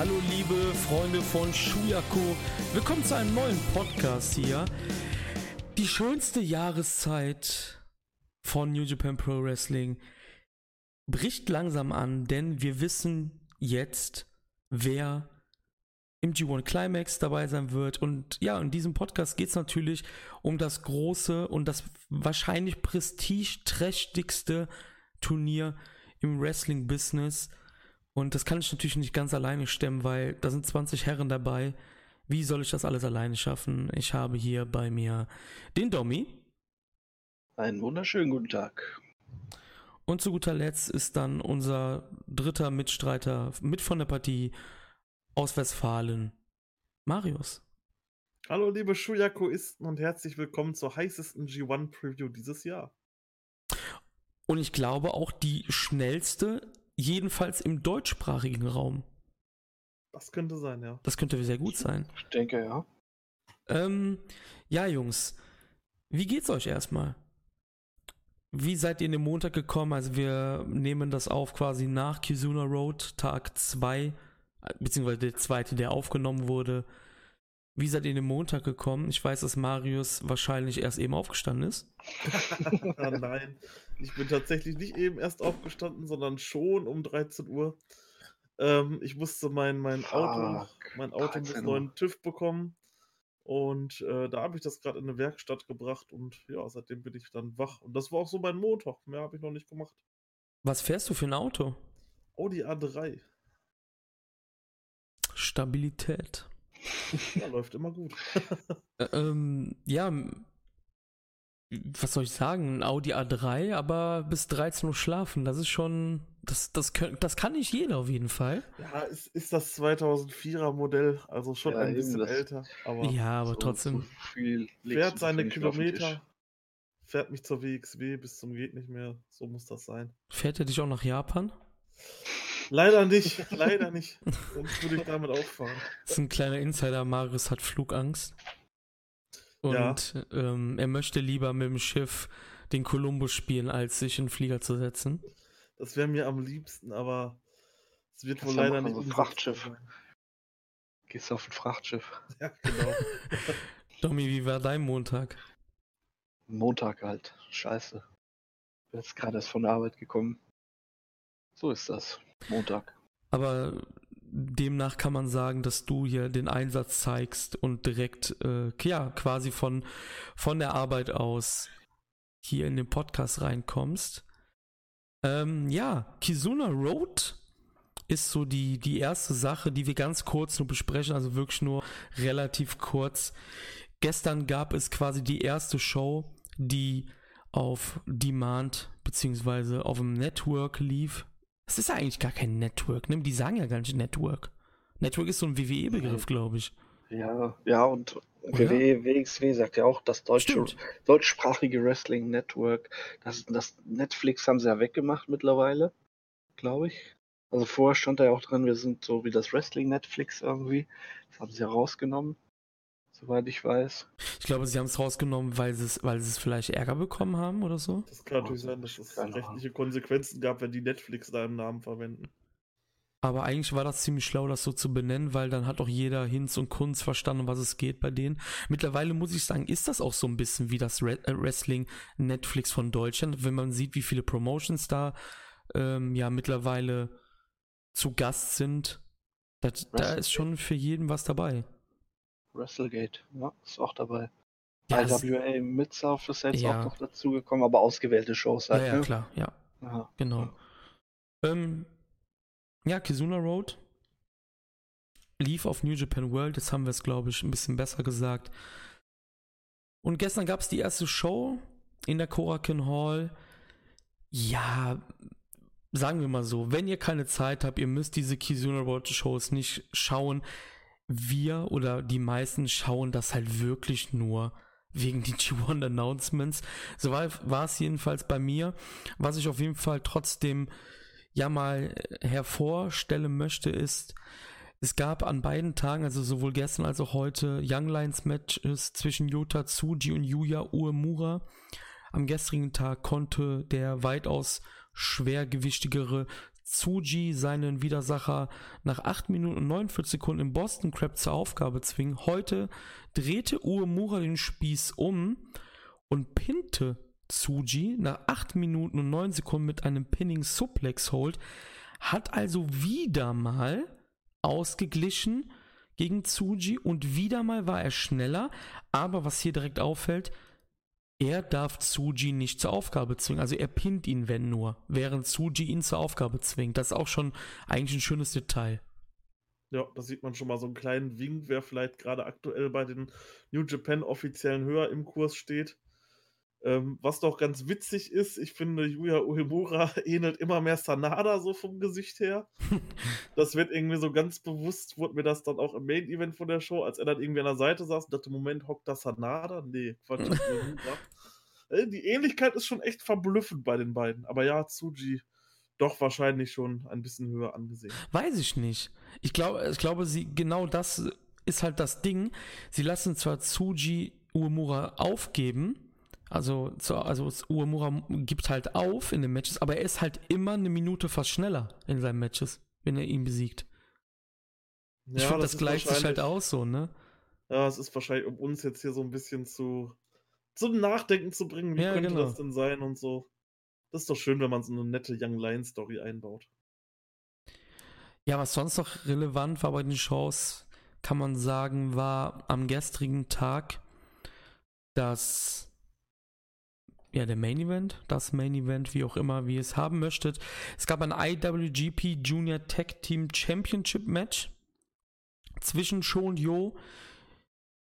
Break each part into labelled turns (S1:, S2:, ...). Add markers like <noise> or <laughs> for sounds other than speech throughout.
S1: Hallo liebe Freunde von Shuyaku, willkommen zu einem neuen Podcast hier. Die schönste Jahreszeit von New Japan Pro Wrestling bricht langsam an, denn wir wissen jetzt, wer im G1 Climax dabei sein wird. Und ja, in diesem Podcast geht es natürlich um das große und das wahrscheinlich prestigeträchtigste Turnier im Wrestling-Business. Und das kann ich natürlich nicht ganz alleine stemmen, weil da sind 20 Herren dabei. Wie soll ich das alles alleine schaffen? Ich habe hier bei mir den Domi.
S2: Einen wunderschönen guten Tag.
S1: Und zu guter Letzt ist dann unser dritter Mitstreiter mit von der Partie aus Westfalen, Marius.
S3: Hallo liebe Shuyakuisten und herzlich willkommen zur heißesten G1 Preview dieses Jahr.
S1: Und ich glaube auch die schnellste, jedenfalls im deutschsprachigen Raum.
S3: Das könnte sein, ja.
S1: Das könnte sehr gut sein.
S2: Ich denke, ja.
S1: Ähm, ja, Jungs, wie geht's euch erstmal? Wie seid ihr in den Montag gekommen? Also wir nehmen das auf quasi nach Kizuna Road, Tag 2, beziehungsweise der zweite, der aufgenommen wurde. Wie seid ihr in den Montag gekommen? Ich weiß, dass Marius wahrscheinlich erst eben aufgestanden ist. <laughs>
S3: Nein, ich bin tatsächlich nicht eben erst aufgestanden, sondern schon um 13 Uhr. Ähm, ich musste mein, mein Auto, mein Auto muss neuen TÜV bekommen. Und äh, da habe ich das gerade in eine Werkstatt gebracht und ja, seitdem bin ich dann wach. Und das war auch so mein Montag. Mehr habe ich noch nicht gemacht.
S1: Was fährst du für ein Auto?
S3: Audi A3.
S1: Stabilität.
S3: Ja, läuft immer gut. <laughs>
S1: ähm, ja, was soll ich sagen? Ein Audi A3, aber bis 13 Uhr schlafen, das ist schon, das, das, das kann nicht jeder auf jeden Fall.
S3: Ja, ist, ist das 2004er Modell, also schon ja, ein bisschen älter.
S1: Aber ja, aber so, trotzdem.
S3: So fährt seine Kilometer, fährt mich zur WXW bis zum geht nicht mehr, so muss das sein.
S1: Fährt er dich auch nach Japan?
S3: Leider nicht, leider nicht. Sonst würde ich damit auffahren.
S1: Das ist ein kleiner Insider, Marius hat Flugangst. Und ja. ähm, er möchte lieber mit dem Schiff den Kolumbus spielen, als sich in den Flieger zu setzen.
S3: Das wäre mir am liebsten, aber es wird das wohl leider nicht.
S2: Ein Frachtschiff. Sein. Gehst du auf ein Frachtschiff.
S3: Ja, genau. <laughs>
S1: Domi, wie war dein Montag?
S2: Montag halt. Scheiße. Bin jetzt gerade erst von der Arbeit gekommen. So ist das. Montag.
S1: Aber demnach kann man sagen, dass du hier den Einsatz zeigst und direkt, äh, ja, quasi von, von der Arbeit aus hier in den Podcast reinkommst. Ähm, ja, Kizuna Road ist so die, die erste Sache, die wir ganz kurz nur besprechen, also wirklich nur relativ kurz. Gestern gab es quasi die erste Show, die auf Demand beziehungsweise auf dem Network lief. Es ist ja eigentlich gar kein Network, ne? Die sagen ja gar nicht Network. Network ist so ein WWE-Begriff, glaube ich.
S2: Ja, ja, und WWE, WXW sagt ja auch das deutsche, deutschsprachige Wrestling Network. Das, das Netflix haben sie ja weggemacht mittlerweile, glaube ich. Also vorher stand da ja auch drin, wir sind so wie das Wrestling Netflix irgendwie. Das haben sie ja rausgenommen soweit ich weiß.
S1: Ich glaube, sie haben es rausgenommen, weil sie es, weil sie es vielleicht Ärger bekommen haben oder so.
S3: Das kann natürlich sein, dass es rechtliche. Konsequenzen gab, wenn die Netflix da im Namen verwenden.
S1: Aber eigentlich war das ziemlich schlau, das so zu benennen, weil dann hat auch jeder Hinz und Kunz verstanden, was es geht bei denen. Mittlerweile muss ich sagen, ist das auch so ein bisschen wie das äh, Wrestling Netflix von Deutschland, wenn man sieht, wie viele Promotions da ähm, ja mittlerweile zu Gast sind. Das, da ist schon für jeden was dabei.
S2: WrestleGate, ja, ist auch dabei. Ja, IWA Mid-South ist jetzt ja. auch noch dazugekommen, aber ausgewählte Shows
S1: halt. Ja, ja ne? klar, ja. Aha. Genau. Ähm, ja, Kizuna Road lief auf New Japan World, jetzt haben wir es, glaube ich, ein bisschen besser gesagt. Und gestern gab es die erste Show in der Korakin Hall. Ja, sagen wir mal so, wenn ihr keine Zeit habt, ihr müsst diese Kizuna Road Shows nicht schauen wir oder die meisten schauen das halt wirklich nur wegen die <laughs> G1 Announcements. So war, war es jedenfalls bei mir. Was ich auf jeden Fall trotzdem ja mal hervorstellen möchte, ist, es gab an beiden Tagen, also sowohl gestern als auch heute, Young Lions Matches zwischen Yota Tsuji und Yuya Uemura. Am gestrigen Tag konnte der weitaus schwergewichtigere Tsuji seinen Widersacher nach 8 Minuten und 49 Sekunden im Boston Crab zur Aufgabe zwingen. Heute drehte Uemura den Spieß um und pinte Tsuji nach 8 Minuten und 9 Sekunden mit einem Pinning Suplex Hold. Hat also wieder mal ausgeglichen gegen Tsuji und wieder mal war er schneller. Aber was hier direkt auffällt, er darf Tsuji nicht zur Aufgabe zwingen. Also er pinnt ihn, wenn nur, während Tsuji ihn zur Aufgabe zwingt. Das ist auch schon eigentlich ein schönes Detail.
S3: Ja, da sieht man schon mal so einen kleinen Wink, wer vielleicht gerade aktuell bei den New Japan offiziellen höher im Kurs steht. Ähm, was doch ganz witzig ist, ich finde, Yuya Uemura <laughs> ähnelt immer mehr Sanada so vom Gesicht her. <laughs> das wird irgendwie so ganz bewusst, wurde mir das dann auch im Main-Event von der Show, als er dann irgendwie an der Seite saß und dachte, Moment, hockt das Sanada? Nee, Quatsch. <laughs> Äh, die Ähnlichkeit ist schon echt verblüffend bei den beiden. Aber ja, Tsuji doch wahrscheinlich schon ein bisschen höher angesehen.
S1: Weiß ich nicht. Ich glaube, ich glaube, sie genau das ist halt das Ding. Sie lassen zwar Tsuji Uemura aufgeben, also, so, also Uemura gibt halt auf in den Matches, aber er ist halt immer eine Minute fast schneller in seinen Matches, wenn er ihn besiegt. Ja, ich finde, das, das gleicht sich halt aus so, ne?
S3: Ja, es ist wahrscheinlich, um uns jetzt hier so ein bisschen zu zum Nachdenken zu bringen, wie ja, könnte genau. das denn sein und so. Das ist doch schön, wenn man so eine nette Young Lion Story einbaut.
S1: Ja, was sonst noch relevant war bei den Shows, kann man sagen, war am gestrigen Tag, dass ja, der Main Event, das Main Event, wie auch immer, wie ihr es haben möchtet. Es gab ein IWGP Junior Tag Team Championship Match zwischen und Yo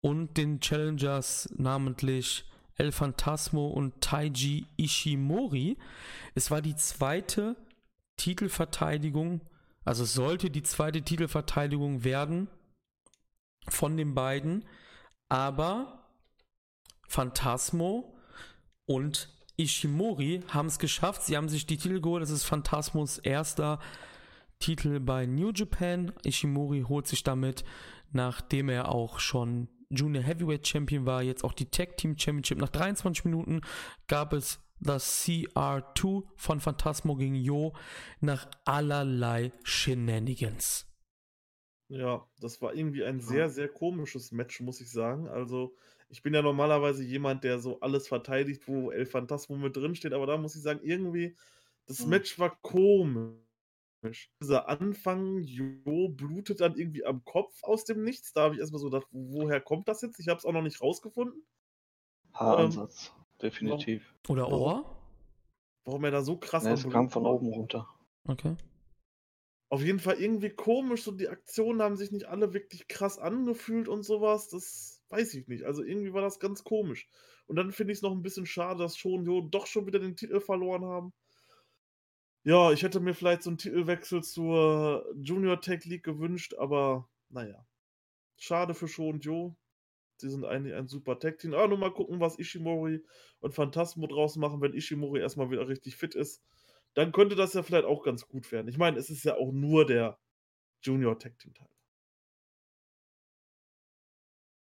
S1: und den Challengers, namentlich El Phantasmo und Taiji Ishimori. Es war die zweite Titelverteidigung, also sollte die zweite Titelverteidigung werden von den beiden, aber Phantasmo und Ishimori haben es geschafft. Sie haben sich die Titel geholt. Das ist Phantasmos erster Titel bei New Japan. Ishimori holt sich damit, nachdem er auch schon Junior Heavyweight Champion war, jetzt auch die Tag Team Championship. Nach 23 Minuten gab es das CR2 von Phantasmo gegen Yo nach allerlei Shenanigans.
S3: Ja, das war irgendwie ein sehr, sehr komisches Match, muss ich sagen. Also, ich bin ja normalerweise jemand, der so alles verteidigt, wo El Phantasmo mit drin steht, aber da muss ich sagen, irgendwie, das mhm. Match war komisch. Dieser Anfang, Jo blutet dann irgendwie am Kopf aus dem Nichts. Da habe ich erstmal so gedacht, woher kommt das jetzt? Ich habe es auch noch nicht rausgefunden.
S2: Haaransatz, ähm, definitiv.
S1: Oder Ohr?
S3: Warum er da so krass
S2: nee, es kam von oben runter.
S1: Okay.
S3: Auf jeden Fall irgendwie komisch, so die Aktionen haben sich nicht alle wirklich krass angefühlt und sowas. Das weiß ich nicht. Also irgendwie war das ganz komisch. Und dann finde ich es noch ein bisschen schade, dass Shonjo doch schon wieder den Titel verloren haben. Ja, ich hätte mir vielleicht so einen Titelwechsel zur Junior Tech League gewünscht, aber naja. Schade für Shonjo. Sie sind eigentlich ein super Tag-Team. Aber nur mal gucken, was Ishimori und Phantasmo draus machen, wenn Ishimori erstmal wieder richtig fit ist. Dann könnte das ja vielleicht auch ganz gut werden. Ich meine, es ist ja auch nur der Junior Tag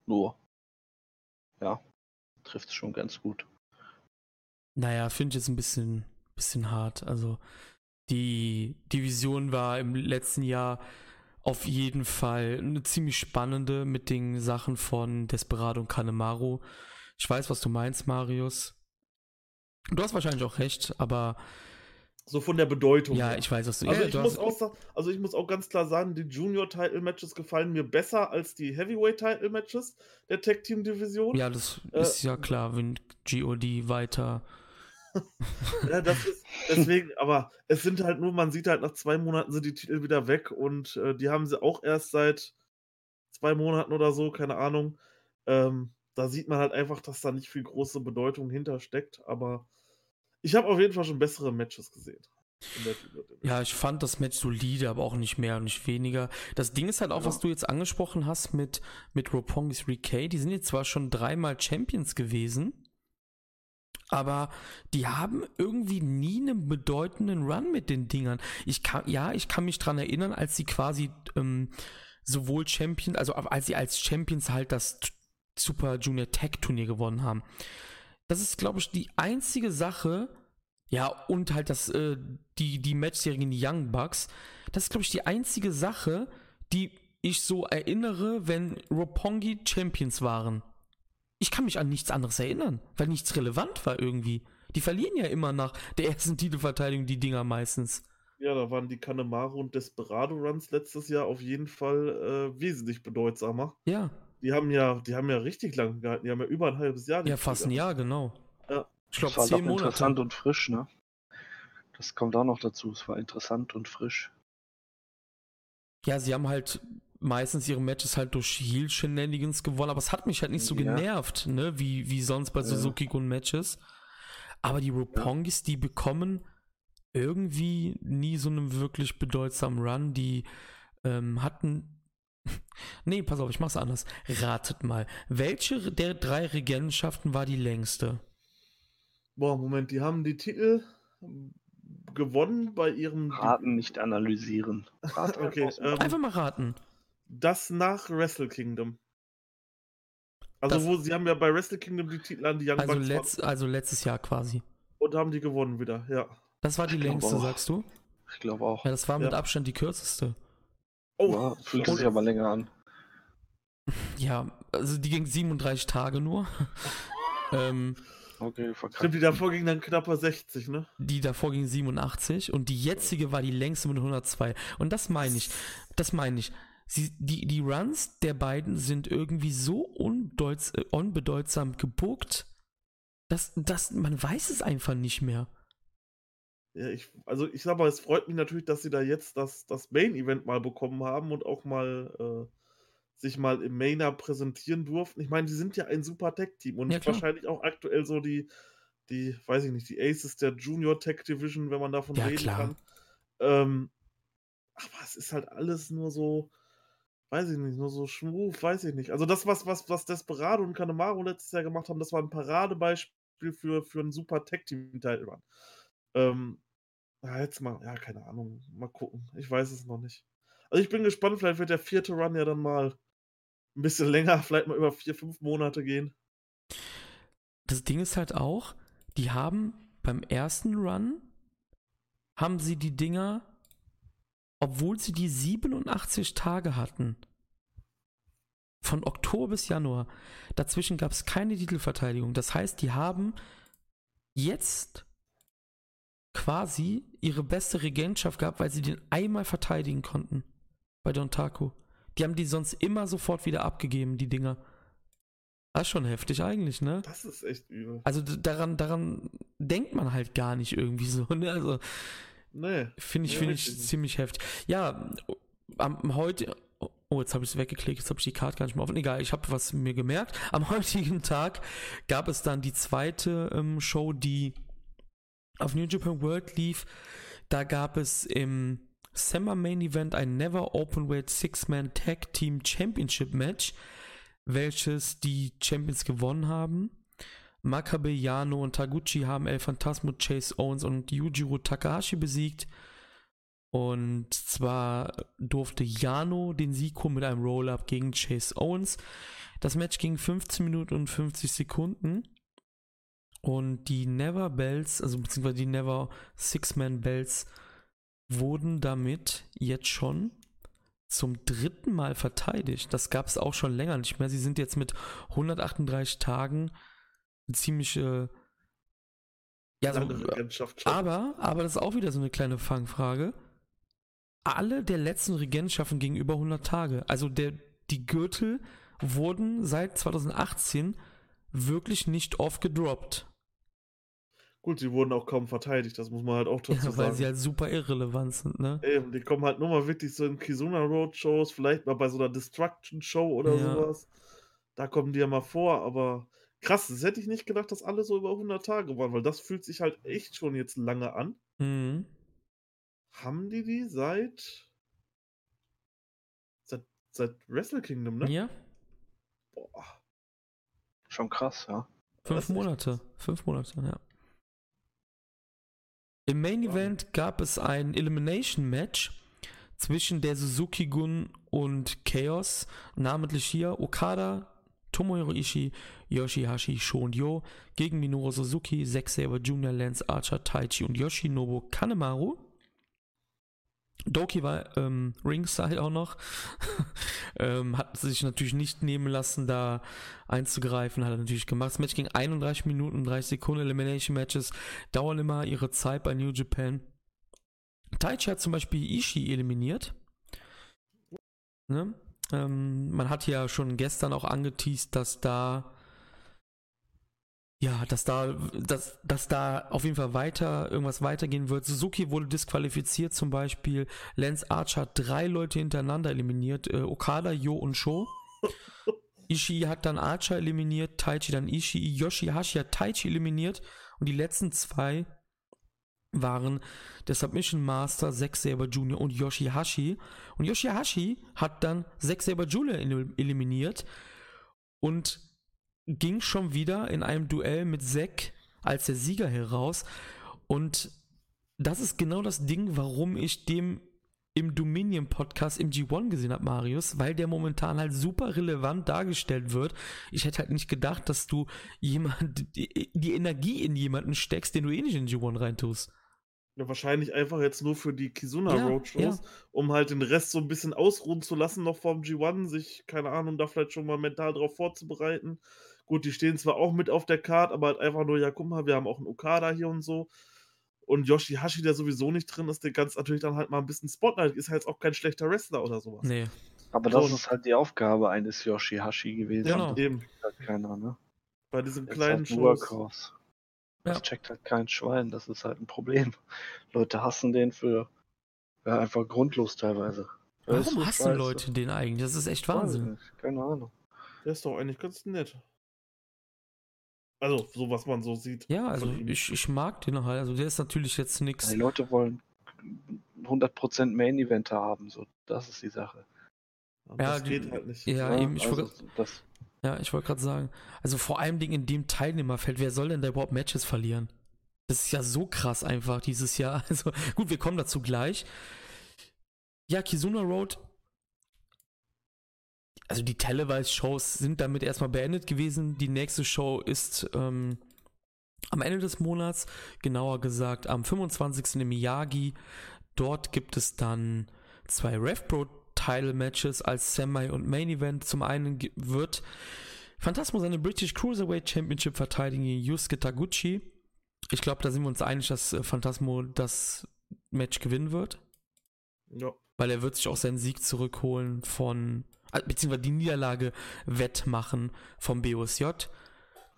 S2: Nur. Ja, trifft es schon ganz gut.
S1: Naja, finde ich jetzt ein bisschen, bisschen hart. Also, die Division war im letzten Jahr auf jeden Fall eine ziemlich spannende mit den Sachen von Desperado und Canemaro. Ich weiß, was du meinst, Marius. Du hast wahrscheinlich auch recht, aber
S3: so von der Bedeutung.
S1: Ja, her. ich weiß, was
S3: du also, ja, ich du muss auch, also ich muss auch ganz klar sagen, die Junior-Title-Matches gefallen mir besser als die Heavyweight-Title-Matches der Tag-Team-Division.
S1: Ja, das äh, ist ja klar, wenn GOD weiter. <laughs>
S3: ja, das ist deswegen, aber es sind halt nur, man sieht halt, nach zwei Monaten sind die Titel wieder weg und äh, die haben sie auch erst seit zwei Monaten oder so, keine Ahnung. Ähm, da sieht man halt einfach, dass da nicht viel große Bedeutung hintersteckt, aber ich habe auf jeden Fall schon bessere Matches gesehen.
S1: Ja, ich fand das Match solide, aber auch nicht mehr und nicht weniger. Das Ding ist halt auch, ja. was du jetzt angesprochen hast mit, mit Roppongi's 3K. Die sind jetzt zwar schon dreimal Champions gewesen, aber die haben irgendwie nie einen bedeutenden Run mit den Dingern. Ich kann, ja, ich kann mich dran erinnern, als sie quasi ähm, sowohl Champions, also als sie als Champions halt das Super Junior Tag Turnier gewonnen haben. Das ist, glaube ich, die einzige Sache, Ja, und halt das, äh, die, die Matchserie gegen die Young Bucks. Das ist, glaube ich, die einzige Sache, die ich so erinnere, wenn Roppongi Champions waren. Ich kann mich an nichts anderes erinnern, weil nichts relevant war irgendwie. Die verlieren ja immer nach der ersten Titelverteidigung die Dinger meistens.
S3: Ja, da waren die Kanemaru und Desperado Runs letztes Jahr auf jeden Fall äh, wesentlich bedeutsamer.
S1: Ja.
S3: Die haben ja, die haben ja richtig lang gehalten. Die haben ja über ein halbes Jahr.
S1: Ja, fast ein Jahr, genau.
S2: Ja. Ich glaube, zehn Monate. interessant und frisch, ne? Das kommt auch noch dazu. Es war interessant und frisch.
S1: Ja, sie haben halt meistens ihre Matches halt durch Heel Shenanigans gewonnen, aber es hat mich halt nicht so ja. genervt, ne, wie, wie sonst bei Suzuki Gun Matches. Aber die Ropongis, die bekommen irgendwie nie so einen wirklich bedeutsamen Run. Die ähm, hatten. Nee, pass auf, ich mach's anders. Ratet mal. Welche der drei Regentenschaften war die längste?
S3: Boah, Moment, die haben die Titel gewonnen bei ihrem.
S2: Raten, nicht analysieren. <laughs>
S1: Raten okay, ähm, Einfach mal raten.
S3: Das nach Wrestle Kingdom. Also, das, wo sie haben ja bei Wrestle Kingdom die Titel an die Young
S1: also Bucks. Letzt, also letztes Jahr quasi.
S3: Und haben die gewonnen wieder, ja.
S1: Das war die ich längste, sagst du?
S2: Ich glaube auch.
S1: Ja, das war mit ja. Abstand die kürzeste.
S2: Oh, ja, fühlt sich aber länger an. <laughs>
S1: Ja, also die ging 37 Tage nur. <laughs> ähm,
S3: okay, verkackt. Die davor ging dann knapper 60, ne?
S1: Die davor ging 87 und die jetzige war die längste mit 102. Und das meine ich. Das meine ich. Sie, die, die Runs der beiden sind irgendwie so äh, unbedeutsam gebuckt, dass, dass man weiß es einfach nicht mehr.
S3: Ja, ich, also ich sag mal, es freut mich natürlich, dass sie da jetzt das, das Main-Event mal bekommen haben und auch mal äh, sich mal im Mainer präsentieren durften. Ich meine, die sind ja ein super Tech-Team und ja, wahrscheinlich auch aktuell so die, die, weiß ich nicht, die Aces der Junior Tech Division, wenn man davon ja, reden klar. kann. Ähm, aber es ist halt alles nur so, weiß ich nicht, nur so schmuf, weiß ich nicht. Also das, was, was, was Desperado und Kanemaru letztes Jahr gemacht haben, das war ein Paradebeispiel für, für ein super Tag-Team-Teil. Ähm, ja, jetzt mal, ja, keine Ahnung, mal gucken. Ich weiß es noch nicht. Also ich bin gespannt, vielleicht wird der vierte Run ja dann mal ein bisschen <laughs> länger, vielleicht mal über vier, fünf Monate gehen.
S1: Das Ding ist halt auch, die haben beim ersten Run, haben sie die Dinger obwohl sie die 87 Tage hatten, von Oktober bis Januar, dazwischen gab es keine Titelverteidigung. Das heißt, die haben jetzt quasi ihre beste Regentschaft gehabt, weil sie den einmal verteidigen konnten bei Don Taco. Die haben die sonst immer sofort wieder abgegeben, die Dinger. Das ist schon heftig eigentlich, ne?
S3: Das ist echt übel.
S1: Also daran, daran denkt man halt gar nicht irgendwie so, <laughs> ne? Also Nee. Finde ich, ja, find ich ziemlich heftig. Ja, am heute. Oh, jetzt habe ich es weggeklickt, jetzt habe ich die Karte gar nicht mehr offen. Egal, ich habe was mir gemerkt. Am heutigen Tag gab es dann die zweite ähm, Show, die auf New Japan World lief. Da gab es im Summer Main Event ein Never Open Weight Six-Man Tag Team Championship Match, welches die Champions gewonnen haben. Makabe Yano und Taguchi haben El Phantasmo, Chase Owens und Yujiro Takahashi besiegt. Und zwar durfte Yano den Sieg holen mit einem Roll-Up gegen Chase Owens. Das Match ging 15 Minuten und 50 Sekunden. Und die Never Bells, also beziehungsweise die Never Six-Man Bells, wurden damit jetzt schon zum dritten Mal verteidigt. Das gab es auch schon länger nicht mehr. Sie sind jetzt mit 138 Tagen ziemliche. Ja, so, aber, aber das ist auch wieder so eine kleine Fangfrage. Alle der letzten Regentschaften gingen über 100 Tage. Also der, die Gürtel wurden seit 2018 wirklich nicht oft gedroppt.
S3: Gut, sie wurden auch kaum verteidigt, das muss man halt auch dazu ja, weil sagen.
S1: Weil sie halt super irrelevant sind, ne?
S3: Eben, die kommen halt nur mal wirklich so in Kizuna Road Shows, vielleicht mal bei so einer Destruction Show oder ja. sowas. Da kommen die ja mal vor, aber Krass, das hätte ich nicht gedacht, dass alle so über 100 Tage waren, weil das fühlt sich halt echt schon jetzt lange an. Mhm. Haben die die seit. Seit, seit Wrestle Kingdom, ne?
S1: Ja.
S2: Boah. Schon krass, ja.
S1: Fünf Monate. Fünf Monate, ja. Im Main Event gab es ein Elimination Match zwischen der Suzuki Gun und Chaos, namentlich hier Okada, Tomohiro Ishii, Yoshihashi, Sho und Yo gegen Minoru Suzuki, Zack Saber Jr., Lance Archer, Taichi und Yoshinobu Kanemaru. Doki war ähm, ringside auch noch. <laughs> ähm, hat sich natürlich nicht nehmen lassen, da einzugreifen. Hat er natürlich gemacht. Das Match ging 31 Minuten und 30 Sekunden. Elimination Matches dauern immer ihre Zeit bei New Japan. Taichi hat zum Beispiel Ishii eliminiert. Ne? Ähm, man hat ja schon gestern auch angeteased, dass da ja, dass da, dass, dass da auf jeden Fall weiter, irgendwas weitergehen wird. Suzuki wurde disqualifiziert zum Beispiel. Lance Archer hat drei Leute hintereinander eliminiert. Äh, Okada, Yo und Sho. <laughs> Ishii hat dann Archer eliminiert, Taichi dann Ishii, Yoshihashi hat Taichi eliminiert und die letzten zwei waren der Submission Master Zack Saber Jr. und Yoshihashi. Und Yoshihashi hat dann Zack Saber Jr. eliminiert und ging schon wieder in einem Duell mit Zack als der Sieger heraus. Und das ist genau das Ding, warum ich dem im Dominion Podcast im G1 gesehen habe, Marius, weil der momentan halt super relevant dargestellt wird. Ich hätte halt nicht gedacht, dass du jemand, die, <laughs> die Energie in jemanden steckst, den du eh nicht in G1 reintust.
S3: Ja, wahrscheinlich einfach jetzt nur für die Kizuna ja, Roadshows, ja. um halt den Rest so ein bisschen ausruhen zu lassen noch vom G1, sich, keine Ahnung, da vielleicht schon mal mental drauf vorzubereiten. Gut, die stehen zwar auch mit auf der Karte, aber halt einfach nur, ja, guck mal, wir haben auch einen Okada hier und so. Und Yoshihashi, der sowieso nicht drin ist, der ganz natürlich dann halt mal ein bisschen Spotlight. Ist halt auch kein schlechter Wrestler oder sowas.
S1: Nee.
S2: Aber das so. ist halt die Aufgabe eines Yoshihashi gewesen.
S3: Genau.
S2: Das
S3: Eben.
S2: Halt keiner, ne?
S3: Bei diesem Jetzt kleinen halt
S2: Workhouse. Das ja. checkt halt kein Schwein, das ist halt ein Problem. <laughs> Leute hassen den für ja, einfach grundlos teilweise.
S1: Warum hassen Leute den eigentlich? Das ist echt Wahnsinn.
S2: Keine Ahnung.
S3: Der ist doch eigentlich ganz nett. Also, so was man so sieht.
S1: Ja, also ich, ich mag den halt. Also, der ist natürlich jetzt nichts.
S2: Die Leute wollen 100% Main Event haben, so. Das ist die Sache.
S3: Aber ja, das die, geht halt nicht.
S1: Ja, ja eben, ich also, wollte. Ja, ich wollte gerade sagen. Also, vor allem in dem Teilnehmerfeld, wer soll denn da überhaupt Matches verlieren? Das ist ja so krass einfach dieses Jahr. <laughs> Also, gut, wir kommen dazu gleich. Ja, Kizuna Road also die Televised-Shows sind damit erstmal beendet gewesen. Die nächste Show ist ähm, am Ende des Monats, genauer gesagt am 25. im Miyagi. Dort gibt es dann zwei RevPro Title Matches als Semi und Main Event. Zum einen wird Phantasmo seine British Cruiserweight Championship verteidigen gegen Yusuke Taguchi. Ich glaube, da sind wir uns einig, dass äh, Phantasmo das Match gewinnen wird.
S3: Ja.
S1: Weil er wird sich auch seinen Sieg zurückholen von beziehungsweise die Niederlage wettmachen vom BOSJ.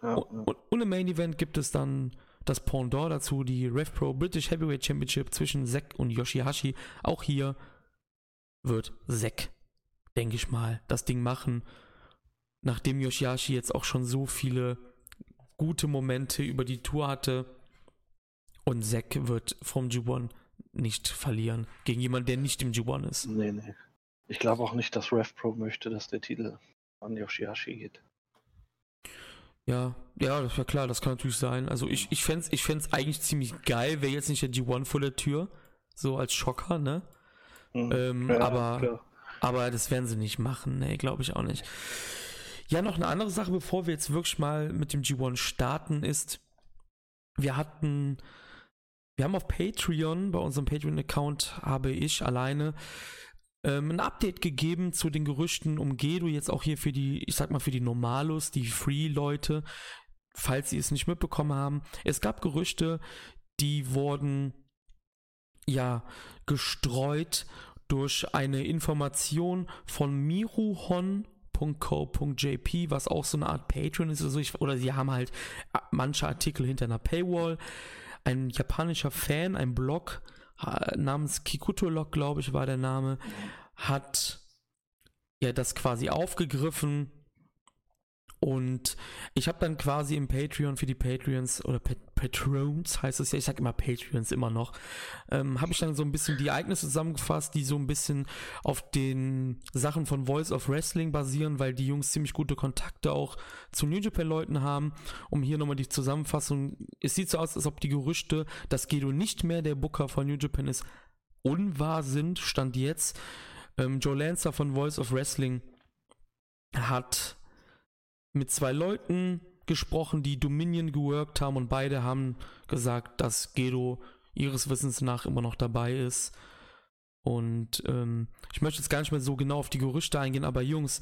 S1: Ja, und, ja. und, im Main Event gibt es dann das Pendant dazu, die RevPro British Heavyweight Championship zwischen Zack und Yoshihashi. Auch hier wird Zack, denke ich mal, das Ding machen. Nachdem Yoshihashi jetzt auch schon so viele gute Momente über die Tour hatte. Und Zack wird vom G1 nicht verlieren gegen jemanden, der nicht im G1 ist.
S2: Nee, nee. Ich glaube auch nicht, dass RevPro möchte, dass der Titel an Yoshihashi geht.
S1: Ja, ja, das wäre klar, das kann natürlich sein. Also ich, ich fände es ich fänd's eigentlich ziemlich geil, wäre jetzt nicht der G1 vor der Tür, so als Schocker, ne? Mhm. Ähm, ja, aber, aber das werden sie nicht machen, ne, glaube ich auch nicht. Ja, noch eine andere Sache, bevor wir jetzt wirklich mal mit dem G1 starten, ist, wir hatten, wir haben auf Patreon, bei unserem Patreon-Account habe ich alleine ähm, ein Update gegeben zu den Gerüchten um Gedo, jetzt auch hier für die, ich sag mal, für die Normalos, die Free-Leute, falls sie es nicht mitbekommen haben. Es gab Gerüchte, die wurden ja gestreut durch eine Information von miruhon.co.jp, was auch so eine Art Patreon ist, also ich, oder sie haben halt manche Artikel hinter einer Paywall. Ein japanischer Fan, ein Blog, namens Kikutolog, glaube ich, war der Name, hat ja das quasi aufgegriffen und ich habe dann quasi im Patreon für die Patreons oder Pat Patrons heißt es ja, ich sag immer Patreons immer noch, ähm, habe ich dann so ein bisschen die Ereignisse zusammengefasst, die so ein bisschen auf den Sachen von Voice of Wrestling basieren, weil die Jungs ziemlich gute Kontakte auch zu New Japan Leuten haben. Um hier nochmal die Zusammenfassung, es sieht so aus, als ob die Gerüchte, dass Gedo nicht mehr der Booker von New Japan ist, unwahr sind, stand jetzt. Ähm, Joe Lancer von Voice of Wrestling hat mit zwei Leuten gesprochen, die Dominion geworkt haben und beide haben gesagt, dass Gedo ihres Wissens nach immer noch dabei ist. Und ähm, ich möchte jetzt gar nicht mehr so genau auf die Gerüchte eingehen, aber Jungs,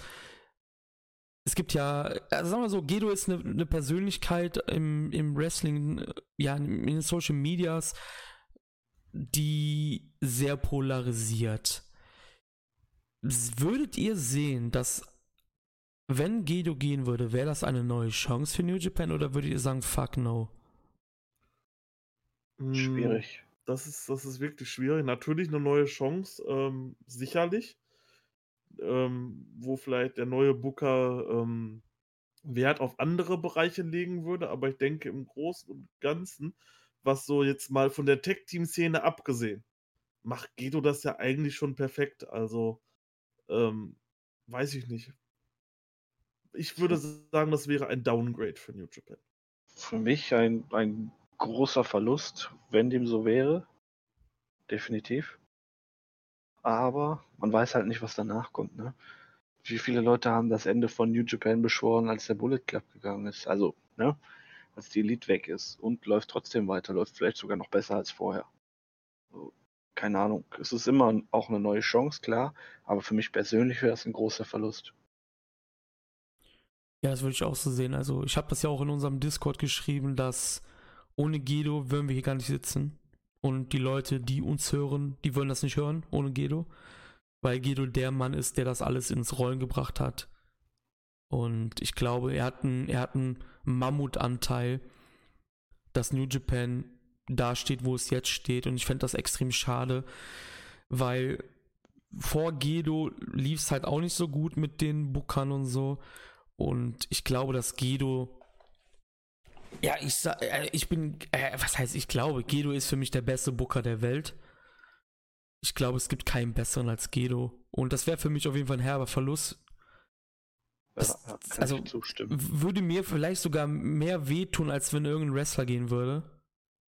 S1: es gibt ja, also sagen wir so, Gedo ist eine, eine Persönlichkeit im, im Wrestling, ja, in den Social Medias, die sehr polarisiert. Würdet ihr sehen, dass wenn Gedo gehen würde, wäre das eine neue Chance für New Japan oder würdet ihr sagen, fuck no?
S2: Hm, schwierig.
S3: Das ist, das ist wirklich schwierig. Natürlich eine neue Chance, ähm, sicherlich. Ähm, wo vielleicht der neue Booker ähm, Wert auf andere Bereiche legen würde, aber ich denke im Großen und Ganzen, was so jetzt mal von der Tech-Team-Szene abgesehen, macht Gedo das ja eigentlich schon perfekt. Also, ähm, weiß ich nicht. Ich würde sagen, das wäre ein Downgrade für New Japan.
S2: Für mich ein, ein großer Verlust, wenn dem so wäre. Definitiv. Aber man weiß halt nicht, was danach kommt. Ne? Wie viele Leute haben das Ende von New Japan beschworen, als der Bullet Club gegangen ist? Also, ne? als die Elite weg ist und läuft trotzdem weiter, läuft vielleicht sogar noch besser als vorher. Also, keine Ahnung. Es ist immer auch eine neue Chance, klar, aber für mich persönlich wäre es ein großer Verlust.
S1: Ja, das würde ich auch so sehen. Also ich habe das ja auch in unserem Discord geschrieben, dass ohne Guido würden wir hier gar nicht sitzen. Und die Leute, die uns hören, die wollen das nicht hören ohne Guido. Weil Guido der Mann ist, der das alles ins Rollen gebracht hat. Und ich glaube, er hat einen, er hat einen Mammutanteil, dass New Japan da steht, wo es jetzt steht. Und ich fände das extrem schade, weil vor Gedo lief es halt auch nicht so gut mit den Bookern und so. Und ich glaube, dass Gedo. Ja, ich sag, äh, ich bin, äh, was heißt ich glaube, Gedo ist für mich der beste Booker der Welt. Ich glaube, es gibt keinen besseren als Gedo. Und das wäre für mich auf jeden Fall ein herber Verlust. Das, ja, also würde mir vielleicht sogar mehr wehtun, als wenn irgendein Wrestler gehen würde.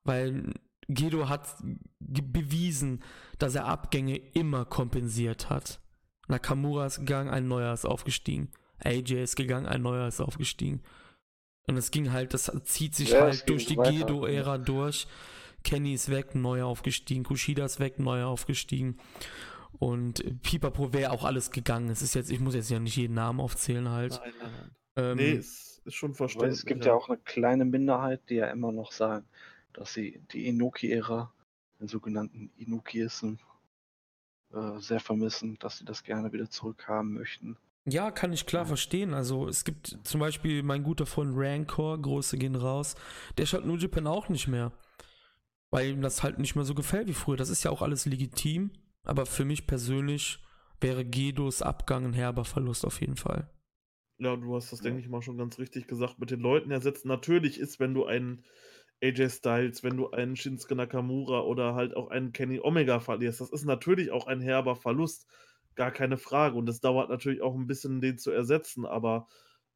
S1: Weil Gedo hat bewiesen, dass er Abgänge immer kompensiert hat. Nakamura ist gegangen, ein neuer ist aufgestiegen. AJ ist gegangen, ein neuer ist aufgestiegen. Und es ging halt, das zieht sich ja, halt durch die Gedo-Ära durch. Kenny ist weg, neuer aufgestiegen. Kushida ist weg, neuer aufgestiegen. Und Pipapo wäre auch alles gegangen. Es ist jetzt, ich muss jetzt ja nicht jeden Namen aufzählen halt. Nein, nein,
S3: nein. Ähm, nee, ist, ist schon verständlich.
S2: Es gibt ja. ja auch eine kleine Minderheit, die ja immer noch sagen, dass sie die Inoki-Ära, den sogenannten Inukism, äh, sehr vermissen, dass sie das gerne wieder zurückhaben möchten.
S1: Ja, kann ich klar verstehen. Also es gibt zum Beispiel mein guter Freund Rancor, große gehen raus, der schaut New Japan auch nicht mehr. Weil ihm das halt nicht mehr so gefällt wie früher. Das ist ja auch alles legitim, aber für mich persönlich wäre Gedos Abgang ein herber Verlust auf jeden Fall.
S3: Ja, du hast das, denke ich mal, schon ganz richtig gesagt. Mit den Leuten ersetzen. Natürlich ist, wenn du einen AJ Styles, wenn du einen Shinsuke Nakamura oder halt auch einen Kenny Omega verlierst, das ist natürlich auch ein herber Verlust gar keine Frage. Und es dauert natürlich auch ein bisschen, den zu ersetzen. Aber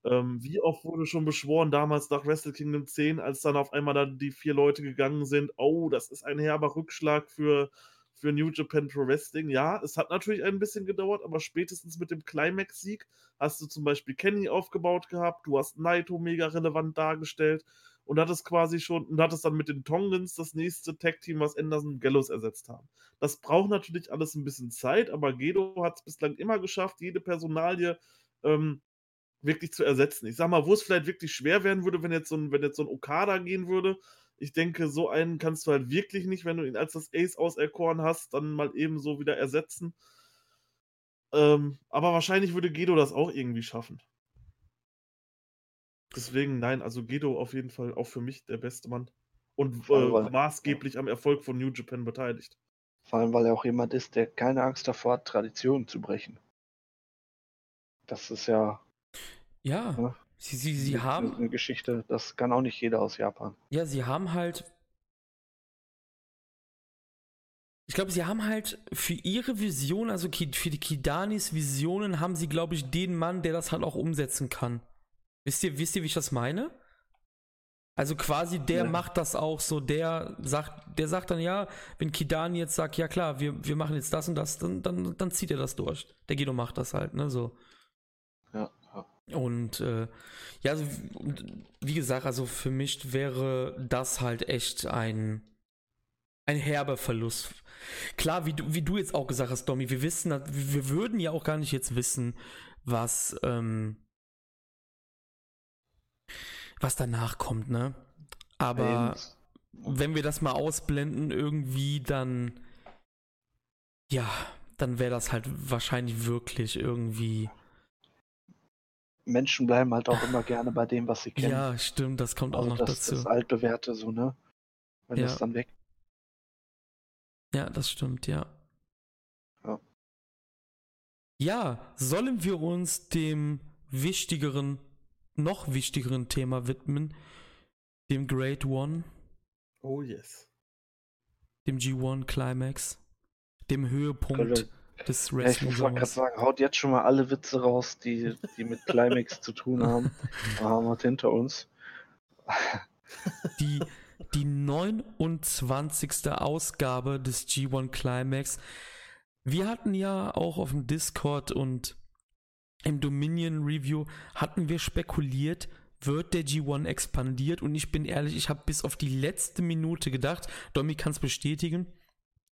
S3: ähm, wie oft wurde schon beschworen, damals nach Wrestle Kingdom 10, als dann auf einmal dann die vier Leute gegangen sind, oh, das ist ein herber Rückschlag für, für New Japan Pro Wrestling. Ja, es hat natürlich ein bisschen gedauert, aber spätestens mit dem Climax-Sieg hast du zum Beispiel Kenny aufgebaut gehabt, du hast Naito mega relevant dargestellt und hat es quasi schon und hat es dann mit den Tongans das nächste Tag-Team, was Anderson und Gallows ersetzt haben. Das braucht natürlich alles ein bisschen Zeit, aber Gedo hat es bislang immer geschafft, jede Personalie ähm, wirklich zu ersetzen. Ich sag mal, wo es vielleicht wirklich schwer werden würde, wenn jetzt so ein, wenn jetzt so ein Okada gehen würde. Ich denke, so einen kannst du halt wirklich nicht, wenn du ihn als das Ace auserkoren hast, dann mal eben so wieder ersetzen. Ähm, aber wahrscheinlich würde Gedo das auch irgendwie schaffen. Deswegen, nein, also Gedo auf jeden Fall auch für mich der beste Mann. Und äh, weil, maßgeblich ja. am Erfolg von New Japan beteiligt.
S2: Vor allem, weil er auch jemand ist, der keine Angst davor hat, Traditionen zu brechen. Das ist ja.
S1: Ja. Ne? Sie, sie, sie eine, haben.
S2: Eine Geschichte, das kann auch nicht jeder aus Japan.
S1: Ja, sie haben halt. Ich glaube, sie haben halt für ihre Vision, also für die Kidanis Visionen, haben sie, glaube ich, den Mann, der das halt auch umsetzen kann. Wisst ihr, wisst ihr, wie ich das meine? Also quasi der ja. macht das auch so, der sagt, der sagt dann ja, wenn Kidani jetzt sagt, ja klar, wir, wir machen jetzt das und das, dann, dann, dann zieht er das durch. Der Guido macht das halt, ne, so.
S2: Ja, ja.
S1: Und äh, ja, also, wie gesagt, also für mich wäre das halt echt ein, ein herber Verlust. Klar, wie du, wie du jetzt auch gesagt hast, Domi, wir wissen, wir würden ja auch gar nicht jetzt wissen, was, ähm, was danach kommt, ne? Aber wenn wir das mal ausblenden, irgendwie, dann, ja, dann wäre das halt wahrscheinlich wirklich irgendwie
S2: Menschen bleiben halt auch immer gerne bei dem, was sie kennen.
S1: Ja, stimmt, das kommt also auch noch
S2: das,
S1: dazu.
S2: Das altbewährte so, ne? Wenn ja. das dann weg.
S1: Ja, das stimmt, ja.
S2: Ja.
S1: Ja, sollen wir uns dem wichtigeren, noch wichtigeren Thema widmen? Dem Great One?
S3: Oh yes.
S1: Dem G1 Climax? Dem Höhepunkt des
S2: Wrestling. Ja, ich muss sagen, haut jetzt schon mal alle Witze raus, die, die mit Climax zu tun haben. <laughs> Haben wir hinter uns.
S1: Die, die 29. Ausgabe des G1 Climax. Wir hatten ja auch auf dem Discord und im Dominion Review hatten wir spekuliert, wird der G1 expandiert und ich bin ehrlich, ich habe bis auf die letzte Minute gedacht, Domi kann es bestätigen,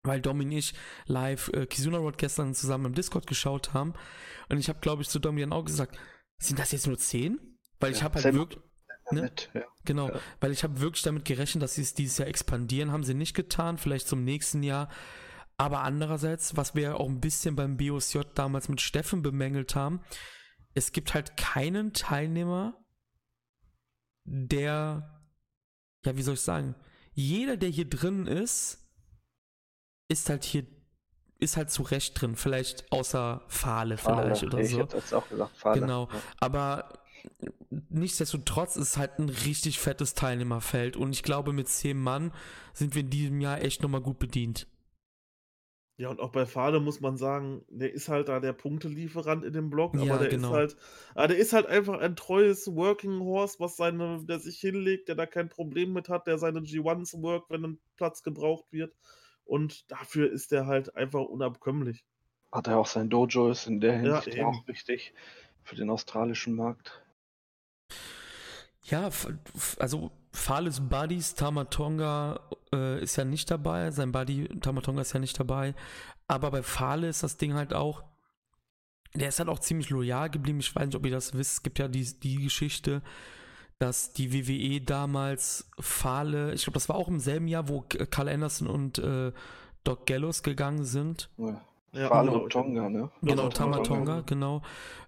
S1: weil Dom und ich live äh, Kizuna Road gestern zusammen im Discord geschaut haben. Und ich habe, glaube ich, zu Domi dann auch gesagt, sind das jetzt nur 10? Weil ja, ich habe halt wirklich. Ne? Mit, ja. Genau, ja. weil ich habe wirklich damit gerechnet, dass sie es dieses Jahr expandieren. Haben sie nicht getan, vielleicht zum nächsten Jahr. Aber andererseits, was wir auch ein bisschen beim BOSJ damals mit Steffen bemängelt haben, es gibt halt keinen Teilnehmer, der, ja, wie soll ich sagen, jeder, der hier drin ist, ist halt hier, ist halt zu Recht drin. Vielleicht außer Fahle vielleicht oder
S2: ich
S1: so.
S2: Ich jetzt auch gesagt, Fahle.
S1: Genau. Ja. Aber nichtsdestotrotz ist halt ein richtig fettes Teilnehmerfeld und ich glaube, mit zehn Mann sind wir in diesem Jahr echt nochmal gut bedient.
S3: Ja, und auch bei Fahle muss man sagen, der ist halt da der Punktelieferant in dem Block, aber ja, der genau. ist halt, ah, der ist halt einfach ein treues Working Horse, was seine, der sich hinlegt, der da kein Problem mit hat, der seine G1s work, wenn ein Platz gebraucht wird. Und dafür ist er halt einfach unabkömmlich.
S2: Hat er auch sein Dojo, ist in der Hinsicht ja, auch wichtig für den australischen Markt.
S1: Ja, also Fales Buddies, Tamatonga äh, ist ja nicht dabei. Sein Buddy Tamatonga ist ja nicht dabei. Aber bei Fale ist das Ding halt auch. Der ist halt auch ziemlich loyal geblieben. Ich weiß nicht, ob ihr das wisst. Es gibt ja die, die Geschichte, dass die WWE damals Fahle, ich glaube, das war auch im selben Jahr, wo Carl Anderson und äh, Doc Gallows gegangen sind.
S2: Ja. Ja, Fale und Tonga, ne?
S1: Genau, Tamatonga, genau.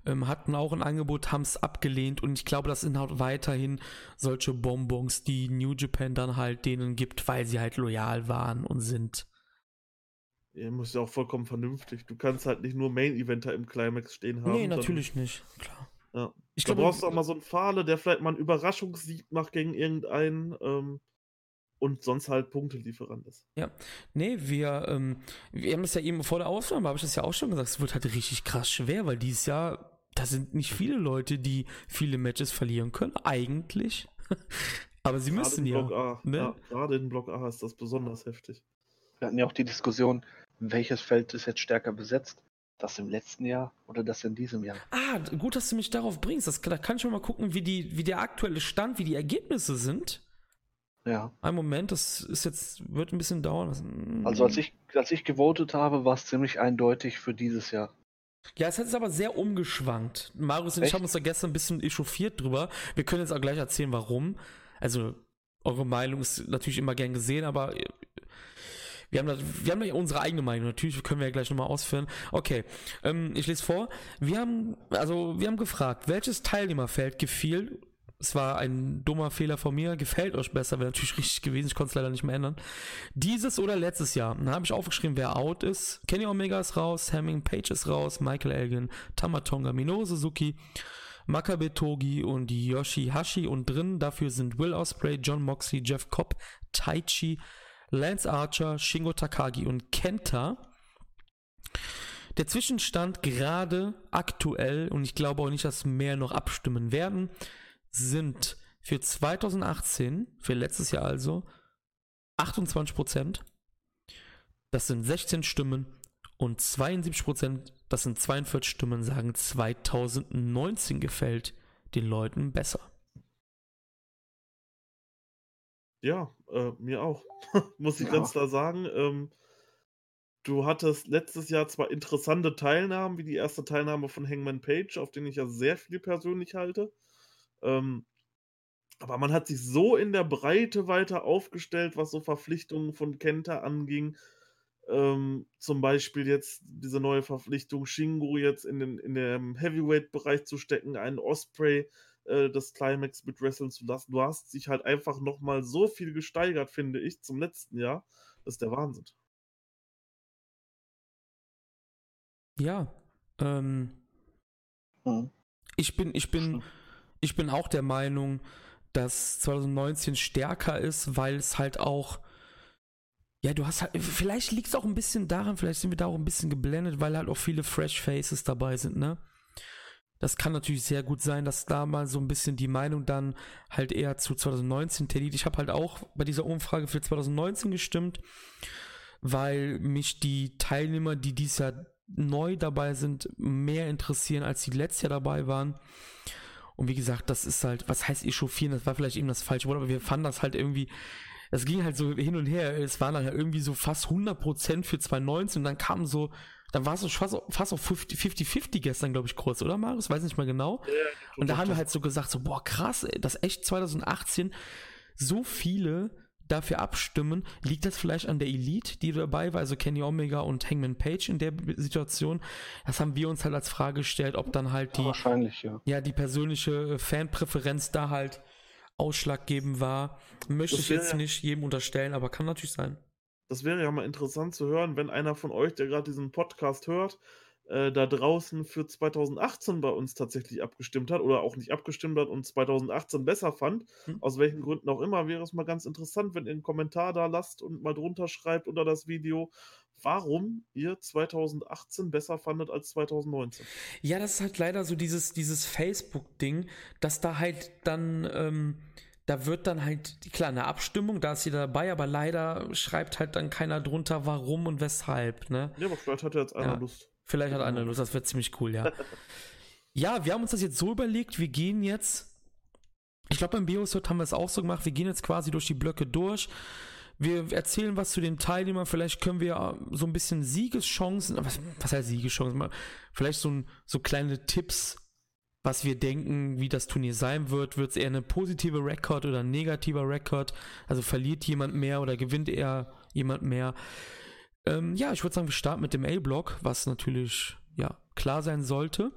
S1: Ähm, hatten auch ein Angebot, haben es abgelehnt und ich glaube, das sind halt weiterhin solche Bonbons, die New Japan dann halt denen gibt, weil sie halt loyal waren und sind.
S3: Ja, muss ja auch vollkommen vernünftig. Du kannst halt nicht nur Main-Eventer im Climax stehen haben. Nee,
S1: natürlich nicht, klar.
S3: Ja. Ich glaube, du brauchst auch mal so einen Fahle, der vielleicht mal einen Überraschungssieg macht gegen irgendeinen ähm, und sonst halt Punktelieferant ist.
S1: Ja, nee, wir, ähm, wir haben es ja eben vor der Aufnahme, habe ich das ja auch schon gesagt, es wird halt richtig krass schwer, weil dieses Jahr, da sind nicht viele Leute, die viele Matches verlieren können, eigentlich. <laughs> Aber sie gerade müssen ja,
S3: ne? ja. Gerade in Block A ist das besonders heftig.
S2: Wir hatten ja auch die Diskussion, welches Feld ist jetzt stärker besetzt. Das im letzten Jahr oder das in diesem Jahr?
S1: Ah, gut, dass du mich darauf bringst. Das, da kann ich mal gucken, wie, die, wie der aktuelle Stand, wie die Ergebnisse sind.
S2: Ja.
S1: Ein Moment, das ist jetzt, wird ein bisschen dauern.
S2: Hm. Also als ich, als ich gewotet habe, war es ziemlich eindeutig für dieses Jahr.
S1: Ja, es hat es aber sehr umgeschwankt. Marius und Echt? ich haben uns da gestern ein bisschen echauffiert drüber. Wir können jetzt auch gleich erzählen, warum. Also, eure Meinung ist natürlich immer gern gesehen, aber wir haben, da, wir haben da unsere eigene Meinung. Natürlich können wir ja gleich nochmal ausführen. Okay, ähm, ich lese vor. Wir haben, also, wir haben gefragt, welches Teilnehmerfeld gefiel es war ein dummer Fehler von mir. Gefällt euch besser, wäre natürlich richtig gewesen. Ich konnte es leider nicht mehr ändern. Dieses oder letztes Jahr. Dann habe ich aufgeschrieben, wer out ist. Kenny Omega ist raus, Hemming Page ist raus, Michael Elgin, Tamatonga, Minoru Suzuki, Makabe Togi und Yoshi Hashi. Und drin dafür sind Will Osprey, John Moxley, Jeff Cobb, Taichi, Lance Archer, Shingo Takagi und Kenta. Der Zwischenstand gerade aktuell, und ich glaube auch nicht, dass mehr noch abstimmen werden, sind für 2018, für letztes Jahr also, 28 Prozent. Das sind 16 Stimmen. Und 72%, das sind 42 Stimmen, sagen 2019 gefällt den Leuten besser.
S3: Ja, äh, mir auch. <laughs> Muss ich ja. ganz klar sagen. Ähm, du hattest letztes Jahr zwar interessante Teilnahmen, wie die erste Teilnahme von Hangman Page, auf den ich ja sehr viel persönlich halte. Ähm, aber man hat sich so in der Breite weiter aufgestellt, was so Verpflichtungen von Kenta anging. Ähm, zum Beispiel jetzt diese neue Verpflichtung, Shingo jetzt in den, in den Heavyweight-Bereich zu stecken, einen Osprey äh, das Climax mit wresteln zu lassen. Du hast sich halt einfach nochmal so viel gesteigert, finde ich, zum letzten Jahr. Das ist der Wahnsinn.
S1: Ja, ähm, hm. ich bin, ich bin, ich bin auch der Meinung, dass 2019 stärker ist, weil es halt auch, ja, du hast halt, vielleicht liegt es auch ein bisschen daran, vielleicht sind wir da auch ein bisschen geblendet, weil halt auch viele Fresh Faces dabei sind, ne? Das kann natürlich sehr gut sein, dass da mal so ein bisschen die Meinung dann halt eher zu 2019 tendiert. Ich habe halt auch bei dieser Umfrage für 2019 gestimmt, weil mich die Teilnehmer, die dieses Jahr neu dabei sind, mehr interessieren, als die letztes Jahr dabei waren. Und wie gesagt, das ist halt, was heißt echauffieren? Das war vielleicht eben das falsche Wort, aber wir fanden das halt irgendwie, das ging halt so hin und her. Es waren dann halt irgendwie so fast 100% für 2019 und dann kam so dann war es fast, fast auf 50-50 gestern, glaube ich, kurz, oder Marius? Weiß nicht mal genau. Ja, und da haben wir halt so gesagt, so, boah, krass, ey, dass echt 2018 so viele dafür abstimmen. Liegt das vielleicht an der Elite, die dabei war, also Kenny Omega und Hangman Page in der Situation? Das haben wir uns halt als Frage gestellt, ob dann halt die,
S2: ja, wahrscheinlich, ja.
S1: ja, die persönliche Fanpräferenz da halt ausschlaggebend war. Möchte ich jetzt nicht jedem unterstellen, aber kann natürlich sein.
S3: Das wäre ja mal interessant zu hören, wenn einer von euch, der gerade diesen Podcast hört, äh, da draußen für 2018 bei uns tatsächlich abgestimmt hat oder auch nicht abgestimmt hat und 2018 besser fand. Hm. Aus welchen Gründen auch immer, wäre es mal ganz interessant, wenn ihr einen Kommentar da lasst und mal drunter schreibt unter das Video, warum ihr 2018 besser fandet als 2019.
S1: Ja, das ist halt leider so dieses, dieses Facebook-Ding, dass da halt dann. Ähm da wird dann halt, klar, eine Abstimmung, da ist jeder dabei, aber leider schreibt halt dann keiner drunter, warum und weshalb, ne?
S3: Ja, aber vielleicht hat er jetzt einer
S1: ja,
S3: Lust.
S1: Vielleicht hat einer Lust, das wird ziemlich cool, ja. ja, wir haben uns das jetzt so überlegt, wir gehen jetzt, ich glaube beim Biosort haben wir es auch so gemacht, wir gehen jetzt quasi durch die Blöcke durch. Wir erzählen was zu den Teilnehmern, vielleicht können wir äh, so ein bisschen Siegeschancen, was, was heißt Siegeschancen? Vielleicht so, so kleine Tipps was wir denken, wie das Turnier sein wird. Wird es eher eine positive Rekord oder ein negativer Rekord? Also verliert jemand mehr oder gewinnt eher jemand mehr? Ähm, ja, ich würde sagen, wir starten mit dem A-Block, was natürlich ja klar sein sollte.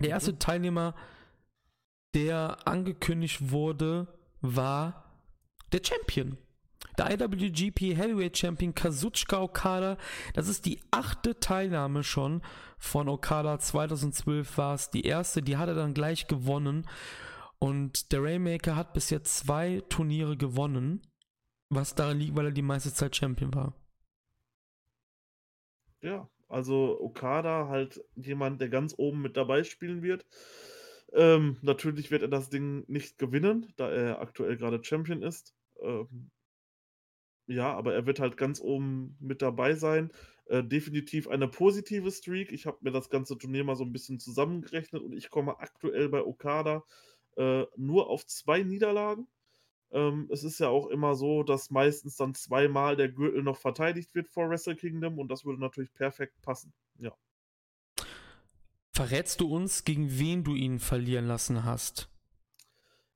S1: Der erste mhm. Teilnehmer, der angekündigt wurde, war der Champion. Der IWGP Heavyweight Champion Kazuchika Okada, das ist die achte Teilnahme schon von Okada. 2012 war es die erste, die hat er dann gleich gewonnen. Und der Rainmaker hat bis jetzt zwei Turniere gewonnen, was daran liegt, weil er die meiste Zeit Champion war.
S3: Ja, also Okada halt jemand, der ganz oben mit dabei spielen wird. Ähm, natürlich wird er das Ding nicht gewinnen, da er aktuell gerade Champion ist. Ähm, ja, aber er wird halt ganz oben mit dabei sein. Äh, definitiv eine positive Streak. Ich habe mir das ganze Turnier mal so ein bisschen zusammengerechnet und ich komme aktuell bei Okada äh, nur auf zwei Niederlagen. Ähm, es ist ja auch immer so, dass meistens dann zweimal der Gürtel noch verteidigt wird vor Wrestle Kingdom und das würde natürlich perfekt passen. Ja.
S1: Verrätst du uns, gegen wen du ihn verlieren lassen hast?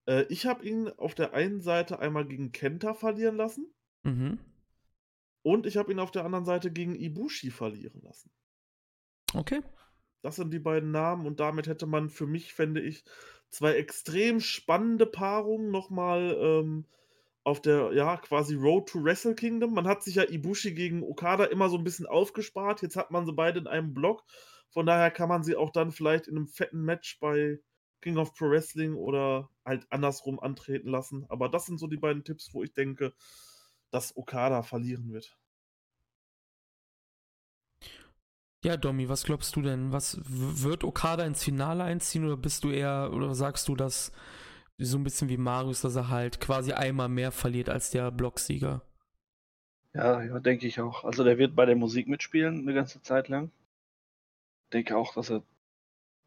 S3: Äh, ich habe ihn auf der einen Seite einmal gegen Kenta verlieren lassen. Mhm. Und ich habe ihn auf der anderen Seite gegen Ibushi verlieren lassen.
S1: Okay.
S3: Das sind die beiden Namen und damit hätte man für mich, fände ich, zwei extrem spannende Paarungen nochmal ähm, auf der, ja, quasi Road to Wrestle Kingdom. Man hat sich ja Ibushi gegen Okada immer so ein bisschen aufgespart. Jetzt hat man sie beide in einem Block. Von daher kann man sie auch dann vielleicht in einem fetten Match bei King of Pro Wrestling oder halt andersrum antreten lassen. Aber das sind so die beiden Tipps, wo ich denke, dass Okada verlieren wird.
S1: Ja, Domi, was glaubst du denn? Was wird Okada ins Finale einziehen oder bist du eher oder sagst du, dass so ein bisschen wie Marius, dass er halt quasi einmal mehr verliert als der Blocksieger?
S2: Ja, ja, denke ich auch. Also der wird bei der Musik mitspielen eine ganze Zeit lang. Denke auch, dass er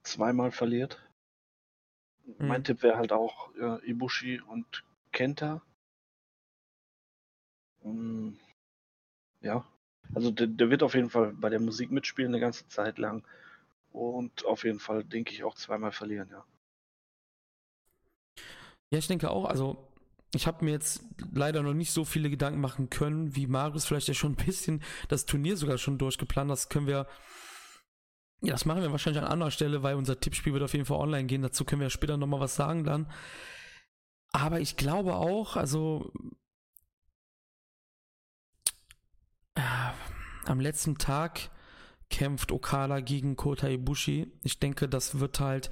S2: zweimal verliert. Mhm. Mein Tipp wäre halt auch äh, Ibushi und Kenta. Um, ja, also der, der, wird auf jeden Fall bei der Musik mitspielen eine ganze Zeit lang. Und auf jeden Fall, denke ich, auch zweimal verlieren, ja.
S1: Ja, ich denke auch, also ich habe mir jetzt leider noch nicht so viele Gedanken machen können, wie Marius vielleicht ja schon ein bisschen das Turnier sogar schon durchgeplant. Das können wir, ja, das machen wir wahrscheinlich an anderer Stelle, weil unser Tippspiel wird auf jeden Fall online gehen. Dazu können wir später nochmal was sagen dann. Aber ich glaube auch, also äh, am letzten Tag kämpft Okada gegen Kota Ibushi. Ich denke, das wird halt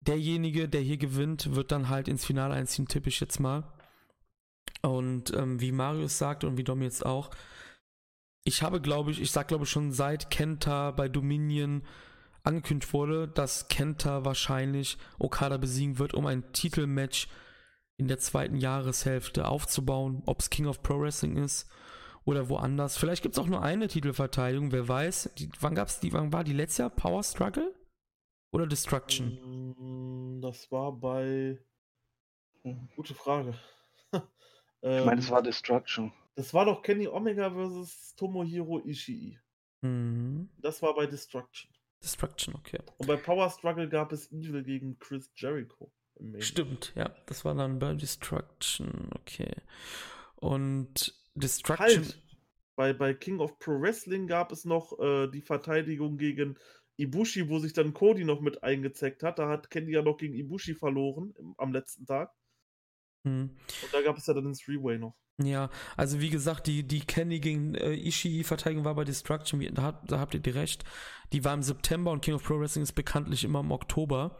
S1: derjenige, der hier gewinnt, wird dann halt ins Finale einziehen, tippe ich jetzt mal. Und ähm, wie Marius sagt und wie Dom jetzt auch, ich habe, glaube ich, ich sag, glaube ich, schon seit Kenta bei Dominion angekündigt wurde, dass Kenta wahrscheinlich Okada besiegen wird, um ein Titelmatch in der zweiten Jahreshälfte aufzubauen, ob es King of Pro Wrestling ist oder woanders. Vielleicht gibt es auch nur eine Titelverteidigung, wer weiß. Die, wann gab's die, wann war die letzte Jahr? Power Struggle? Oder Destruction?
S3: Mm, das war bei. Gute Frage. <laughs>
S2: ich meine, es war Destruction.
S3: Das war doch Kenny Omega versus Tomohiro Ishii.
S1: Mhm.
S3: Das war bei Destruction.
S1: Destruction, okay.
S3: Und bei Power Struggle gab es Evil gegen Chris Jericho.
S1: Stimmt, ja. Das war dann bei Destruction, okay. Und Destruction. Halt.
S3: Bei, bei King of Pro Wrestling gab es noch äh, die Verteidigung gegen Ibushi, wo sich dann Cody noch mit eingezeckt hat. Da hat Kenny ja noch gegen Ibushi verloren im, am letzten Tag.
S1: Hm.
S3: Und da gab es ja dann den Three-Way noch.
S1: Ja, also wie gesagt, die, die Kenny gegen äh, Ishii-Verteidigung war bei Destruction, da, da habt ihr die recht. Die war im September und King of Pro Wrestling ist bekanntlich immer im Oktober.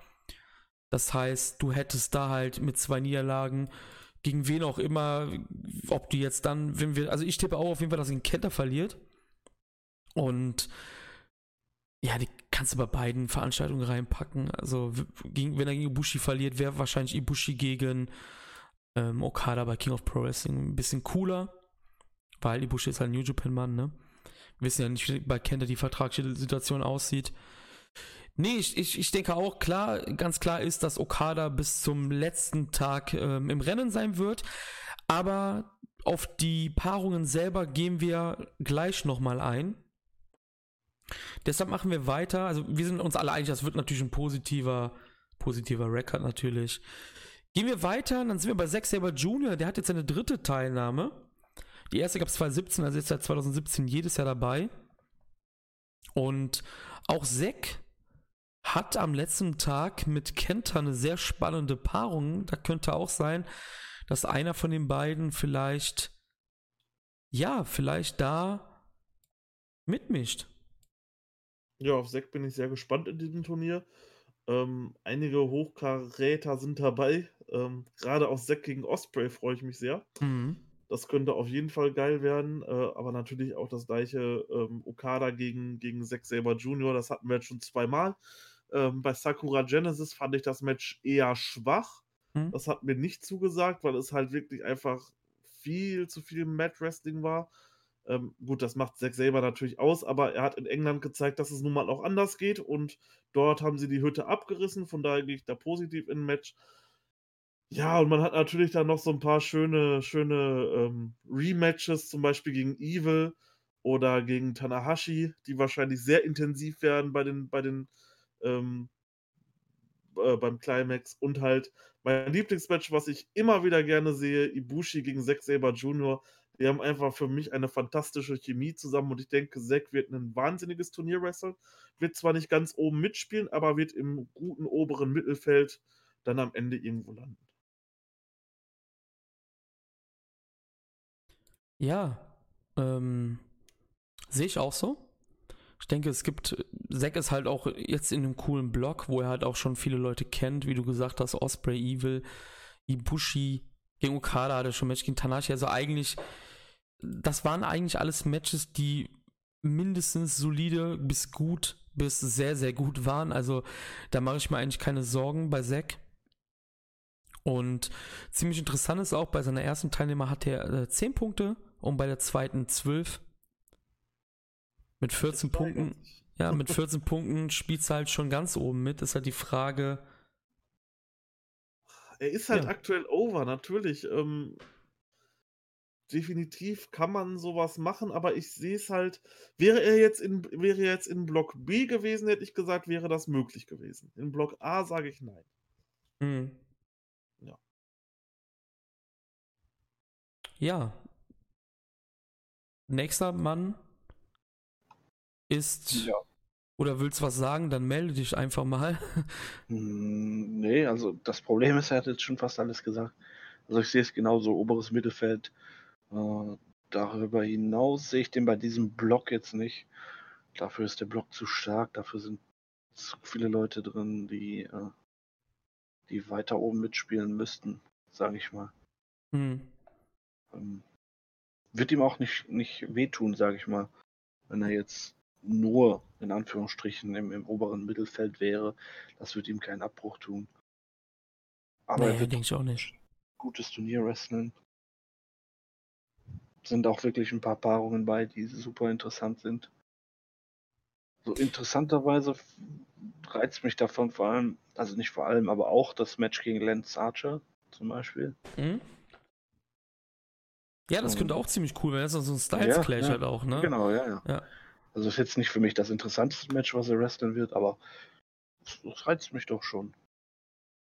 S1: Das heißt, du hättest da halt mit zwei Niederlagen gegen wen auch immer, ob du jetzt dann, wenn wir, also ich tippe auch auf jeden Fall, dass ihn Kenter verliert. Und ja, die kannst du bei beiden Veranstaltungen reinpacken. Also, wenn er gegen Ibushi verliert, wäre wahrscheinlich Ibushi gegen ähm, Okada bei King of Pro Wrestling ein bisschen cooler. Weil Ibushi ist halt New Japan-Mann, ne? Wir wissen ja nicht, wie bei Kenta die Vertragssituation aussieht. Nee, ich, ich, ich denke auch, klar, ganz klar ist, dass Okada bis zum letzten Tag ähm, im Rennen sein wird. Aber auf die Paarungen selber gehen wir gleich nochmal ein. Deshalb machen wir weiter. Also wir sind uns alle einig, das wird natürlich ein positiver, positiver Rekord natürlich. Gehen wir weiter, dann sind wir bei Zack Saber Jr., der hat jetzt seine dritte Teilnahme. Die erste gab es 2017, also ist seit 2017 jedes Jahr dabei. Und auch Zack hat am letzten Tag mit Kenta eine sehr spannende Paarung. Da könnte auch sein, dass einer von den beiden vielleicht, ja, vielleicht da mitmischt.
S3: Ja, auf Sek bin ich sehr gespannt in diesem Turnier. Ähm, einige Hochkaräter sind dabei. Ähm, Gerade auf Sek gegen Osprey freue ich mich sehr.
S1: Mhm.
S3: Das könnte auf jeden Fall geil werden. Äh, aber natürlich auch das gleiche ähm, Okada gegen, gegen Zack Saber Jr. Das hatten wir jetzt schon zweimal. Ähm, bei Sakura Genesis fand ich das Match eher schwach. Mhm. Das hat mir nicht zugesagt, weil es halt wirklich einfach viel zu viel Mat Wrestling war. Ähm, gut, das macht Zack selber natürlich aus, aber er hat in England gezeigt, dass es nun mal auch anders geht und dort haben sie die Hütte abgerissen, von daher gehe ich da positiv in ein Match. Ja, und man hat natürlich dann noch so ein paar schöne, schöne ähm, Rematches, zum Beispiel gegen Evil oder gegen Tanahashi, die wahrscheinlich sehr intensiv werden bei den, bei den ähm, äh, beim Climax und halt mein Lieblingsmatch, was ich immer wieder gerne sehe, Ibushi gegen Zack Saber Jr. Die haben einfach für mich eine fantastische Chemie zusammen und ich denke, Zack wird ein wahnsinniges Turnier wresteln. Wird zwar nicht ganz oben mitspielen, aber wird im guten oberen Mittelfeld dann am Ende irgendwo landen.
S1: Ja, ähm, sehe ich auch so. Ich denke, es gibt, Zack ist halt auch jetzt in einem coolen Block, wo er halt auch schon viele Leute kennt, wie du gesagt hast, Osprey, Evil, Ibushi, gegen Okada hat er schon Match gegen Tanashi, also eigentlich das waren eigentlich alles Matches, die mindestens solide bis gut bis sehr, sehr gut waren. Also da mache ich mir eigentlich keine Sorgen bei Zack. Und ziemlich interessant ist auch, bei seiner ersten Teilnehmer hat er äh, 10 Punkte und bei der zweiten 12. Mit 14 Punkten. <laughs> Ja, mit 14 Punkten spielt es halt schon ganz oben mit. Ist halt die Frage.
S3: Er ist halt ja. aktuell over, natürlich. Ähm, definitiv kann man sowas machen, aber ich sehe es halt, wäre er jetzt in, wäre er jetzt in Block B gewesen, hätte ich gesagt, wäre das möglich gewesen. In Block A sage ich nein.
S1: Mhm.
S3: Ja.
S1: Ja. Nächster Mann ist. Ja. Oder willst du was sagen? Dann melde dich einfach mal. <laughs>
S2: Hm, nee, also das Problem ist, er hat jetzt schon fast alles gesagt. Also ich sehe es genauso, oberes Mittelfeld. Äh, darüber hinaus sehe ich den bei diesem Block jetzt nicht. Dafür ist der Block zu stark, dafür sind zu viele Leute drin, die, äh, die weiter oben mitspielen müssten, sage ich mal.
S1: Mhm.
S2: Ähm, wird ihm auch nicht, nicht wehtun, sage ich mal, wenn er jetzt nur in Anführungsstrichen im, im oberen Mittelfeld wäre. Das wird ihm keinen Abbruch tun.
S1: Aber nee, er wird ich auch nicht.
S2: Gutes Turnier wresteln. Sind auch wirklich ein paar Paarungen bei, die super interessant sind. So interessanterweise reizt mich davon vor allem, also nicht vor allem, aber auch das Match gegen Lance Archer zum Beispiel.
S1: Mhm. Ja, das könnte auch ziemlich cool werden. Das ist so ein Styles-Clash ja, ja. halt auch, ne?
S2: Genau, ja, ja, ja. Also ist jetzt nicht für mich das interessanteste Match, was er wresteln wird, aber das reizt mich doch schon.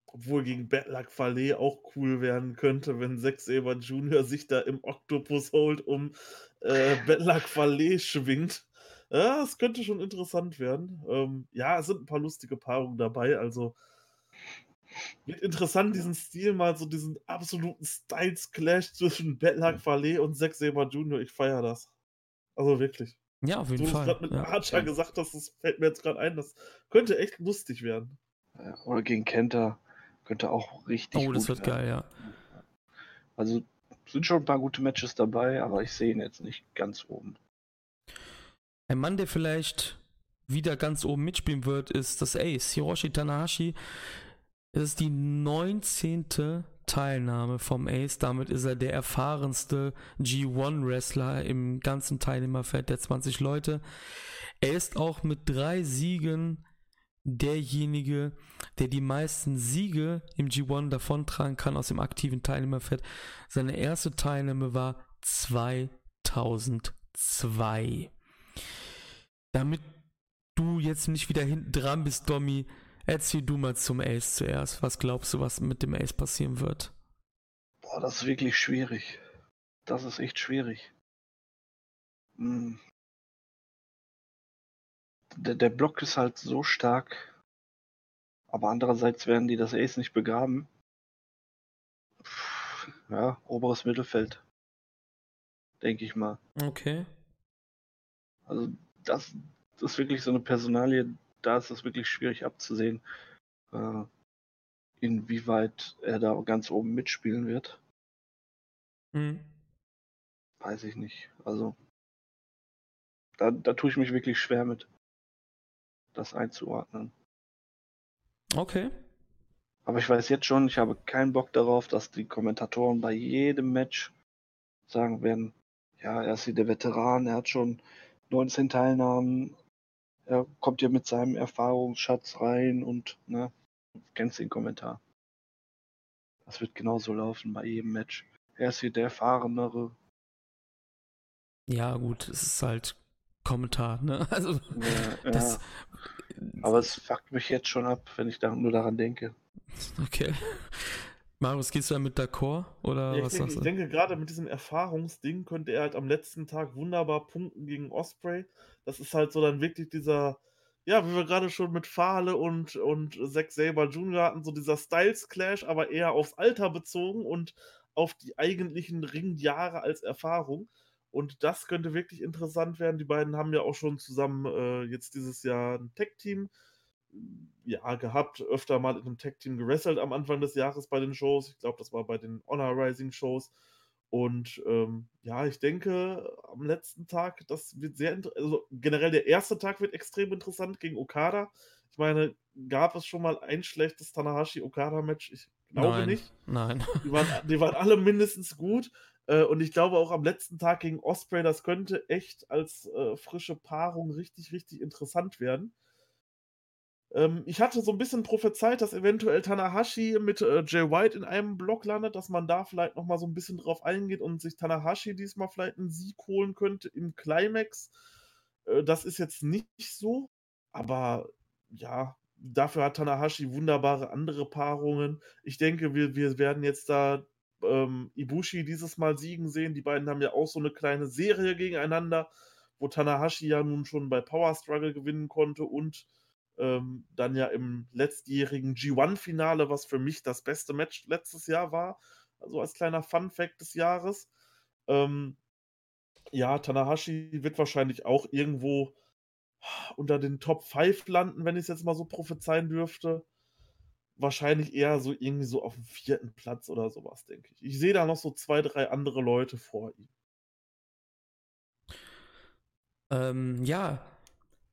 S3: Obwohl gegen Bad Luck Fale auch cool werden könnte, wenn Zack Saber Jr. sich da im Octopus holt, um äh, Bad Luck Fale schwingt. Ja, es könnte schon interessant werden. Ähm, ja, es sind ein paar lustige Paarungen dabei, also wird interessant, diesen Stil mal, so diesen absoluten Styles-Clash zwischen Bedlag Fale und Zack Saber Jr. Ich feiere das. Also wirklich.
S1: Ja, auf jeden
S3: so,
S1: Fall.
S3: Du gerade mit ja. Archer ja. gesagt hast, das fällt mir jetzt gerade ein, das könnte echt lustig werden.
S2: Ja, oder gegen Kenta könnte auch richtig.
S1: Oh, das wird werden. geil, ja.
S2: Also sind schon ein paar gute Matches dabei, aber ich sehe ihn jetzt nicht ganz oben.
S1: Ein Mann, der vielleicht wieder ganz oben mitspielen wird, ist das Ace, Hiroshi Tanahashi. Es ist die 19. Teilnahme vom Ace. Damit ist er der erfahrenste G1-Wrestler im ganzen Teilnehmerfeld der 20 Leute. Er ist auch mit drei Siegen derjenige, der die meisten Siege im G1 davontragen kann aus dem aktiven Teilnehmerfeld. Seine erste Teilnahme war 2002. Damit du jetzt nicht wieder hinten dran bist, Erzähl du mal zum Ace zuerst. Was glaubst du, was mit dem Ace passieren wird?
S2: Boah, das ist wirklich schwierig. Das ist echt schwierig. Hm. Der, der Block ist halt so stark. Aber andererseits werden die das Ace nicht begraben. Ja, oberes Mittelfeld. Denke ich mal.
S1: Okay.
S2: Also, das, das ist wirklich so eine Personalie, da ist es wirklich schwierig abzusehen, äh, inwieweit er da ganz oben mitspielen wird.
S1: Mhm.
S2: Weiß ich nicht. Also, da, da tue ich mich wirklich schwer mit, das einzuordnen.
S1: Okay.
S2: Aber ich weiß jetzt schon, ich habe keinen Bock darauf, dass die Kommentatoren bei jedem Match sagen werden, ja, er ist hier der Veteran, er hat schon 19 Teilnahmen, er kommt ja mit seinem Erfahrungsschatz rein und, ne, kennst den Kommentar. Das wird genauso laufen bei jedem Match. Er ist hier der Erfahrenere.
S1: Ja, gut, es ist halt Kommentar, ne? <laughs> Also,
S2: ja, das, ja. Aber es fuckt mich jetzt schon ab, wenn ich da nur daran denke.
S1: Okay. Marius, gehst du damit d'accord? Oder
S3: ja,
S1: was
S3: ich denke, ich denke, gerade mit diesem Erfahrungsding könnte er halt am letzten Tag wunderbar punkten gegen Osprey. Das ist halt so dann wirklich dieser, ja, wie wir gerade schon mit Fahle und, und Zack Saber Jr. hatten, so dieser Styles-Clash, aber eher aufs Alter bezogen und auf die eigentlichen Ringjahre als Erfahrung. Und das könnte wirklich interessant werden. Die beiden haben ja auch schon zusammen äh, jetzt dieses Jahr ein Tech-Team ja, gehabt, öfter mal in einem Tag-Team gewrestelt am Anfang des Jahres bei den Shows. Ich glaube, das war bei den Honor Rising Shows. Und ähm, ja, ich denke, am letzten Tag, das wird sehr also generell der erste Tag wird extrem interessant gegen Okada. Ich meine, gab es schon mal ein schlechtes Tanahashi-Okada-Match? Ich glaube
S1: nein,
S3: nicht.
S1: Nein.
S3: Die waren, die waren alle mindestens gut. Äh, und ich glaube auch am letzten Tag gegen Osprey, das könnte echt als äh, frische Paarung richtig, richtig interessant werden. Ähm, ich hatte so ein bisschen prophezeit, dass eventuell Tanahashi mit äh, Jay White in einem Block landet, dass man da vielleicht nochmal so ein bisschen drauf eingeht und sich Tanahashi diesmal vielleicht einen Sieg holen könnte im Climax. Äh, das ist jetzt nicht so, aber ja, dafür hat Tanahashi wunderbare andere Paarungen. Ich denke, wir, wir werden jetzt da ähm, Ibushi dieses Mal siegen sehen. Die beiden haben ja auch so eine kleine Serie gegeneinander, wo Tanahashi ja nun schon bei Power Struggle gewinnen konnte und ähm, dann ja im letztjährigen G1-Finale, was für mich das beste Match letztes Jahr war. Also als kleiner Fun-Fact des Jahres. Ähm, ja, Tanahashi wird wahrscheinlich auch irgendwo unter den Top 5 landen, wenn ich es jetzt mal so prophezeien dürfte. Wahrscheinlich eher so irgendwie so auf dem vierten Platz oder sowas, denke ich. Ich sehe da noch so zwei, drei andere Leute vor ihm.
S1: Ähm, ja,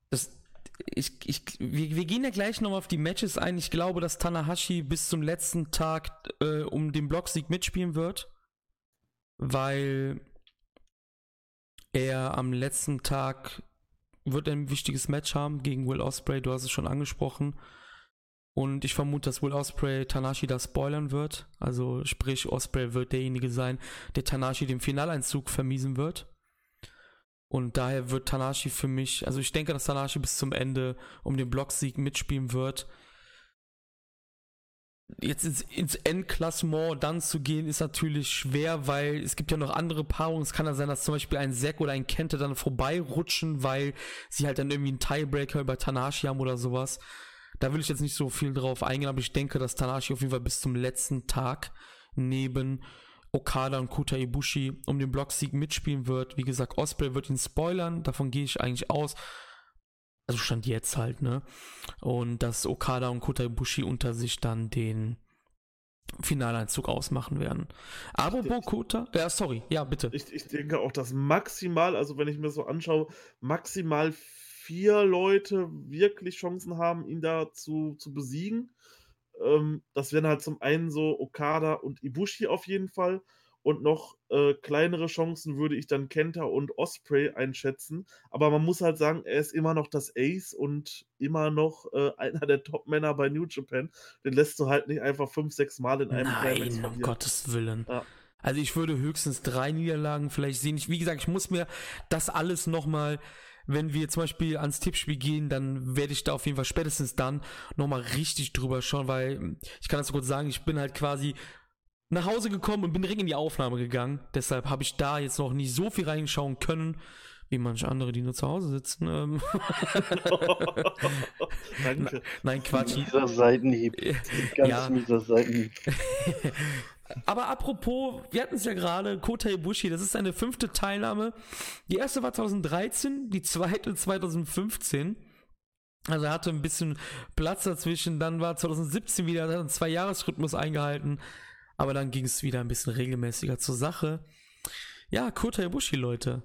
S1: das, ich, ich, wir, wir gehen ja gleich noch auf die Matches ein. Ich glaube, dass Tanahashi bis zum letzten Tag äh, um den Blocksieg mitspielen wird, weil er am letzten Tag wird ein wichtiges Match haben gegen Will Osprey. Du hast es schon angesprochen. Und ich vermute, dass Will Osprey Tanashi da spoilern wird. Also sprich, Osprey wird derjenige sein, der Tanashi den Finaleinzug vermiesen wird. Und daher wird Tanashi für mich, also ich denke, dass Tanashi bis zum Ende um den Blocksieg mitspielen wird. Jetzt ins, ins Endklassement dann zu gehen, ist natürlich schwer, weil es gibt ja noch andere Paarungen. Es kann ja sein, dass zum Beispiel ein Zack oder ein Kente dann vorbeirutschen, weil sie halt dann irgendwie einen Tiebreaker über Tanashi haben oder sowas. Da will ich jetzt nicht so viel drauf eingehen, aber ich denke, dass Tanashi auf jeden Fall bis zum letzten Tag neben Okada und Kota Ibushi um den Blocksieg mitspielen wird. Wie gesagt, Osprey wird ihn spoilern, davon gehe ich eigentlich aus. Also stand jetzt halt, ne? Und dass Okada und Kota Ibushi unter sich dann den Finaleinzug ausmachen werden. Aber Kota, ja, sorry, ja, bitte.
S3: Ich, ich denke auch, dass maximal, also wenn ich mir so anschaue, maximal vier Leute wirklich Chancen haben, ihn da zu, zu besiegen. Ähm, das wären halt zum einen so Okada und Ibushi auf jeden Fall. Und noch äh, kleinere Chancen würde ich dann Kenta und Osprey einschätzen. Aber man muss halt sagen, er ist immer noch das Ace und immer noch äh, <laughs> einer der Top-Männer bei New Japan. Den lässt du halt nicht einfach fünf, sechs Mal in einem
S1: Nein, um Gottes Willen. Ja. Also ich würde höchstens drei Niederlagen vielleicht sehen. Ich, wie gesagt, ich muss mir das alles nochmal mal wenn wir zum Beispiel ans Tippspiel gehen, dann werde ich da auf jeden Fall spätestens dann nochmal richtig drüber schauen, weil ich kann das so kurz sagen, ich bin halt quasi nach Hause gekommen und bin direkt in die Aufnahme gegangen. Deshalb habe ich da jetzt noch nicht so viel reinschauen können, wie manche andere, die nur zu Hause sitzen. Ähm. <laughs>
S3: Danke.
S1: Nein, Quatsch.
S2: Dieser Seitenhieb. Ganz ja. mieser Seitenhieb. <laughs>
S1: Aber apropos, wir hatten es ja gerade, Kota Ibushi, das ist seine fünfte Teilnahme. Die erste war 2013, die zweite 2015. Also er hatte ein bisschen Platz dazwischen. Dann war 2017 wieder, hat einen Zwei-Jahres-Rhythmus eingehalten. Aber dann ging es wieder ein bisschen regelmäßiger zur Sache. Ja, Kota Ibushi, Leute.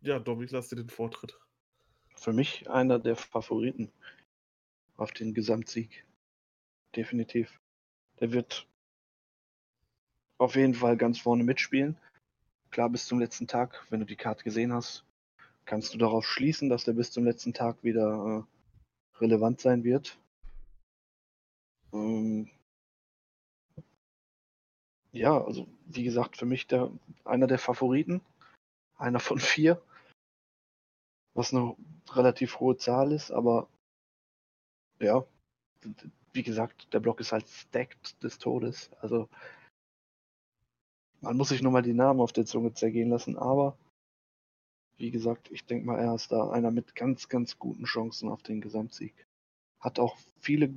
S3: Ja, Dom, ich lasse dir den Vortritt.
S2: Für mich einer der Favoriten auf den Gesamtsieg definitiv. Der wird auf jeden Fall ganz vorne mitspielen. Klar, bis zum letzten Tag, wenn du die Karte gesehen hast, kannst du darauf schließen, dass der bis zum letzten Tag wieder äh, relevant sein wird. Ähm ja, also wie gesagt, für mich der, einer der Favoriten, einer von vier, was eine relativ hohe Zahl ist, aber ja, wie gesagt, der Block ist halt stacked des Todes. Also man muss sich nur mal die Namen auf der Zunge zergehen lassen, aber wie gesagt, ich denke mal, er ist da einer mit ganz, ganz guten Chancen auf den Gesamtsieg. Hat auch viele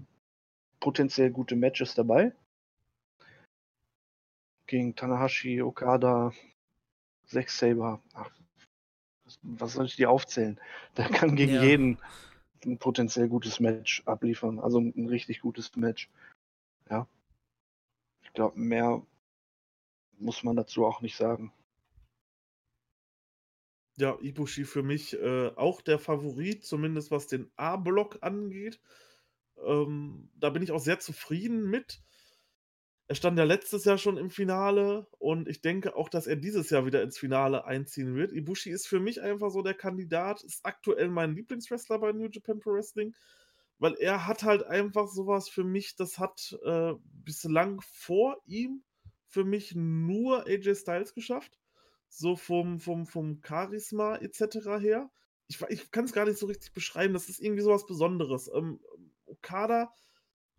S2: potenziell gute Matches dabei. Gegen Tanahashi, Okada, Zack Saber. Ach, was soll ich dir aufzählen? Der kann gegen ja. jeden ein potenziell gutes Match abliefern. Also ein richtig gutes Match. Ja. Ich glaube, mehr muss man dazu auch nicht sagen.
S3: Ja, Ibushi für mich äh, auch der Favorit, zumindest was den A-Block angeht. Ähm, da bin ich auch sehr zufrieden mit. Er stand ja letztes Jahr schon im Finale und ich denke auch, dass er dieses Jahr wieder ins Finale einziehen wird. Ibushi ist für mich einfach so der Kandidat, ist aktuell mein Lieblingswrestler bei New Japan Pro Wrestling, weil er hat halt einfach sowas für mich, das hat äh, bislang vor ihm für mich nur AJ Styles geschafft. So vom, vom, vom Charisma etc. her. Ich, ich kann es gar nicht so richtig beschreiben. Das ist irgendwie sowas Besonderes. Ähm, Okada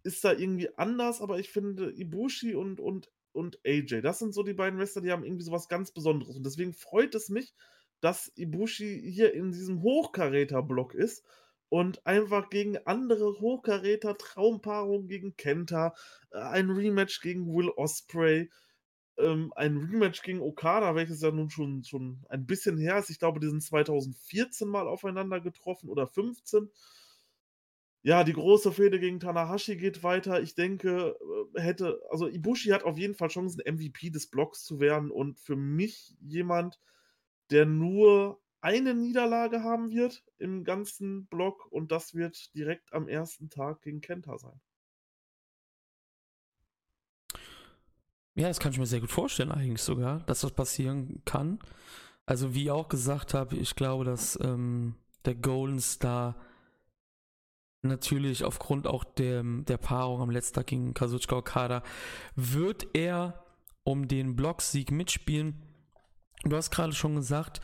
S3: ist da irgendwie anders, aber ich finde Ibushi und, und, und AJ, das sind so die beiden Wrestler, die haben irgendwie sowas ganz Besonderes. Und deswegen freut es mich, dass Ibushi hier in diesem Hochkaräter-Block ist und einfach gegen andere Hochkaräter, Traumpaarungen gegen Kenta, äh, ein Rematch gegen Will Osprey, ähm, ein Rematch gegen Okada, welches ja nun schon, schon ein bisschen her ist. Ich glaube, die sind 2014 mal aufeinander getroffen oder 15 ja, die große Fehde gegen Tanahashi geht weiter. Ich denke, äh, hätte, also Ibushi hat auf jeden Fall Chancen, MVP des Blocks zu werden und für mich jemand, der nur eine Niederlage haben wird im ganzen Block und das wird direkt am ersten Tag gegen Kenta sein.
S1: Ja, das kann ich mir sehr gut vorstellen, eigentlich sogar, dass das passieren kann. Also, wie ich auch gesagt habe, ich glaube, dass ähm, der Golden Star natürlich aufgrund auch der, der Paarung am letzten Tag gegen Kazuchika Okada, wird er um den Blocksieg mitspielen. Du hast gerade schon gesagt,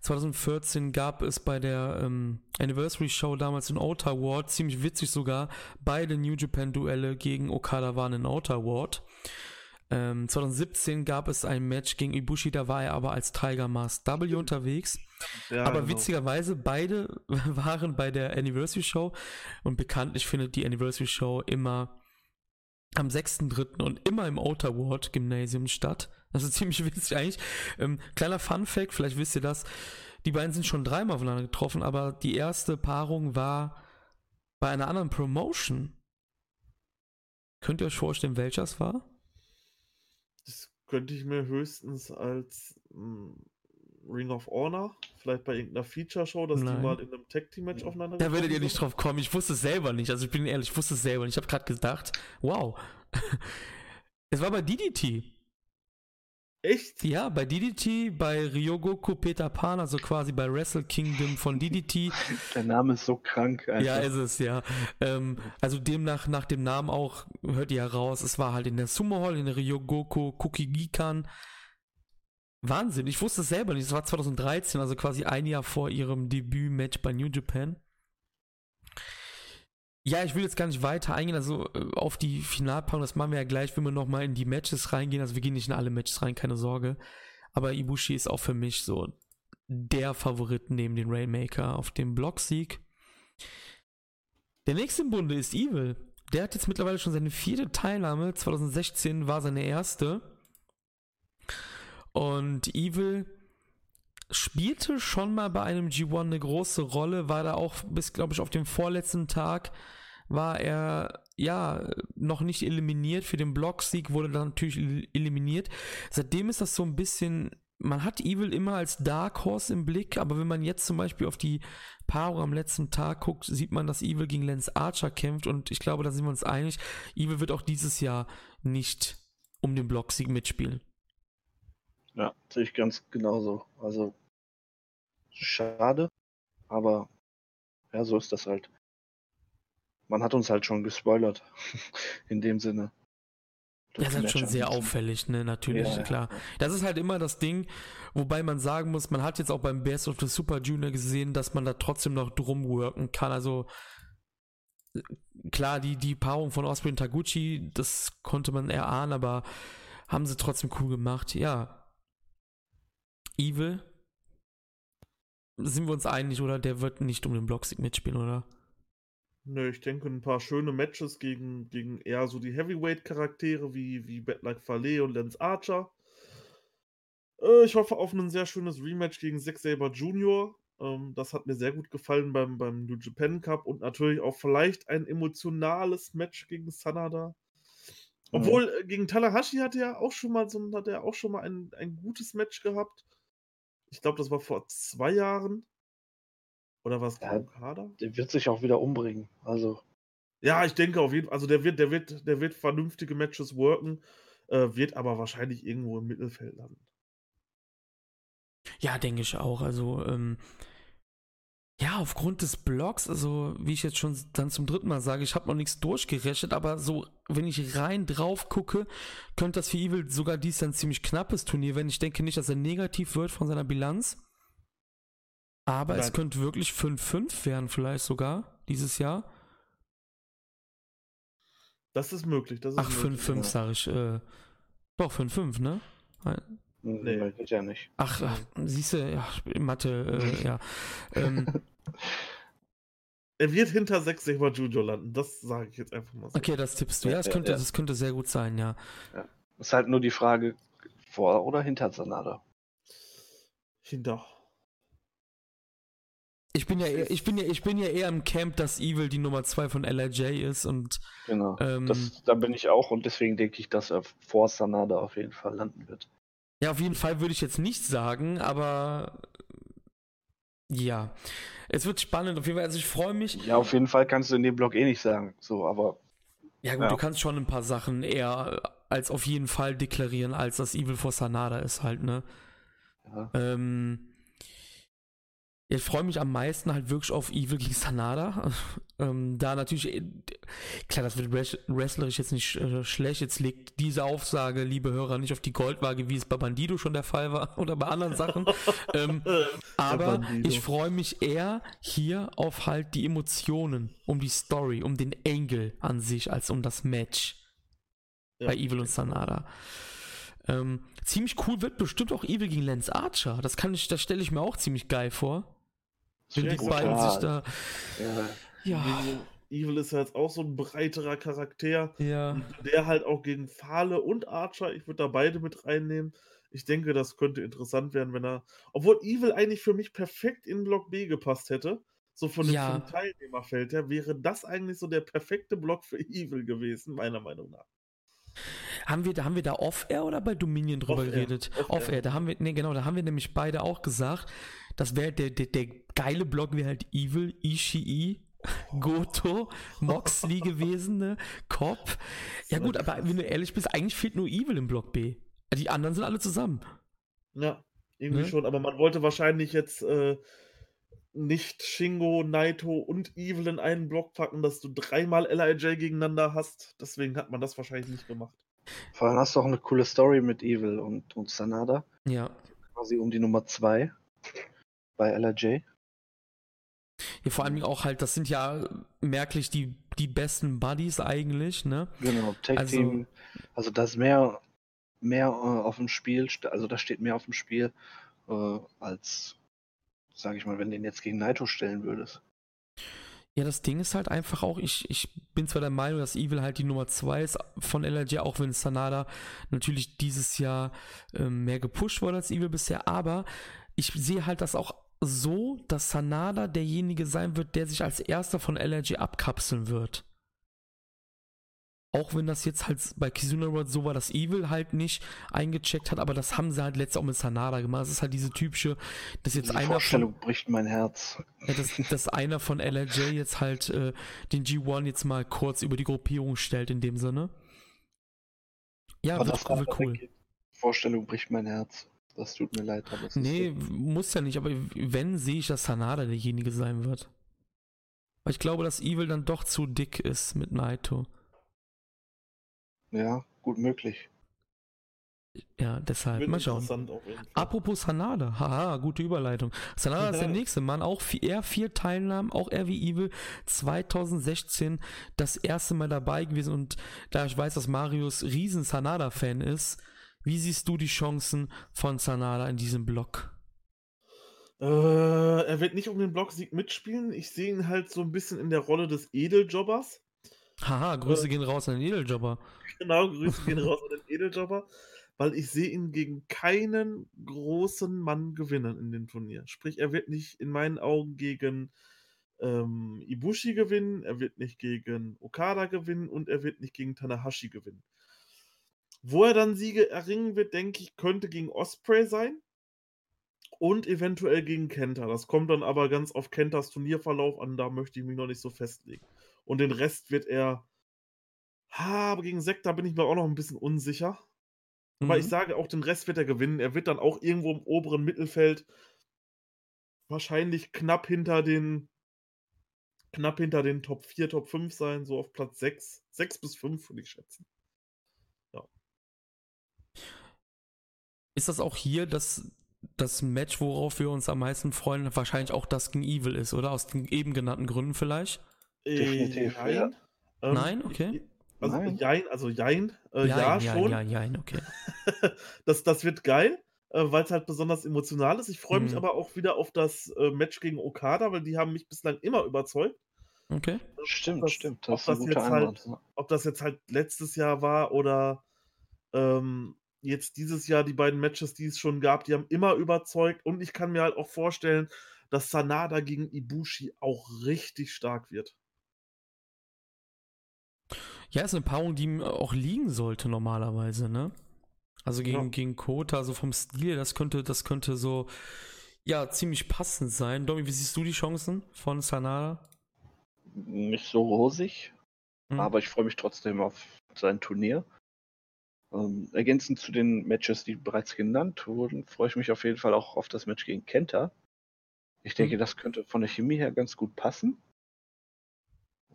S1: 2014 gab es bei der ähm, Anniversary Show damals in Ota Ward, ziemlich witzig sogar, beide New Japan Duelle gegen Okada waren in Ota Ward. Ähm, 2017 gab es ein Match gegen Ibushi, da war er aber als Tiger Mask W unterwegs. Ja, aber genau. witzigerweise, beide <laughs> waren bei der Anniversary Show und bekanntlich findet die Anniversary Show immer am 6.3. und immer im Outer Ward Gymnasium statt. Das ist <laughs> ziemlich witzig eigentlich. Ähm, kleiner Fun Fact, vielleicht wisst ihr das. Die beiden sind schon dreimal aufeinander getroffen, aber die erste Paarung war bei einer anderen Promotion. Könnt ihr euch vorstellen, welcher es war?
S3: Könnte ich mir höchstens als hm, Ring of Honor, vielleicht bei irgendeiner Feature-Show, dass Nein. die mal in einem Tag-Team-Match aufeinander
S1: Da werdet ihr nicht drauf kommen. Ich wusste es selber nicht. Also ich bin ehrlich, ich wusste es selber nicht. Ich habe gerade gedacht, wow. <laughs> es war bei DDT.
S3: Echt?
S1: Ja, bei DDT, bei Ryogoku Peter Pan, also quasi bei Wrestle Kingdom von DDT.
S2: Der Name ist so krank.
S1: Einfach. Ja, ist es, ja. Ähm, also demnach, nach dem Namen auch, hört ihr ja raus, es war halt in der Sumo Hall, in der Ryogoku Kukigikan. Wahnsinn, ich wusste es selber nicht. Es war 2013, also quasi ein Jahr vor ihrem Debüt-Match bei New Japan. Ja, ich will jetzt gar nicht weiter eingehen, also äh, auf die Finalpaarung, das machen wir ja gleich, wenn wir nochmal in die Matches reingehen. Also wir gehen nicht in alle Matches rein, keine Sorge. Aber Ibushi ist auch für mich so der Favorit neben den Rainmaker auf dem Blocksieg. Der nächste im Bunde ist Evil. Der hat jetzt mittlerweile schon seine vierte Teilnahme. 2016 war seine erste. Und Evil spielte schon mal bei einem G1 eine große Rolle, war da auch bis, glaube ich, auf dem vorletzten Tag war er ja noch nicht eliminiert. Für den Blocksieg wurde dann natürlich eliminiert. Seitdem ist das so ein bisschen. Man hat Evil immer als Dark Horse im Blick, aber wenn man jetzt zum Beispiel auf die Paarung am letzten Tag guckt, sieht man, dass Evil gegen Lance Archer kämpft und ich glaube, da sind wir uns einig. Evil wird auch dieses Jahr nicht um den Blocksieg mitspielen.
S2: Ja, sehe ich ganz genauso. Also schade, aber ja, so ist das halt. Man hat uns halt schon gespoilert, <laughs> in dem Sinne.
S1: Das ist halt schon sehr auffällig, ne, natürlich, ja, klar. Das ist halt immer das Ding, wobei man sagen muss, man hat jetzt auch beim Best of the Super Junior gesehen, dass man da trotzdem noch drum worken kann. Also, klar, die, die Paarung von Osprey und Taguchi, das konnte man erahnen, aber haben sie trotzdem cool gemacht. Ja, Evil, sind wir uns einig, oder? Der wird nicht um den Blocksieg mitspielen, oder?
S3: Nö, ich denke, ein paar schöne Matches gegen, gegen eher so die Heavyweight-Charaktere wie, wie Bad Like Fale und Lance Archer. Äh, ich hoffe auf ein sehr schönes Rematch gegen Zack Saber Jr. Ähm, das hat mir sehr gut gefallen beim, beim New Japan Cup und natürlich auch vielleicht ein emotionales Match gegen Sanada. Obwohl, mhm. gegen Tanahashi hat er auch schon mal so hat er auch schon mal ein, ein gutes Match gehabt. Ich glaube, das war vor zwei Jahren. Oder was? Ja,
S2: Okada? Der wird sich auch wieder umbringen. Also.
S3: Ja, ich denke auf jeden Fall. Also der wird, der wird, der wird vernünftige Matches worken. äh, wird aber wahrscheinlich irgendwo im Mittelfeld landen.
S1: Ja, denke ich auch. Also, ähm, ja, aufgrund des Blogs, also wie ich jetzt schon dann zum dritten Mal sage, ich habe noch nichts durchgerechnet, aber so, wenn ich rein drauf gucke, könnte das für Evil sogar dies ein ziemlich knappes Turnier werden. Ich denke nicht, dass er negativ wird von seiner Bilanz. Aber Nein. es könnte wirklich 5-5 werden, vielleicht sogar, dieses Jahr.
S3: Das ist möglich. Das ist
S1: Ach, 5-5 ja. sage ich. Äh, doch, 5-5, ne?
S2: Nee, geht ja nicht.
S1: Ach, ach siehst du, ja, Mathe, äh, ja. Ähm, <laughs>
S3: er wird hinter 6 Sigma Jujo landen, das sage ich jetzt einfach mal
S1: so. Okay, das tippst du. Ja, das, könnte, ja. das könnte sehr gut sein, ja. ja.
S2: Ist halt nur die Frage, vor oder hinter Sanada?
S3: Hinter.
S1: Ich bin ja eher, ich bin ja, ich bin ja eher im Camp, dass Evil die Nummer 2 von LRJ ist und.
S2: Genau. Ähm, das, da bin ich auch und deswegen denke ich, dass er vor Sanada auf jeden Fall landen wird.
S1: Ja, auf jeden Fall würde ich jetzt nicht sagen, aber ja. Es wird spannend, auf jeden Fall. Also ich freue mich.
S2: Ja, auf jeden Fall kannst du in dem Blog eh nicht sagen. So, aber.
S1: Ja, gut, ja. du kannst schon ein paar Sachen eher als auf jeden Fall deklarieren, als das Evil for Sanada ist halt, ne? Ja. Ähm, ich freue mich am meisten halt wirklich auf Evil gegen Sanada. Ähm, da natürlich, äh, klar, das wird wrestlerisch jetzt nicht äh, schlecht. Jetzt legt diese Aufsage, liebe Hörer, nicht auf die Goldwaage, wie es bei Bandido schon der Fall war <laughs> oder bei anderen Sachen. ähm, <laughs> aber ich freue mich eher hier auf halt die Emotionen, um die Story, um den Angle an sich, als um das Match ja. bei Evil und Sanada. Ähm, ziemlich cool wird bestimmt auch Evil gegen Lance Archer. Das kann ich, das stelle ich mir auch ziemlich geil vor. Wenn die beiden sich da.
S3: Ja. Ja. Evil ist ja jetzt auch so ein breiterer Charakter.
S1: Ja.
S3: Der halt auch gegen Fahle und Archer, ich würde da beide mit reinnehmen. Ich denke, das könnte interessant werden, wenn er. Obwohl Evil eigentlich für mich perfekt in Block B gepasst hätte. So von dem, ja. Teilnehmerfeld her wäre das eigentlich so der perfekte Block für Evil gewesen, meiner Meinung nach.
S1: Haben wir, haben wir da Off-Air oder bei Dominion drüber Off geredet? Off-Air. Off da haben wir, nee, genau, da haben wir nämlich beide auch gesagt, das wäre der, der, der geile Block wäre halt Evil, Ishii, <laughs> Goto, Moxley gewesen, ne? Cop. Ja gut, aber wenn du ehrlich bist, eigentlich fehlt nur Evil im Block B. Die anderen sind alle zusammen.
S3: Ja, irgendwie ne? schon, aber man wollte wahrscheinlich jetzt äh, nicht Shingo, Naito und Evil in einen Block packen, dass du dreimal LIJ gegeneinander hast. Deswegen hat man das wahrscheinlich nicht gemacht.
S2: Vor allem hast du auch eine coole Story mit Evil und, und Sanada.
S1: Ja.
S2: Quasi um die Nummer 2 bei LRJ.
S1: Ja, vor allem auch halt, das sind ja merklich die, die besten Buddies eigentlich, ne?
S2: Genau, Tag also, Team. Also da ist mehr, mehr äh, auf dem Spiel, also da steht mehr auf dem Spiel, äh, als, sag ich mal, wenn du den jetzt gegen Naito stellen würdest.
S1: Ja, das Ding ist halt einfach auch, ich, ich bin zwar der Meinung, dass Evil halt die Nummer 2 ist von LRJ, auch wenn Sanada natürlich dieses Jahr äh, mehr gepusht wurde als Evil bisher, aber ich sehe halt das auch so, dass Sanada derjenige sein wird, der sich als erster von LRG abkapseln wird. Auch wenn das jetzt halt bei Kizuna Road so war, dass Evil halt nicht eingecheckt hat, aber das haben sie halt letztes auch mit Sanada gemacht. Das ist halt diese typische, dass jetzt Die einer
S2: Vorstellung von, bricht mein Herz.
S1: Ja, dass, dass einer von LRJ jetzt halt äh, den G1 jetzt mal kurz über die Gruppierung stellt in dem Sinne.
S2: Ja, aber wird, wird cool. Vorstellung bricht mein Herz. Das tut mir leid, aber
S1: es Nee, so. muss ja nicht, aber wenn, sehe ich, dass Sanada derjenige sein wird. Weil ich glaube, dass Evil dann doch zu dick ist mit Naito.
S2: Ja, gut möglich.
S1: Ja, deshalb. Mal schauen. Apropos Sanada. Haha, gute Überleitung. Sanada ist der <laughs> nächste Mann. Auch er vier Teilnahmen, auch er wie Evil. 2016 das erste Mal dabei gewesen. Und da ich weiß, dass Marius riesen Sanada-Fan ist, wie siehst du die Chancen von Sanada in diesem Block?
S3: Äh, er wird nicht um den Blocksieg mitspielen. Ich sehe ihn halt so ein bisschen in der Rolle des Edeljobbers.
S1: Haha, Grüße äh, gehen raus an den Edeljobber. <laughs>
S3: Genau, Grüße gehen raus an den Edeljobber, weil ich sehe ihn gegen keinen großen Mann gewinnen in dem Turnier. Sprich, er wird nicht in meinen Augen gegen ähm, Ibushi gewinnen, er wird nicht gegen Okada gewinnen und er wird nicht gegen Tanahashi gewinnen. Wo er dann Siege erringen wird, denke ich, könnte gegen Osprey sein. Und eventuell gegen Kenta. Das kommt dann aber ganz auf Kentas Turnierverlauf an, da möchte ich mich noch nicht so festlegen. Und den Rest wird er. Ha, aber gegen Sekta bin ich mir auch noch ein bisschen unsicher. Aber mhm. ich sage, auch den Rest wird er gewinnen. Er wird dann auch irgendwo im oberen Mittelfeld wahrscheinlich knapp hinter den knapp hinter den Top 4, Top 5 sein, so auf Platz 6. 6 bis 5 würde ich schätzen.
S1: Ist das auch hier das, das Match, worauf wir uns am meisten freuen, wahrscheinlich auch das gegen Evil ist, oder? Aus den eben genannten Gründen vielleicht?
S2: Äh, Definitiv,
S1: nein. Ja. Ähm, nein, okay.
S3: Also nein. Jein, also Jein,
S1: äh, jein ja, schon. Ja, jein, okay. <laughs>
S3: das, das wird geil, äh, weil es halt besonders emotional ist. Ich freue mich mhm. aber auch wieder auf das äh, Match gegen Okada, weil die haben mich bislang immer überzeugt.
S1: Okay.
S2: Stimmt, das, stimmt.
S3: Das ob, das jetzt halt, ob das jetzt halt letztes Jahr war oder ähm, jetzt dieses Jahr die beiden Matches, die es schon gab, die haben immer überzeugt und ich kann mir halt auch vorstellen, dass Sanada gegen Ibushi auch richtig stark wird.
S1: Ja, ist eine Paarung, die ihm auch liegen sollte normalerweise, ne? Also gegen, ja. gegen Kota, so vom Stil, das könnte, das könnte so, ja, ziemlich passend sein. Domi, wie siehst du die Chancen von Sanada?
S2: Nicht so rosig, hm. aber ich freue mich trotzdem auf sein Turnier. Ähm, ergänzend zu den Matches, die bereits genannt wurden, freue ich mich auf jeden Fall auch auf das Match gegen Kenta. Ich denke, hm. das könnte von der Chemie her ganz gut passen.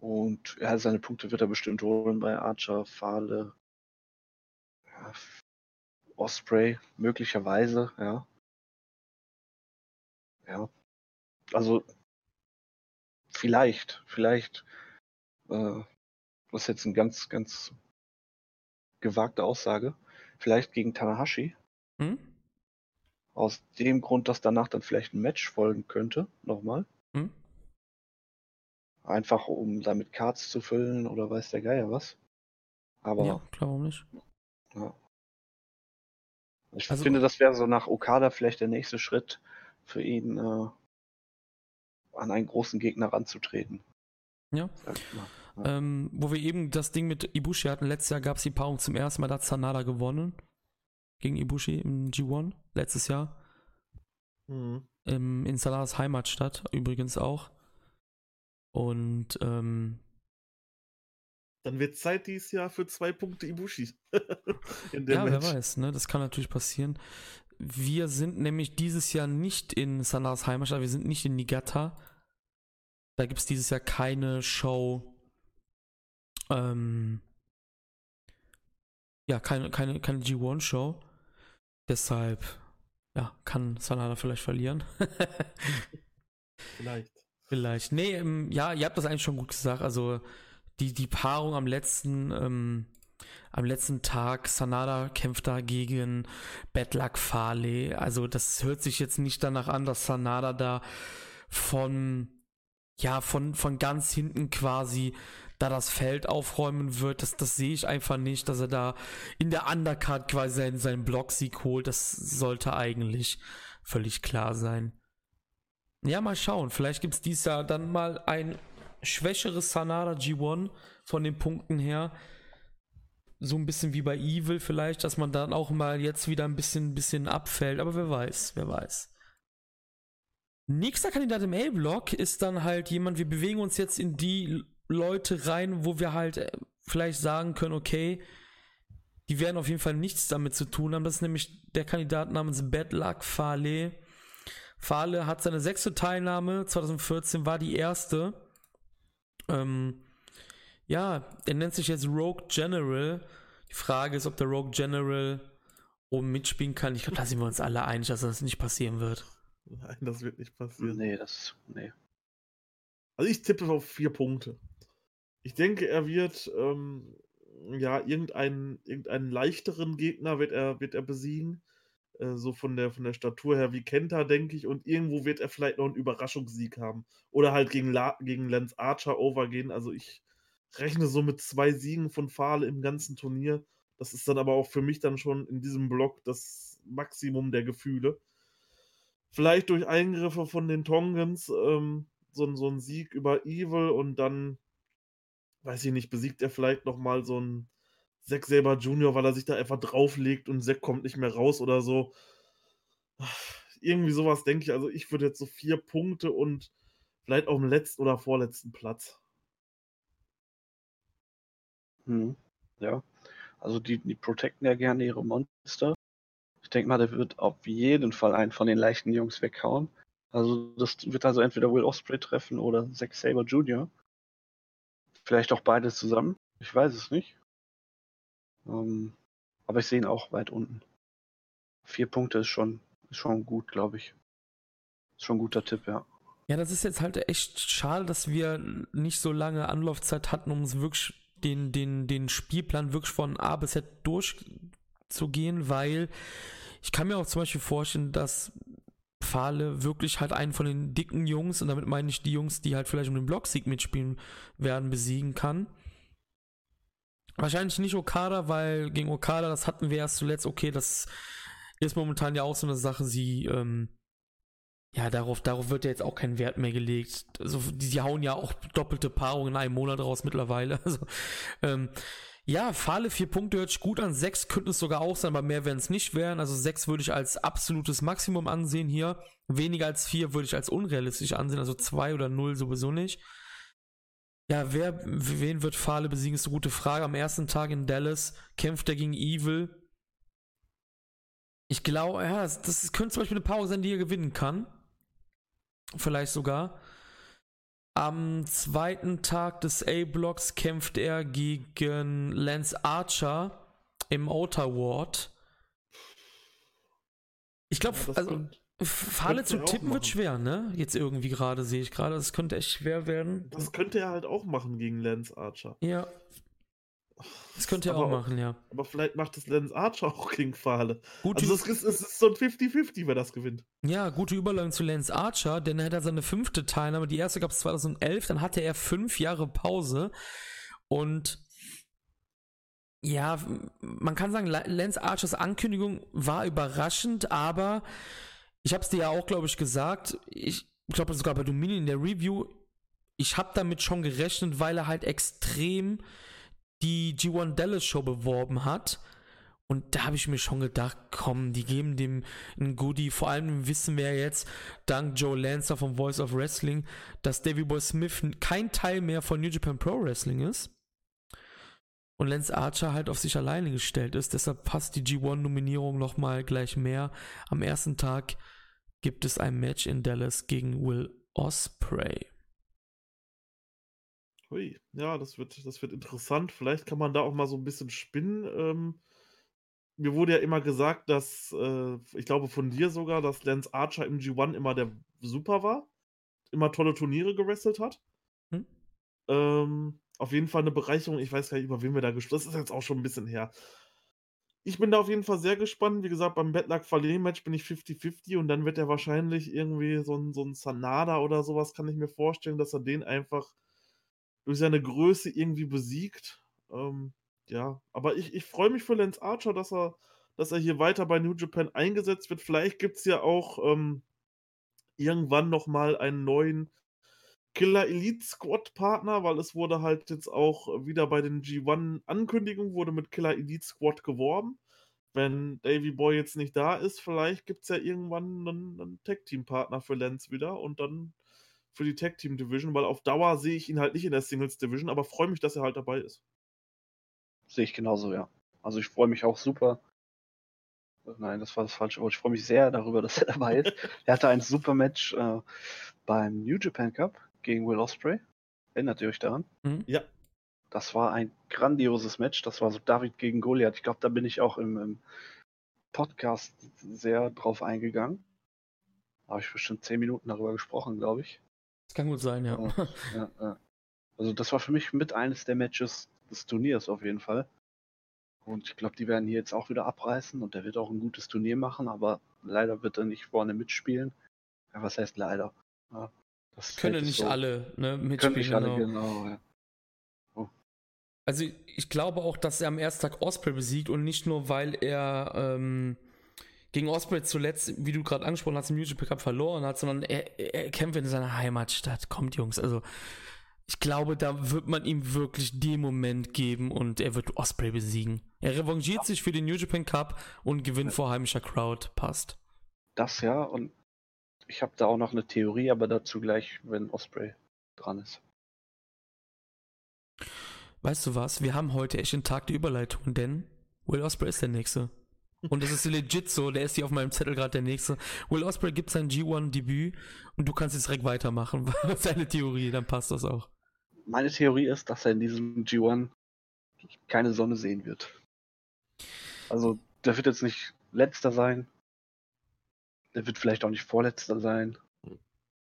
S2: Und ja, seine Punkte wird er bestimmt holen bei Archer, Fahle, ja, Osprey, möglicherweise, ja. Ja. Also, vielleicht, vielleicht, äh, das ist jetzt eine ganz, ganz gewagte Aussage, vielleicht gegen Tanahashi. Hm? Aus dem Grund, dass danach dann vielleicht ein Match folgen könnte, nochmal. Hm? Einfach um damit Cards zu füllen oder weiß der Geier was. Aber.
S1: Ja, klar, warum nicht?
S2: Ja. Ich also, finde, das wäre so nach Okada vielleicht der nächste Schritt für ihn, äh, an einen großen Gegner ranzutreten.
S1: Ja. ja. Ähm, wo wir eben das Ding mit Ibushi hatten, letztes Jahr gab es die Paarung zum ersten Mal, da hat Sanada gewonnen. Gegen Ibushi im G1, letztes Jahr. Mhm. Im, in Sanadas Heimatstadt übrigens auch. Und ähm,
S3: dann wird Zeit dieses Jahr für zwei Punkte Ibushi. <laughs>
S1: ja, Match. wer weiß, ne? Das kann natürlich passieren. Wir sind nämlich dieses Jahr nicht in Sanadas Heimatstadt, wir sind nicht in Niigata. Da gibt es dieses Jahr keine Show. Ähm, ja, keine, keine, keine G1-Show. Deshalb, ja, kann Sanada vielleicht verlieren. <laughs>
S3: vielleicht.
S1: Vielleicht. Nee, ähm, ja, ihr habt das eigentlich schon gut gesagt. Also die, die Paarung am letzten, ähm, am letzten Tag, Sanada kämpft da gegen Bedlak Farley. Also das hört sich jetzt nicht danach an, dass Sanada da von, ja, von, von ganz hinten quasi da das Feld aufräumen wird. Das, das sehe ich einfach nicht, dass er da in der Undercard quasi seinen, seinen Blocksieg holt. Das sollte eigentlich völlig klar sein. Ja, mal schauen. Vielleicht gibt es dieses Jahr dann mal ein schwächeres Sanada G1 von den Punkten her. So ein bisschen wie bei Evil vielleicht, dass man dann auch mal jetzt wieder ein bisschen, bisschen abfällt. Aber wer weiß, wer weiß. Nächster Kandidat im A-Block ist dann halt jemand, wir bewegen uns jetzt in die Leute rein, wo wir halt äh, vielleicht sagen können, okay, die werden auf jeden Fall nichts damit zu tun haben. Das ist nämlich der Kandidat namens Bad Luck Farley Fahle hat seine sechste Teilnahme, 2014 war die erste. Ähm, ja, er nennt sich jetzt Rogue General. Die Frage ist, ob der Rogue General oben mitspielen kann. Ich glaube, da sind wir uns alle einig, dass das nicht passieren wird.
S3: Nein, das wird nicht passieren.
S2: Nee, das. Nee.
S3: Also ich tippe auf vier Punkte. Ich denke, er wird ähm, ja irgendeinen, irgendeinen leichteren Gegner wird er, wird er besiegen. Äh, so von der, von der Statur her wie Kenta, denke ich. Und irgendwo wird er vielleicht noch einen Überraschungssieg haben. Oder halt gegen, La gegen Lance Archer overgehen. Also ich rechne so mit zwei Siegen von Fahle im ganzen Turnier. Das ist dann aber auch für mich dann schon in diesem Block das Maximum der Gefühle. Vielleicht durch Eingriffe von den Tongans ähm, so, so ein Sieg über Evil und dann, weiß ich nicht, besiegt er vielleicht nochmal so ein Zack Saber Junior, weil er sich da einfach drauflegt und Zack kommt nicht mehr raus oder so. <sighs> Irgendwie sowas denke ich. Also ich würde jetzt so vier Punkte und vielleicht auf dem letzten oder vorletzten Platz.
S2: Hm. Ja. Also die, die protecten ja gerne ihre Monster. Ich denke mal, der wird auf jeden Fall einen von den leichten Jungs weghauen. Also das wird also entweder Will Osprey treffen oder Zack Saber Jr. Vielleicht auch beide zusammen. Ich weiß es nicht. Ähm, aber ich sehe ihn auch weit unten. Vier Punkte ist schon, ist schon gut, glaube ich. Ist schon ein guter Tipp, ja.
S1: Ja, das ist jetzt halt echt schade, dass wir nicht so lange Anlaufzeit hatten, um uns wirklich den, den, den Spielplan wirklich von A bis Z durchzugehen, weil ich kann mir auch zum Beispiel vorstellen, dass Pfahle wirklich halt einen von den dicken Jungs, und damit meine ich die Jungs, die halt vielleicht um den Blocksieg mitspielen werden, besiegen kann. Wahrscheinlich nicht Okada, weil gegen Okada, das hatten wir erst zuletzt, okay, das ist momentan ja auch so eine Sache, sie, ähm, ja, darauf, darauf wird ja jetzt auch kein Wert mehr gelegt. Also, die, die hauen ja auch doppelte Paarungen in einem Monat raus mittlerweile. <laughs> Also, ähm, ja, Fahle vier Punkte hört sich gut an. Sechs könnten es sogar auch sein, aber mehr werden es nicht werden. Also sechs würde ich als absolutes Maximum ansehen hier. Weniger als vier würde ich als unrealistisch ansehen. Also zwei oder null sowieso nicht. Ja, wer, wen wird Fahle besiegen, ist eine gute Frage. Am ersten Tag in Dallas kämpft er gegen Evil. Ich glaube, ja, das, das könnte zum Beispiel eine Pause sein, die er gewinnen kann. Vielleicht sogar. Am zweiten Tag des A-Blocks kämpft er gegen Lance Archer im Outer Ward. Ich glaube, ja, also Falle zu tippen wird schwer, ne? Jetzt irgendwie gerade sehe ich gerade, das könnte echt schwer werden.
S3: Das könnte er halt auch machen gegen Lance Archer.
S1: Ja, das könnte er auch machen, ja.
S3: Aber vielleicht macht das Lance Archer auch gegen Fahle. Gute also es ist, es ist so ein 50-50, wer das gewinnt.
S1: Ja, gute Überleitung zu Lance Archer, denn er hat seine fünfte Teilnahme. Die erste gab es 2011, dann hatte er fünf Jahre Pause. Und ja, man kann sagen, Lance Archers Ankündigung war überraschend, aber ich habe es dir ja auch, glaube ich, gesagt. Ich glaube sogar bei Dominion in der Review. Ich habe damit schon gerechnet, weil er halt extrem die G1 Dallas Show beworben hat. Und da habe ich mir schon gedacht, komm, die geben dem ein Goodie. Vor allem wissen wir jetzt, dank Joe Lancer vom Voice of Wrestling, dass Davey Boy Smith kein Teil mehr von New Japan Pro Wrestling ist. Und Lance Archer halt auf sich alleine gestellt ist. Deshalb passt die G1-Nominierung nochmal gleich mehr. Am ersten Tag gibt es ein Match in Dallas gegen Will Osprey.
S3: Hui, ja, das wird, das wird interessant. Vielleicht kann man da auch mal so ein bisschen spinnen. Ähm, mir wurde ja immer gesagt, dass, äh, ich glaube von dir sogar, dass Lance Archer im G1 immer der Super war. Immer tolle Turniere gewrestelt hat. Hm? Ähm, auf jeden Fall eine Bereicherung. Ich weiß gar nicht, über wen wir da gesprochen haben. Das ist jetzt auch schon ein bisschen her. Ich bin da auf jeden Fall sehr gespannt. Wie gesagt, beim Bedlack Fallet Match bin ich 50-50 und dann wird er wahrscheinlich irgendwie so ein, so ein Sanada oder sowas, kann ich mir vorstellen, dass er den einfach durch seine Größe irgendwie besiegt. Ähm, ja, aber ich, ich freue mich für Lance Archer, dass er, dass er hier weiter bei New Japan eingesetzt wird. Vielleicht gibt es ja auch ähm, irgendwann nochmal einen neuen Killer Elite Squad Partner, weil es wurde halt jetzt auch wieder bei den G1 Ankündigungen wurde mit Killer Elite Squad geworben. Wenn Davy Boy jetzt nicht da ist, vielleicht gibt es ja irgendwann einen, einen Tag Team Partner für Lance wieder und dann für die Tag Team Division, weil auf Dauer sehe ich ihn halt nicht in der Singles Division, aber freue mich, dass er halt dabei ist.
S2: Sehe ich genauso, ja. Also ich freue mich auch super. Nein, das war das falsche Wort. Ich freue mich sehr darüber, <laughs> dass er dabei ist. er hatte ein super Match äh, beim New Japan Cup gegen Will Osprey. Erinnert ihr euch daran?
S1: Mhm. Ja.
S2: Das war ein grandioses Match. Das war so David gegen Goliath. Ich glaube, da bin ich auch im, im Podcast sehr drauf eingegangen. Da habe ich bestimmt zehn Minuten darüber gesprochen, glaube ich.
S1: Das kann gut sein, ja.
S2: ja, ja. Also das war für mich mit eines der Matches des Turniers auf jeden Fall. Und ich glaube, die werden hier jetzt auch wieder abreißen und der wird auch ein gutes Turnier machen, aber leider wird er nicht vorne mitspielen. Ja, was heißt leider? Ja,
S1: das können nicht so. alle ne, mitspielen.
S2: Können nicht alle, genau. genau
S1: oh. Also ich glaube auch, dass er am ersten Tag Osprey besiegt und nicht nur, weil er ähm, gegen Osprey zuletzt, wie du gerade angesprochen hast, im New Japan Cup verloren hat, sondern er, er kämpft in seiner Heimatstadt. Kommt, Jungs. Also, ich glaube, da wird man ihm wirklich den Moment geben und er wird Osprey besiegen. Er revanchiert sich für den New Japan Cup und gewinnt vor heimischer Crowd. Passt.
S2: Das ja, und ich habe da auch noch eine Theorie, aber dazu gleich, wenn Osprey dran ist.
S1: Weißt du was? Wir haben heute echt einen Tag der Überleitung, denn Will Osprey ist der Nächste. Und es ist legit so, der ist hier auf meinem Zettel gerade der Nächste. Will Osprey gibt sein G1-Debüt und du kannst jetzt direkt weitermachen. <laughs> Seine Theorie, dann passt das auch.
S2: Meine Theorie ist, dass er in diesem G1 keine Sonne sehen wird. Also, der wird jetzt nicht letzter sein. Der wird vielleicht auch nicht vorletzter sein.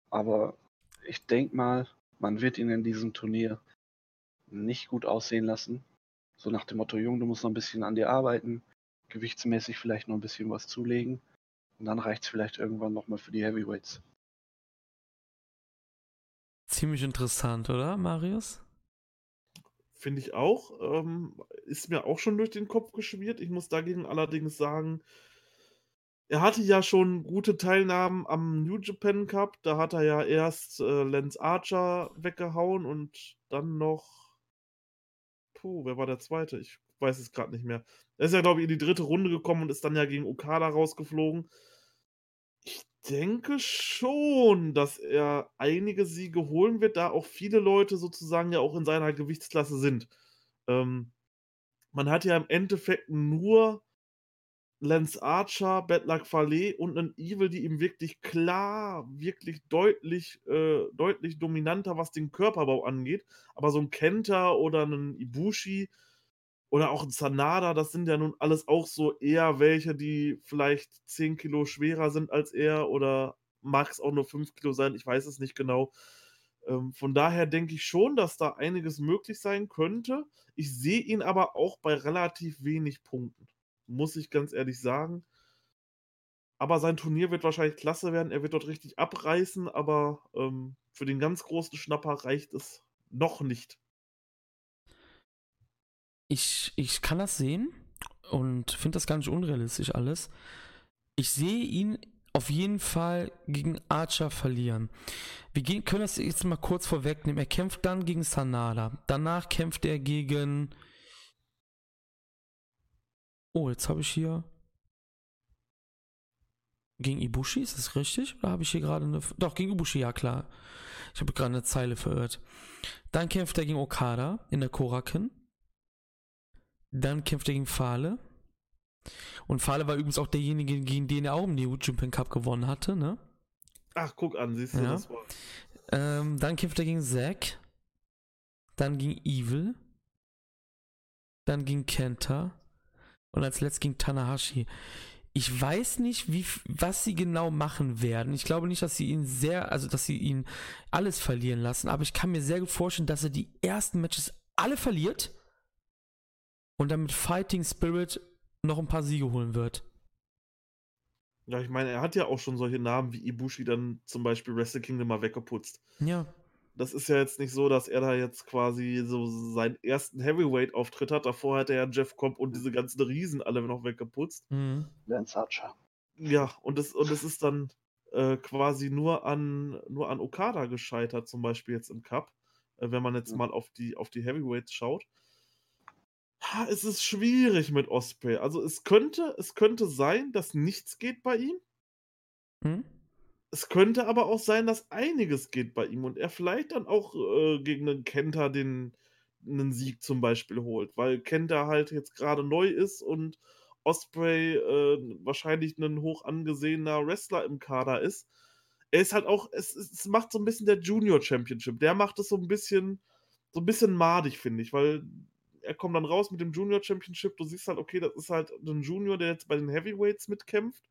S2: Aber ich denke mal, man wird ihn in diesem Turnier nicht gut aussehen lassen. So nach dem Motto, Jung, du musst noch ein bisschen an dir arbeiten, gewichtsmäßig vielleicht noch ein bisschen was zulegen. Und dann reicht es vielleicht irgendwann nochmal für die Heavyweights.
S1: Ziemlich interessant, oder, Marius?
S3: Finde ich auch. Ähm, ist mir auch schon durch den Kopf geschmiert. Ich muss dagegen allerdings sagen, er hatte ja schon gute Teilnahmen am New Japan Cup. Da hat er ja erst äh, Lance Archer weggehauen und dann noch. Puh, wer war der zweite? Ich weiß es gerade nicht mehr. Er ist ja, glaube ich, in die dritte Runde gekommen und ist dann ja gegen Okada rausgeflogen. Ich denke schon, dass er einige Siege holen wird, da auch viele Leute sozusagen ja auch in seiner Gewichtsklasse sind. Ähm, man hat ja im Endeffekt nur Lance Archer, Bad Luck Fale und einen Evil, die ihm wirklich klar, wirklich deutlich, äh, deutlich dominanter, was den Körperbau angeht. Aber so ein Kenta oder ein Ibushi, oder auch ein Sanada, das sind ja nun alles auch so eher welche, die vielleicht 10 Kilo schwerer sind als er oder mag es auch nur 5 Kilo sein, ich weiß es nicht genau. Ähm, von daher denke ich schon, dass da einiges möglich sein könnte. Ich sehe ihn aber auch bei relativ wenig Punkten, muss ich ganz ehrlich sagen. Aber sein Turnier wird wahrscheinlich klasse werden. Er wird dort richtig abreißen, aber ähm, für den ganz großen Schnapper reicht es noch nicht
S1: ich, ich kann das sehen und finde das gar nicht unrealistisch alles. Ich sehe ihn auf jeden Fall gegen Archer verlieren. Wir gehen, können das jetzt mal kurz vorwegnehmen. Er kämpft dann gegen Sanada. Danach kämpft er gegen. Oh, jetzt habe ich hier. Gegen Ibushi, ist das richtig? Oder habe ich hier gerade eine. Doch, gegen Ibushi, ja klar. Ich habe gerade eine Zeile verirrt. Dann kämpft er gegen Okada in der Koraken. Dann kämpft er gegen Fahle. Und Fahle war übrigens auch derjenige, gegen den er auch im New Japan Cup gewonnen hatte, ne?
S3: Ach, guck an, siehst du, ja. das war.
S1: Ähm, dann kämpft er gegen Zack. Dann gegen Evil. Dann gegen Kenta. Und als letztes gegen Tanahashi. Ich weiß nicht, wie, was sie genau machen werden. Ich glaube nicht, dass sie ihn sehr, also dass sie ihn alles verlieren lassen, aber ich kann mir sehr gut vorstellen, dass er die ersten Matches alle verliert und dann mit Fighting Spirit noch ein paar Siege holen wird.
S3: Ja, ich meine, er hat ja auch schon solche Namen wie Ibushi dann zum Beispiel Wrestle Kingdom mal weggeputzt.
S1: Ja.
S3: Das ist ja jetzt nicht so, dass er da jetzt quasi so seinen ersten Heavyweight-Auftritt hat. Davor hat er ja Jeff Cobb und diese ganzen Riesen alle noch weggeputzt.
S2: Mhm. Lance Archer.
S3: Ja, und es und das ist dann äh, quasi nur an, nur an Okada gescheitert, zum Beispiel jetzt im Cup, äh, wenn man jetzt mhm. mal auf die, auf die Heavyweights schaut es ist schwierig mit Osprey. Also es könnte, es könnte sein, dass nichts geht bei ihm. Hm? Es könnte aber auch sein, dass einiges geht bei ihm und er vielleicht dann auch äh, gegen einen Kenter den einen Sieg zum Beispiel holt, weil Kenter halt jetzt gerade neu ist und Osprey äh, wahrscheinlich ein hoch angesehener Wrestler im Kader ist. Er ist halt auch, es, es macht so ein bisschen der Junior Championship. Der macht es so ein bisschen, so ein bisschen madig, finde ich, weil er kommt dann raus mit dem Junior Championship. Du siehst halt, okay, das ist halt ein Junior, der jetzt bei den Heavyweights mitkämpft.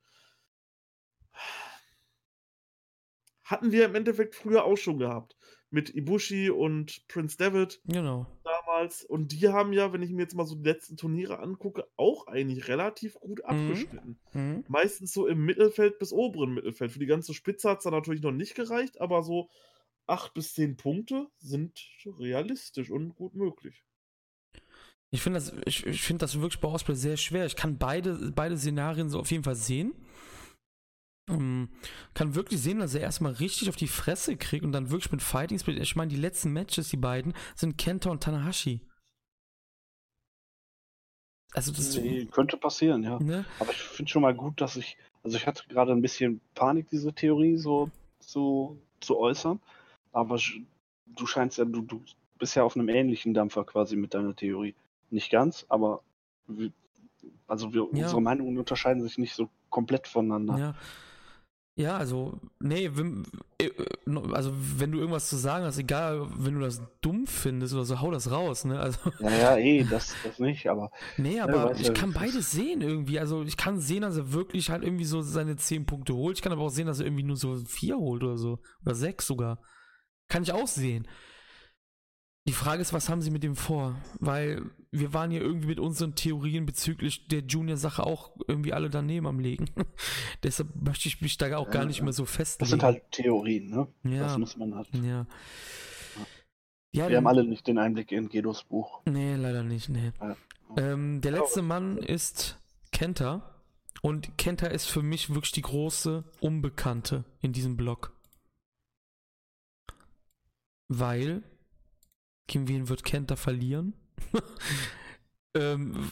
S3: Hatten wir im Endeffekt früher auch schon gehabt. Mit Ibushi und Prince David.
S1: Genau.
S3: Damals. Und die haben ja, wenn ich mir jetzt mal so die letzten Turniere angucke, auch eigentlich relativ gut mhm. abgeschnitten. Mhm. Meistens so im Mittelfeld bis oberen Mittelfeld. Für die ganze Spitze hat es dann natürlich noch nicht gereicht, aber so acht bis zehn Punkte sind realistisch und gut möglich.
S1: Ich finde das, ich, ich find das wirklich bei Osprey sehr schwer. Ich kann beide, beide Szenarien so auf jeden Fall sehen. Um, ähm, kann wirklich sehen, dass er erstmal richtig auf die Fresse kriegt und dann wirklich mit Fighting Spirit. Ich meine, die letzten Matches, die beiden, sind Kenta und Tanahashi.
S2: Also das nee, könnte passieren, ja. Ne? Aber ich finde schon mal gut, dass ich, also ich hatte gerade ein bisschen Panik, diese Theorie so zu, zu äußern. Aber du scheinst ja, du, du bist ja auf einem ähnlichen Dampfer quasi mit deiner Theorie. Nicht ganz, aber Also wir, ja. unsere Meinungen unterscheiden sich nicht so komplett voneinander.
S1: Ja. Ja, also, nee, äh, also wenn du irgendwas zu sagen hast, egal, wenn du das dumm findest oder so, hau das raus, ne? Also,
S2: naja, <laughs> eh, das, das nicht, aber.
S1: Nee, ne, aber ich ja, kann beides sehen irgendwie. Also ich kann sehen, dass er wirklich halt irgendwie so seine 10 Punkte holt. Ich kann aber auch sehen, dass er irgendwie nur so 4 holt oder so. Oder 6 sogar. Kann ich auch sehen. Die Frage ist, was haben sie mit dem vor? Weil wir waren ja irgendwie mit unseren Theorien bezüglich der Junior-Sache auch irgendwie alle daneben am Legen. <laughs> Deshalb möchte ich mich da auch gar nicht mehr so festlegen.
S2: Das sind halt Theorien, ne?
S1: Ja.
S2: Das muss man halt.
S1: Ja.
S2: ja wir haben alle nicht den Einblick in Gedos Buch.
S1: Nee, leider nicht, nee. Ja. Ähm, der letzte Mann ist Kenta. Und Kenta ist für mich wirklich die große Unbekannte in diesem Blog. Weil gegen wen wird Kenta verlieren? <laughs> ähm,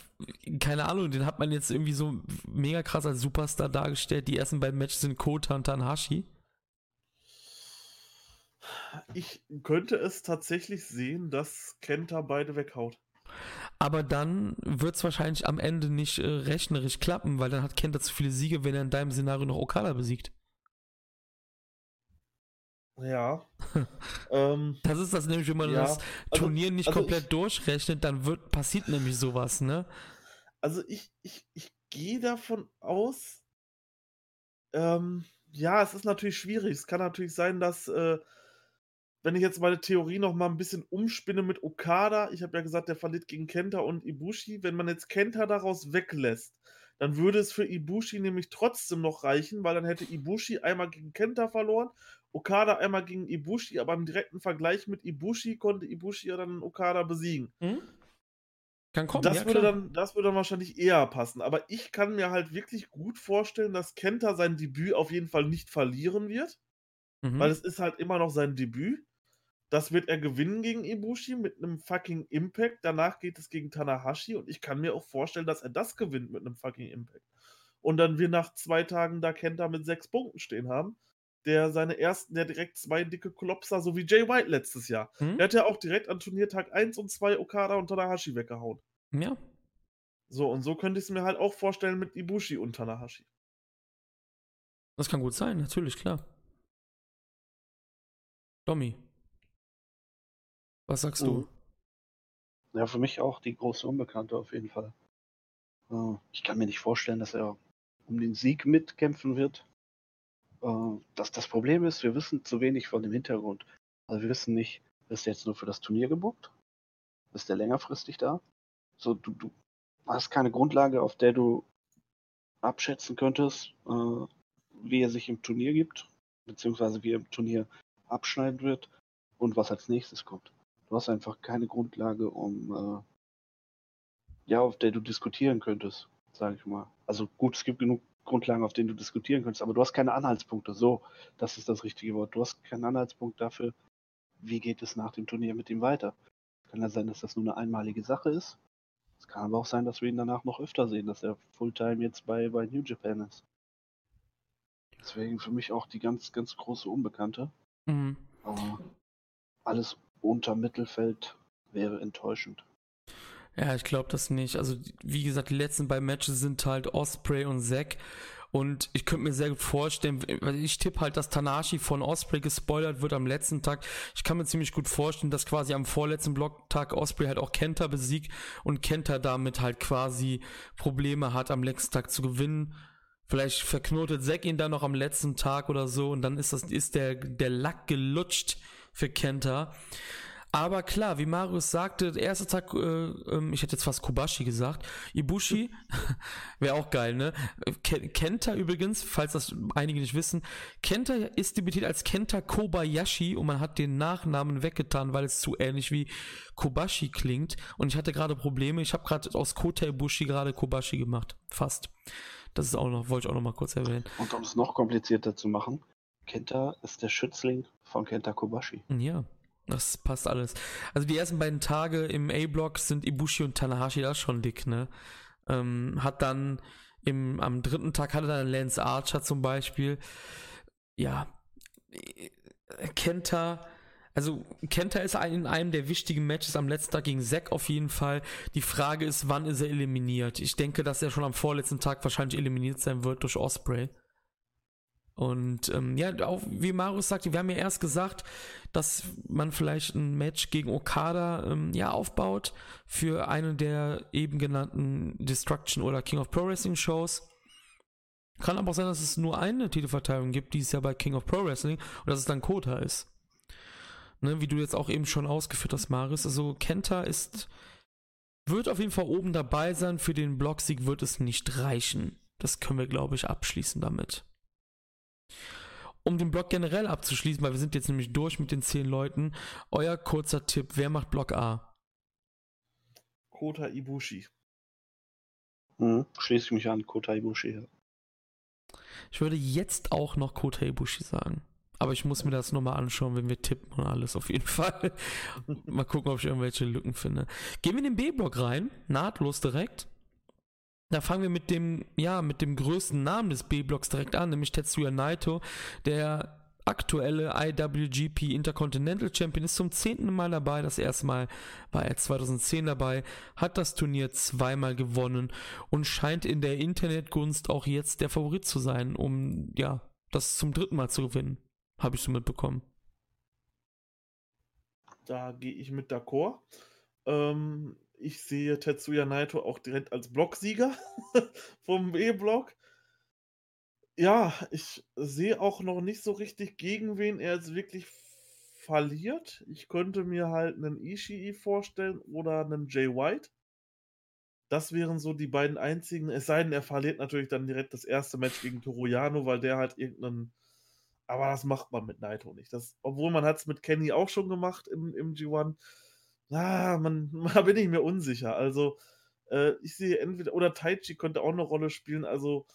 S1: keine Ahnung, den hat man jetzt irgendwie so mega krass als Superstar dargestellt. Die ersten beiden Matches sind Kota und Tanahashi.
S3: Ich könnte es tatsächlich sehen, dass Kenta beide weghaut.
S1: Aber dann wird es wahrscheinlich am Ende nicht äh, rechnerisch klappen, weil dann hat Kenta zu viele Siege, wenn er in deinem Szenario noch Okada besiegt.
S3: Ja. <laughs>
S1: ähm, das ist das nämlich, wenn man ja. das also, Turnier also, nicht also komplett ich, durchrechnet, dann wird, passiert nämlich sowas, ne?
S3: Also ich, ich, ich gehe davon aus, ähm, ja, es ist natürlich schwierig. Es kann natürlich sein, dass, äh, wenn ich jetzt meine Theorie noch mal ein bisschen umspinne mit Okada, ich habe ja gesagt, der verliert gegen Kenta und Ibushi, wenn man jetzt Kenta daraus weglässt, dann würde es für Ibushi nämlich trotzdem noch reichen, weil dann hätte Ibushi einmal gegen Kenta verloren Okada einmal gegen Ibushi, aber im direkten Vergleich mit Ibushi konnte Ibushi ja dann Okada besiegen. Hm? Kann kommen. Das, ja, würde dann, das würde dann wahrscheinlich eher passen. Aber ich kann mir halt wirklich gut vorstellen, dass Kenta sein Debüt auf jeden Fall nicht verlieren wird. Mhm. Weil es ist halt immer noch sein Debüt. Das wird er gewinnen gegen Ibushi mit einem fucking Impact. Danach geht es gegen Tanahashi und ich kann mir auch vorstellen, dass er das gewinnt mit einem fucking Impact. Und dann wir nach zwei Tagen da Kenta mit sechs Punkten stehen haben der seine ersten, der direkt zwei dicke Klopser, so wie Jay White letztes Jahr. Hm? Der hat ja auch direkt an Turniertag 1 und 2 Okada und Tanahashi weggehauen.
S1: Ja.
S3: So, und so könnte ich es mir halt auch vorstellen mit Ibushi und Tanahashi.
S1: Das kann gut sein, natürlich, klar. Domi. Was sagst du?
S2: Ja, für mich auch die große Unbekannte auf jeden Fall. Äh, ich kann mir nicht vorstellen, dass er um den Sieg mitkämpfen wird. Äh, dass das Problem ist, wir wissen zu wenig von dem Hintergrund. Also wir wissen nicht, ist der jetzt nur für das Turnier gebucht? Ist der längerfristig da? So, du, du hast keine Grundlage, auf der du abschätzen könntest, äh, wie er sich im Turnier gibt, beziehungsweise wie er im Turnier abschneiden wird und was als nächstes kommt. Du hast einfach keine Grundlage, um äh, ja, auf der du diskutieren könntest, sage ich mal. Also gut, es gibt genug Grundlagen, auf denen du diskutieren könntest, aber du hast keine Anhaltspunkte. So, das ist das richtige Wort. Du hast keinen Anhaltspunkt dafür, wie geht es nach dem Turnier mit ihm weiter. Kann ja sein, dass das nur eine einmalige Sache ist. Es kann aber auch sein, dass wir ihn danach noch öfter sehen, dass er Fulltime jetzt bei, bei New Japan ist. Deswegen für mich auch die ganz, ganz große Unbekannte. Mhm. Aber alles unter Mittelfeld wäre enttäuschend.
S1: Ja, ich glaube das nicht. Also, wie gesagt, die letzten beiden Matches sind halt Osprey und Zack. Und ich könnte mir sehr gut vorstellen, ich tippe halt, dass Tanashi von Osprey gespoilert wird am letzten Tag. Ich kann mir ziemlich gut vorstellen, dass quasi am vorletzten Blocktag Osprey halt auch Kenta besiegt und Kenta damit halt quasi Probleme hat, am letzten Tag zu gewinnen. Vielleicht verknotet Zack ihn dann noch am letzten Tag oder so und dann ist das, ist der, der Lack gelutscht für Kenta. Aber klar, wie Marius sagte, der erste Tag, äh, ähm, ich hätte jetzt fast Kobashi gesagt, Ibushi, <laughs> wäre auch geil, ne? Kenta übrigens, falls das einige nicht wissen, Kenta ist debütiert als Kenta Kobayashi und man hat den Nachnamen weggetan, weil es zu ähnlich wie Kobashi klingt. Und ich hatte gerade Probleme, ich habe gerade aus Kota Ibushi gerade Kobashi gemacht. Fast. Das ist auch noch, wollte ich auch noch mal kurz erwähnen.
S2: Und um es noch komplizierter zu machen, Kenta ist der Schützling von Kenta Kobashi.
S1: Ja, das passt alles. Also die ersten beiden Tage im A-Block sind Ibushi und Tanahashi da schon dick, ne? Ähm, hat dann im, am dritten Tag hatte dann Lance Archer zum Beispiel. Ja, Kenta, also Kenta ist in einem der wichtigen Matches am letzten Tag gegen Zack auf jeden Fall. Die Frage ist, wann ist er eliminiert? Ich denke, dass er schon am vorletzten Tag wahrscheinlich eliminiert sein wird durch Osprey. Und ähm, ja, auch wie Marius sagte, wir haben ja erst gesagt, dass man vielleicht ein Match gegen Okada ähm, ja aufbaut für eine der eben genannten Destruction oder King of Pro Wrestling Shows. Kann aber auch sein, dass es nur eine Titelverteilung gibt, die es ja bei King of Pro Wrestling und dass es dann Kota ist. Ne, wie du jetzt auch eben schon ausgeführt hast, Marius. Also Kenta ist, wird auf jeden Fall oben dabei sein. Für den Blocksieg wird es nicht reichen. Das können wir, glaube ich, abschließen damit. Um den Block generell abzuschließen, weil wir sind jetzt nämlich durch mit den zehn Leuten, euer kurzer Tipp, wer macht Block A?
S3: Kota Ibushi.
S2: Hm, schließe ich mich an, Kota Ibushi.
S1: Ich würde jetzt auch noch Kota Ibushi sagen. Aber ich muss mir das nochmal anschauen, wenn wir tippen und alles auf jeden <laughs> Fall. mal gucken, ob ich irgendwelche Lücken finde. Gehen wir in den B-Block rein, nahtlos direkt. Da fangen wir mit dem, ja, mit dem größten Namen des B-Blocks direkt an, nämlich Tetsuya Naito, der aktuelle IWGP Intercontinental Champion ist zum zehnten Mal dabei. Das erste Mal war er 2010 dabei, hat das Turnier zweimal gewonnen und scheint in der Internetgunst auch jetzt der Favorit zu sein, um ja das zum dritten Mal zu gewinnen. Habe ich so mitbekommen.
S3: Da gehe ich mit d'accord. Ähm, ich sehe Tetsuya Naito auch direkt als Blocksieger <laughs> vom B-Block. Ja, ich sehe auch noch nicht so richtig, gegen wen er jetzt wirklich verliert. Ich könnte mir halt einen Ishii vorstellen oder einen Jay White. Das wären so die beiden einzigen. Es sei denn, er verliert natürlich dann direkt das erste Match gegen Toroyano, weil der halt irgendeinen. Aber das macht man mit Naito nicht. Das, obwohl man hat es mit Kenny auch schon gemacht im, im G1 ah, man, <laughs> da bin ich mir unsicher. Also, äh, ich sehe entweder, oder Taichi könnte auch eine Rolle spielen, also,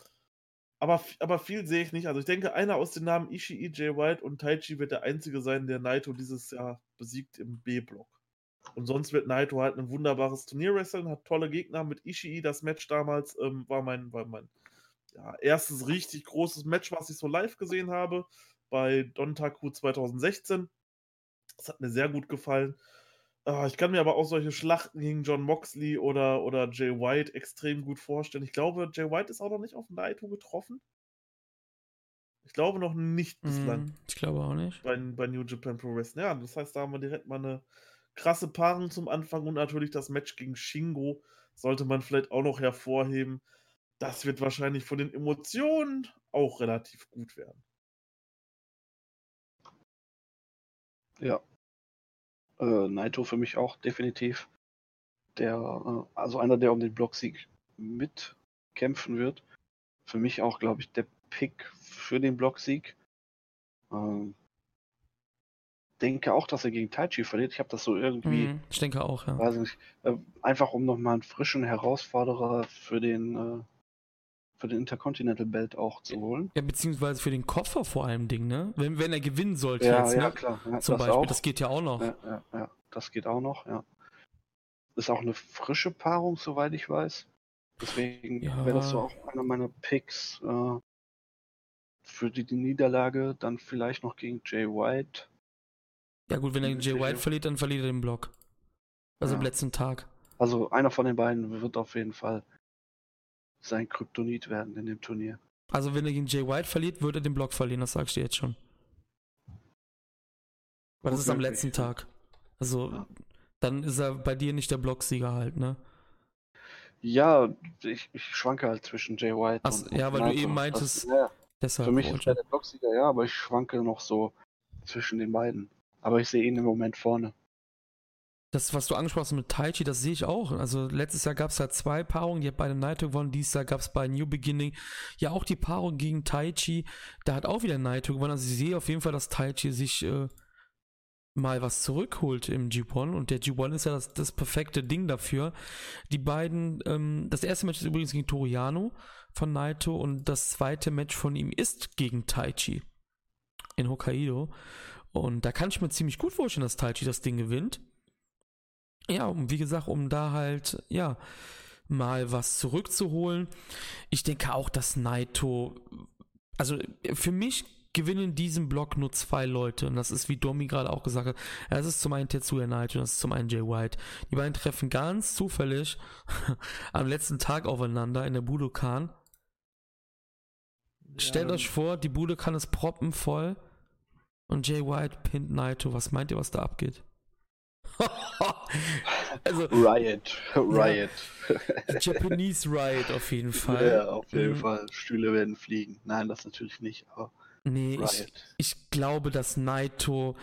S3: aber, aber viel sehe ich nicht. Also, ich denke, einer aus den Namen Ishii, Jay White und Taichi wird der einzige sein, der Naito dieses Jahr besiegt im B-Block. Und sonst wird Naito halt ein wunderbares Turnier wresteln, hat tolle Gegner mit Ishii. Das Match damals ähm, war mein, war mein ja, erstes richtig großes Match, was ich so live gesehen habe, bei Dontaku 2016. Das hat mir sehr gut gefallen. Ah, ich kann mir aber auch solche Schlachten gegen John Moxley oder, oder Jay White extrem gut vorstellen. Ich glaube, Jay White ist auch noch nicht auf Naito getroffen. Ich glaube noch nicht bislang.
S1: Mm, ich glaube auch nicht.
S3: Bei, bei New Japan Pro Wrestling. Ja, das heißt, da haben wir direkt mal eine krasse Paarung zum Anfang und natürlich das Match gegen Shingo sollte man vielleicht auch noch hervorheben. Das wird wahrscheinlich von den Emotionen auch relativ gut werden.
S2: Ja, äh, Naito für mich auch definitiv. Der, äh, also einer, der um den Blocksieg mitkämpfen wird. Für mich auch, glaube ich, der Pick für den Blocksieg. Ähm, denke auch, dass er gegen Taichi verliert. Ich habe das so irgendwie.
S1: Mm, ich denke auch, ja.
S2: Weiß nicht, äh, einfach um nochmal einen frischen Herausforderer für den äh, für den Intercontinental Belt auch zu holen.
S1: Ja, beziehungsweise für den Koffer vor allem Ding, ne? Wenn, wenn er gewinnen sollte
S2: ja,
S1: jetzt,
S2: ja,
S1: ne?
S2: klar. Ja,
S1: Zum
S2: das
S1: Beispiel,
S2: auch.
S1: das geht ja auch noch.
S2: Ja, ja, ja, das geht auch noch, ja. Ist auch eine frische Paarung, soweit ich weiß. Deswegen
S1: Ja.
S2: wäre das so auch einer meiner Picks äh, für die, die Niederlage. Dann vielleicht noch gegen Jay White.
S1: Ja gut, wenn er Jay. White verliert, dann verliert er den Block. Also am
S2: Ja.
S1: letzten Tag.
S2: Also einer von den beiden wird auf jeden Fall sein Kryptonit werden in dem Turnier.
S1: Also wenn er gegen Jay White verliert, wird er den Block verlieren, das sagst du jetzt schon. Weil das ist am letzten. Tag. Also
S2: Ja.
S1: dann ist er bei dir nicht der Blocksieger halt, ne?
S2: Ja, ich, ich schwanke halt zwischen Jay White
S1: Ach,
S2: und,
S1: ja,
S2: und
S1: weil du
S2: Naito.
S1: eben meintest,
S2: Das, ja,
S1: Deshalb
S2: für mich ist er der Blocksieger, ja, aber ich schwanke noch so zwischen den beiden. Aber ich sehe ihn im Moment vorne.
S1: Das, was du angesprochen hast mit Taichi, das sehe ich auch. Also letztes Jahr gab es ja zwei Paarungen, die hat beide Naito gewonnen. Dieses Jahr gab es bei New Beginning ja auch die Paarung gegen Taichi. Da hat auch wieder Naito gewonnen. Also ich sehe auf jeden Fall, dass Taichi sich äh, mal was zurückholt im G1. Und der G1 ist ja das, das perfekte Ding dafür. Die beiden, ähm, das erste Match ist übrigens gegen Toriano von Naito und das zweite Match von ihm ist gegen Taichi in Hokkaido. Und da kann ich mir ziemlich gut vorstellen, dass Taichi das Ding gewinnt. Ja, um, wie gesagt, um da halt, ja, mal was zurückzuholen. Ich denke auch, dass Naito, also für mich gewinnen in diesem Block nur zwei Leute. Und das ist, wie Domi gerade auch gesagt hat, das ist zum einen Tetsuya Knight und das ist zum einen Jay White. Die beiden treffen ganz zufällig <laughs> am letzten Tag aufeinander in der Budokan. Ja, Stellt euch vor, die Budokan ist proppenvoll und Jay White pinnt Naito. Was meint ihr, was da abgeht? <laughs>
S2: also, Riot, Riot.
S1: Ja, Japanese Riot auf jeden <laughs> Fall.
S2: Ja, auf jeden mhm. Fall. Stühle werden fliegen. Nein, das natürlich nicht, aber.
S1: Nee, ich, ich, glaube, dass Naito,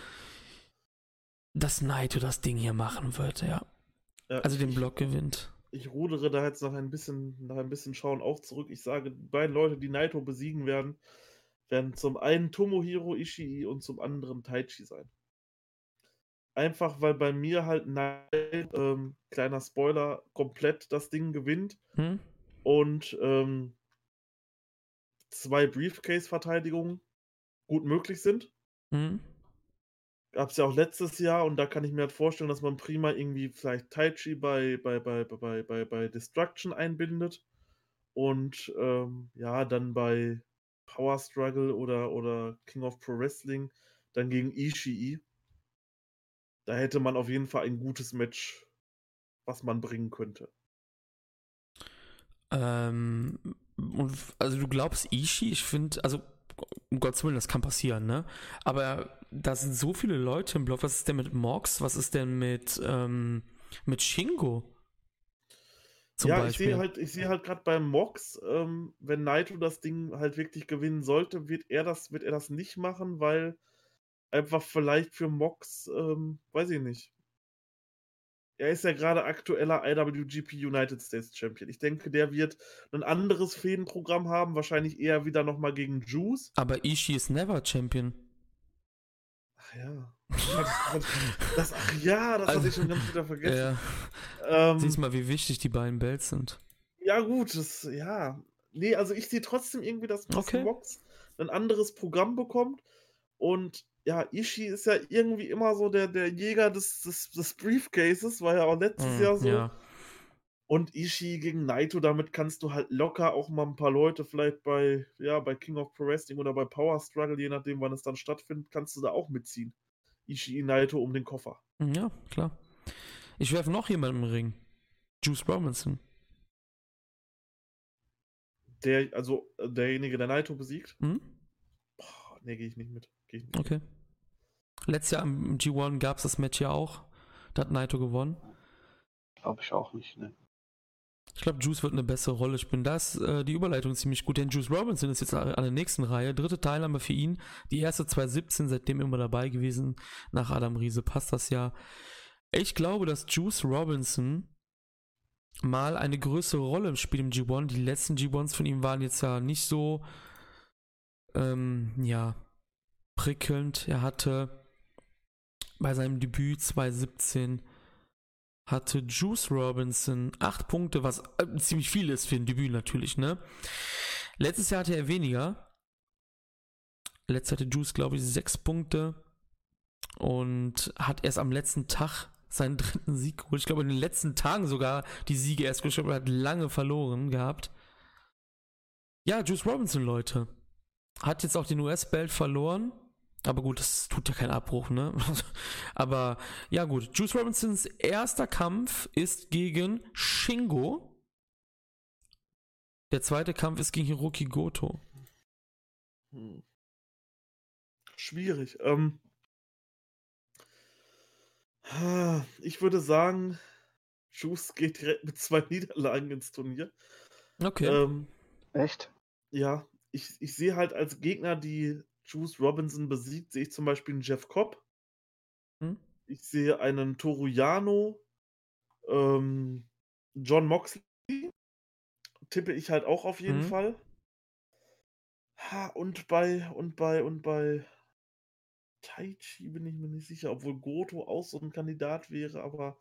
S1: dass Naito das Ding hier machen wird, ja. ja also den Block gewinnt.
S3: Ich rudere da jetzt noch ein bisschen, nach ein bisschen Schauen auch zurück. Ich sage, die beiden Leute, die Naito besiegen werden, werden zum einen Tomohiro Ishii und zum anderen Taichi sein. Einfach weil bei mir halt Naito, ähm, kleiner Spoiler, komplett das Ding gewinnt. Hm? Und ähm, zwei Briefcase-Verteidigungen gut möglich sind. Mhm. Gab es ja auch letztes Jahr und da kann ich mir halt vorstellen, dass man prima irgendwie vielleicht Taichi bei, bei, bei, bei, bei, bei Destruction einbindet und ähm, ja, dann bei Power Struggle oder, oder King of Pro Wrestling dann gegen Ishii. Da hätte man auf jeden Fall ein gutes Match, was man bringen könnte.
S1: Ähm, also du glaubst Ishii? Ich finde, also um Gottes Willen, das kann passieren, ne? Aber da sind so viele Leute im Block. Was ist denn mit Mox? Was ist denn mit, ähm, mit Shingo?
S3: Zum ja, Beispiel. ich sehe halt, ich sehe halt gerade beim Mox, ähm, wenn Naito das Ding halt wirklich gewinnen sollte, wird er das, wird er das nicht machen, weil einfach vielleicht für Mox, ähm, weiß ich nicht, er ist ja gerade aktueller IWGP United States Champion. Ich denke, der wird ein anderes Fädenprogramm haben, wahrscheinlich eher wieder nochmal gegen Juice.
S1: Aber Ishii ist never Champion.
S3: Ach ja. Das, ach ja, das also, hatte ich schon ganz wieder vergessen. Ja.
S1: Ähm, Siehst mal, wie wichtig die beiden Bells sind.
S3: Ja, gut, das, ja. Nee, also ich sehe trotzdem irgendwie, dass okay. Box ein anderes Programm bekommt und ja, Ishii ist ja irgendwie immer so der, der Jäger des, des, des Briefcases, war ja auch letztes mm, Jahr so. Ja. Und Ishii gegen Naito, damit kannst du halt locker auch mal ein paar Leute vielleicht bei, ja, bei King of Pro Wrestling oder bei Power Struggle, je nachdem, wann es dann stattfindet, kannst du da auch mitziehen. Ishii Naito um den Koffer.
S1: Hm, ja, klar. Ich werfe noch jemanden im Ring. Juice Robinson.
S3: Der, also äh, derjenige, der Naito besiegt? Hm? Boah, nee, gehe ich nicht mit.
S1: Okay. Letztes Jahr im G1 gab es das Match ja auch. Da hat Naito gewonnen.
S2: Glaube ich auch nicht, ne?
S1: Ich glaube, Juice wird eine bessere Rolle spielen. Da ist äh, die Überleitung ziemlich gut, denn Juice Robinson ist jetzt an der nächsten Reihe. Dritte Teilnahme für ihn. Die erste 2017, seitdem immer dabei gewesen. Nach Adam Riese passt das ja. Ich glaube, dass Juice Robinson mal eine größere Rolle im Spiel im G1. Die letzten G1s von ihm waren jetzt ja nicht so, ähm, ja, prickelnd. Er hatte bei seinem Debüt 2017 hatte Juice Robinson acht Punkte, was äh, ziemlich viel ist für ein Debüt natürlich, ne? Letztes Jahr hatte er weniger. Letztes hatte Juice, glaube ich, sechs Punkte und hat erst am letzten Tag seinen dritten Sieg geholt. Ich glaube, in den letzten Tagen sogar die Siege erst geschafft, hat lange verloren gehabt. Ja, Juice Robinson, Leute. Hat jetzt auch den US-Belt verloren. Aber gut, das tut ja keinen Abbruch, ne? <laughs> Aber ja gut, Juice Robinsons erster Kampf ist gegen Shingo. Der zweite Kampf ist gegen Hiroki Goto. Hm.
S3: Schwierig. Ähm, ich würde sagen, Juice geht direkt mit zwei <laughs> Niederlagen ins Turnier.
S1: Okay.
S2: Ähm, Echt?
S3: Ja, ich, ich sehe halt als Gegner, die Juice Robinson besiegt, sehe ich zum Beispiel einen Jeff Cobb. Hm? Ich sehe einen Toruyano, ähm, John Moxley. Tippe ich halt auch auf jeden hm? Fall. Ha, und bei, und bei, und bei Taichi bin ich mir nicht sicher, obwohl Goto auch so ein Kandidat wäre, aber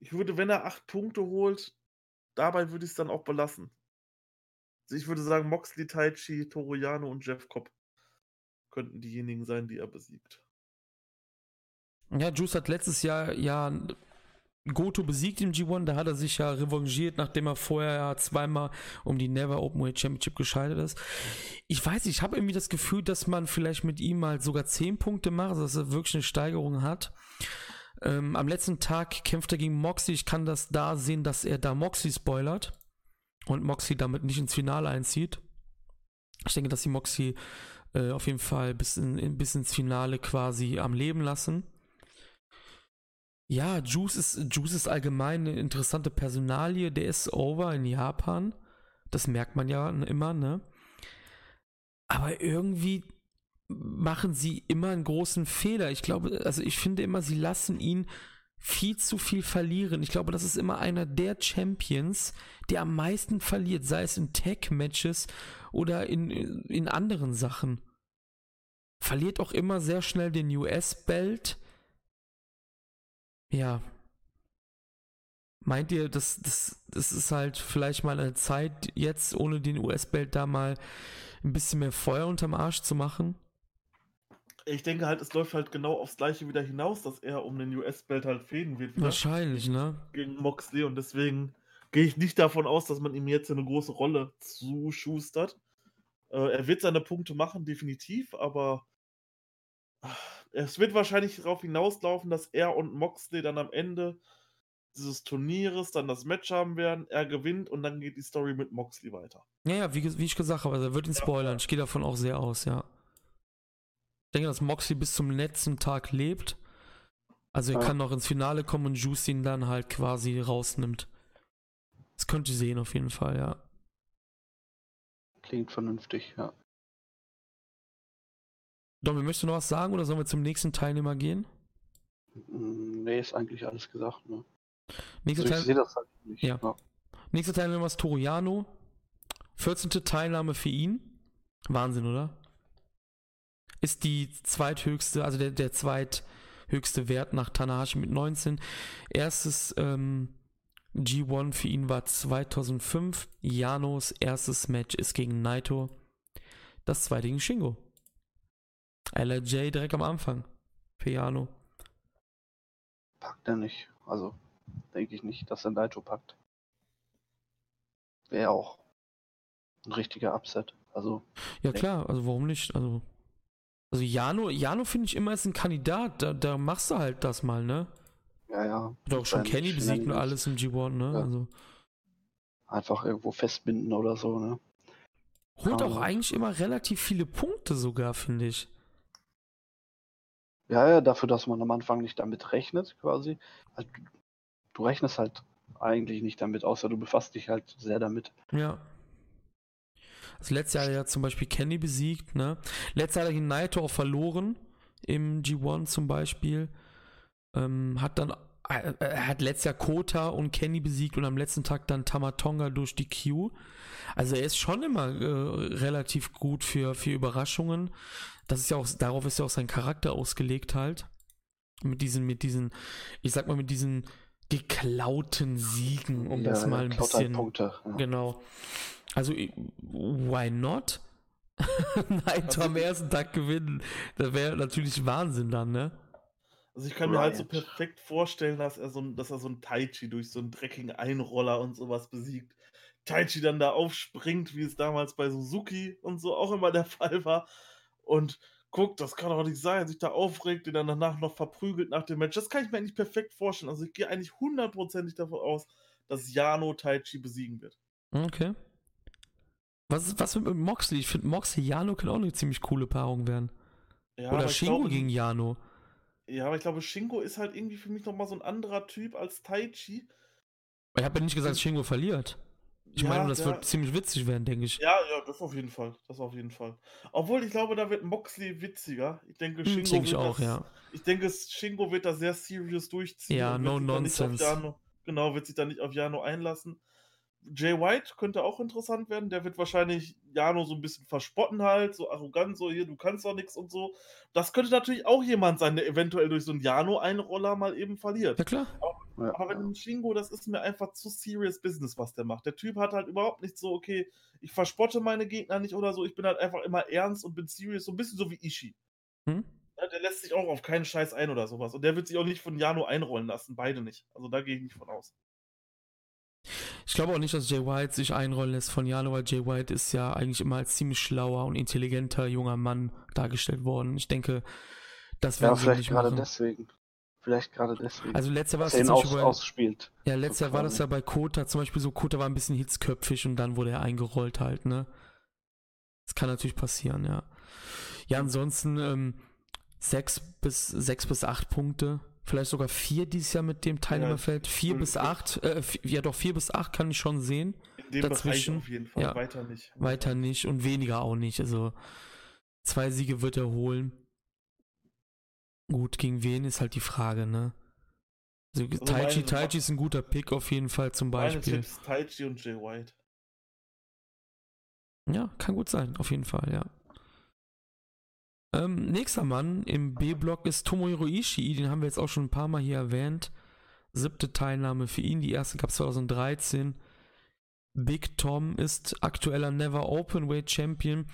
S3: ich würde, wenn er acht Punkte holt, dabei würde ich es dann auch belassen. Also ich würde sagen, Moxley, Taichi, Toroyano und Jeff Cobb könnten diejenigen sein, die er besiegt.
S1: Ja, Juice hat letztes Jahr ja Goto besiegt im G1, da hat er sich ja revanchiert, nachdem er vorher ja zweimal um die Never Openweight Championship gescheitert ist. Ich weiß, ich habe irgendwie das Gefühl, dass man vielleicht mit ihm mal sogar 10 Punkte macht, dass er wirklich eine Steigerung hat. Ähm, am letzten Tag kämpft er gegen Moxie. Ich kann das da sehen, dass er da Moxie spoilert und Moxie damit nicht ins Finale einzieht. Ich denke, dass die Moxie äh, auf jeden Fall bis, in, bis ins Finale quasi am Leben lassen. Ja, Juice ist, Juice ist allgemein eine interessante Personalie. Der ist over in Japan. Das merkt man ja immer, ne? Aber irgendwie machen sie immer einen großen Fehler. Ich glaube, also ich finde immer, sie lassen ihn viel zu viel verlieren. Ich glaube, das ist immer einer der Champions, der am meisten verliert, sei es in Tag-Matches oder in, in anderen Sachen. Verliert auch immer sehr schnell den US-Belt. Ja. Meint ihr, das, das, das ist halt vielleicht mal eine Zeit, jetzt ohne den US-Belt da mal ein bisschen mehr Feuer unterm Arsch zu machen?
S3: Ich denke halt, es läuft halt genau aufs Gleiche wieder hinaus, dass er um den US-Belt halt fäden wird.
S1: Wahrscheinlich, ne?
S3: Gegen Moxley und deswegen gehe ich nicht davon aus, dass man ihm jetzt eine große Rolle zuschustert. Äh, er wird seine Punkte machen, definitiv, aber es wird wahrscheinlich darauf hinauslaufen, dass er und Moxley dann am Ende dieses Turnieres dann das Match haben werden, er gewinnt und dann geht die Story mit Moxley weiter.
S1: Ja, ja, wie, wie ich gesagt habe, also er wird ihn spoilern. Ich gehe davon auch sehr aus, ja. Ich denke, dass Moxley bis zum letzten Tag lebt. Also er ja. kann noch ins Finale kommen und Juice ihn dann halt quasi rausnimmt. Das könnte ich sehen auf jeden Fall, ja.
S2: Klingt vernünftig, ja.
S1: Domi, möchtest du noch was sagen oder sollen wir zum nächsten Teilnehmer gehen?
S2: Mm, nee, ist eigentlich alles gesagt, ne?
S1: Nächster also ich sehe das halt nicht. Ja. ja. Nächster Teilnehmer ist Toriano. 14. Teilnahme für ihn. Wahnsinn, oder? Ist die zweithöchste, also der, der zweithöchste Wert nach Tanahashi mit 19. Erstes ähm, G1 für ihn war 2005. Janos erstes Match ist gegen Naito. Das zweite gegen Shingo. LJ direkt am Anfang für Jano.
S2: Packt er nicht. Also denke ich nicht, dass er Naito packt. Wäre auch ein richtiger Upset. Also.
S1: Ja klar, also warum nicht? Also also Jano, Jano finde ich immer ist ein Kandidat, da, da machst du halt das mal, ne?
S2: Ja, ja.
S1: Hat auch schon Kenny besiegt und alles im G1, ne? Ja. Also.
S2: Einfach irgendwo festbinden oder so, ne?
S1: Holt auch eigentlich immer relativ viele Punkte sogar, finde ich.
S2: Ja, ja, dafür, dass man am Anfang nicht damit rechnet, quasi. Also, du rechnest halt eigentlich nicht damit, außer du befasst dich halt sehr damit.
S1: Ja. Das letzte Jahr hat er zum Beispiel Kenny besiegt, ne? Letztes Jahr hat er gegen Naito auch verloren im G1 zum Beispiel. Ähm, hat dann äh, er hat letztes Jahr Kota und Kenny besiegt und am letzten Tag dann Tamatonga durch die Q. Also er ist schon immer äh, relativ gut für, für Überraschungen. Das ist ja auch, darauf ist ja auch sein Charakter ausgelegt halt. Mit diesen, mit diesen, ich sag mal, mit diesen geklauten Siegen, um ja, das mal ein halt bisschen. Punkte, ja. Genau. Also, why not? <laughs> Naito also, am ersten Tag gewinnen. Das wäre natürlich Wahnsinn dann, ne?
S3: Also ich kann right. mir halt so perfekt vorstellen, dass er so, dass er so ein Taichi durch so einen dreckigen Einroller und sowas besiegt. Taichi dann da aufspringt, wie es damals bei Suzuki und so auch immer der <laughs> Fall war. Und guckt, das kann doch nicht sein, sich da aufregt, den dann danach noch verprügelt nach dem Match. Das kann ich mir eigentlich perfekt vorstellen. Also ich gehe eigentlich hundertprozentig davon aus, dass Jano Taichi besiegen wird.
S1: Okay. Was, was mit Moxley? Ich finde, Moxley Jano kann auch eine ziemlich coole Paarung werden. Ja, Oder Shingo glaube, gegen Jano.
S3: Ja, aber ich glaube, Shingo ist halt irgendwie für mich nochmal so ein anderer Typ als Taichi.
S1: Ich habe ja nicht gesagt, dass Shingo verliert. Ich ja, meine, das ja. wird ziemlich witzig werden, denke ich.
S3: Ja, ja, das auf jeden Fall. Das auf jeden Fall. Obwohl, ich glaube, da wird Moxley witziger. Ich denke,
S1: hm, Shingo denke ich auch,
S3: das,
S1: ja.
S3: Ich denke, Shingo wird da sehr serious durchziehen.
S1: Ja, no nonsense.
S3: Jano, genau, wird sich da nicht auf Jano einlassen. Jay White könnte auch interessant werden. Der wird wahrscheinlich Jano so ein bisschen verspotten halt, so arrogant, so hier, du kannst doch nichts und so. Das könnte natürlich auch jemand sein, der eventuell durch so einen Jano-Einroller mal eben verliert.
S1: Ja, klar.
S3: Aber, ja. aber wenn ein Shingo, das ist mir einfach zu serious Business, was der macht. Der Typ hat halt überhaupt nicht so, okay, ich verspotte meine Gegner nicht oder so, ich bin halt einfach immer ernst und bin serious, so ein bisschen so wie Ishi. Hm? Ja, der lässt sich auch auf keinen Scheiß ein oder sowas. Und der wird sich auch nicht von Jano einrollen lassen. Beide nicht. Also da gehe ich nicht von aus.
S1: Ich glaube auch nicht, dass Jay White sich einrollen lässt von Jano, weil Jay White ist ja eigentlich immer als ziemlich schlauer und intelligenter junger Mann dargestellt worden. Ich denke, das
S2: wäre ja, vielleicht gerade deswegen. Vielleicht gerade deswegen.
S1: Also letztes Jahr war es
S2: zum aus, ausspielt.
S1: Ja, letztes Jahr war das ja bei Kota zum Beispiel so, Kota war ein bisschen hitzköpfig und dann wurde er eingerollt halt, ne? Das kann natürlich passieren, ja. Ja, ansonsten ähm, sechs bis sechs bis acht Punkte, vielleicht sogar vier dieses Jahr mit dem Teilnehmerfeld. Ja, vier bis acht, äh, ja doch vier bis acht kann ich schon sehen.
S3: In dem dazwischen. Bereich auf jeden Fall. Ja, weiter nicht.
S1: Weiter nicht und weniger auch nicht. Also zwei Siege wird er holen. Gut, gegen wen ist halt die Frage, ne? Also, also Taichi, Taichi ist ein guter Pick auf jeden Fall zum Beispiel. Meine Tipps
S3: Taichi und Jay White.
S1: Ja, kann gut sein, auf jeden Fall, ja. Ähm, nächster Mann im B-Block ist Tomohiro Ishii, den haben wir jetzt auch schon ein paar Mal hier erwähnt. Siebte Teilnahme für ihn, die erste gab es 2013. Big Tom ist aktueller Never Openweight Champion.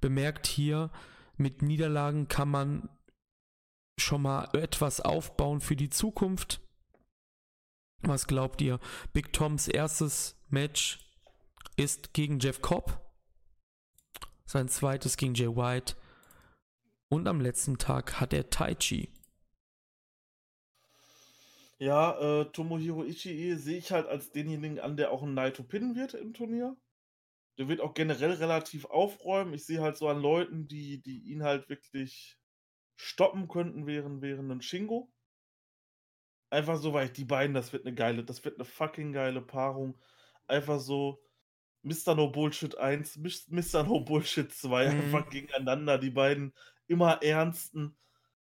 S1: Bemerkt hier, mit Niederlagen kann man schon mal etwas aufbauen für die Zukunft. Was glaubt ihr? Big Toms erstes Match ist gegen Jeff Cobb. Sein zweites gegen Jay White. Und am letzten Tag hat er Tai Chi.
S3: Ja, äh, Tomohiro Ishii sehe ich halt als denjenigen an, der auch ein Naito pinnen wird im Turnier. Der wird auch generell relativ aufräumen. Ich sehe halt so an Leuten, die, die ihn halt wirklich stoppen könnten, wären, wären ein Shingo. Einfach so, weil die beiden, das wird eine geile, das wird eine fucking geile Paarung. Einfach so Mr. No Bullshit 1, Mr. No Bullshit 2, mhm. einfach gegeneinander. Die beiden immer ernsten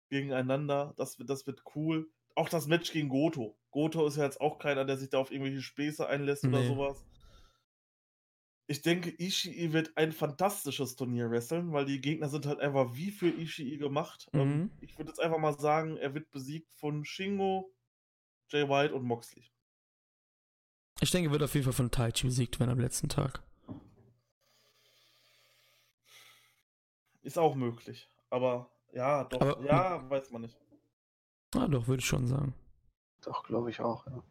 S3: gegeneinander. Das, das wird cool. Auch das Match gegen Goto. Goto ist ja jetzt auch keiner, der sich da auf irgendwelche Späße einlässt nee. oder sowas. Ich denke, Ishii wird ein fantastisches Turnier wresteln, weil die Gegner sind halt einfach wie für Ishii gemacht. Ähm, mhm. Ich würde jetzt einfach mal sagen, er wird besiegt von Shingo, Jay White und Moxley.
S1: Ich denke, er wird auf jeden Fall von Taichi besiegt werden am letzten Tag.
S3: Ist auch möglich. Aber ja, doch, Aber, ja, weiß man nicht.
S1: Ah, doch, würde ich schon sagen.
S2: Doch, glaube ich auch, ja.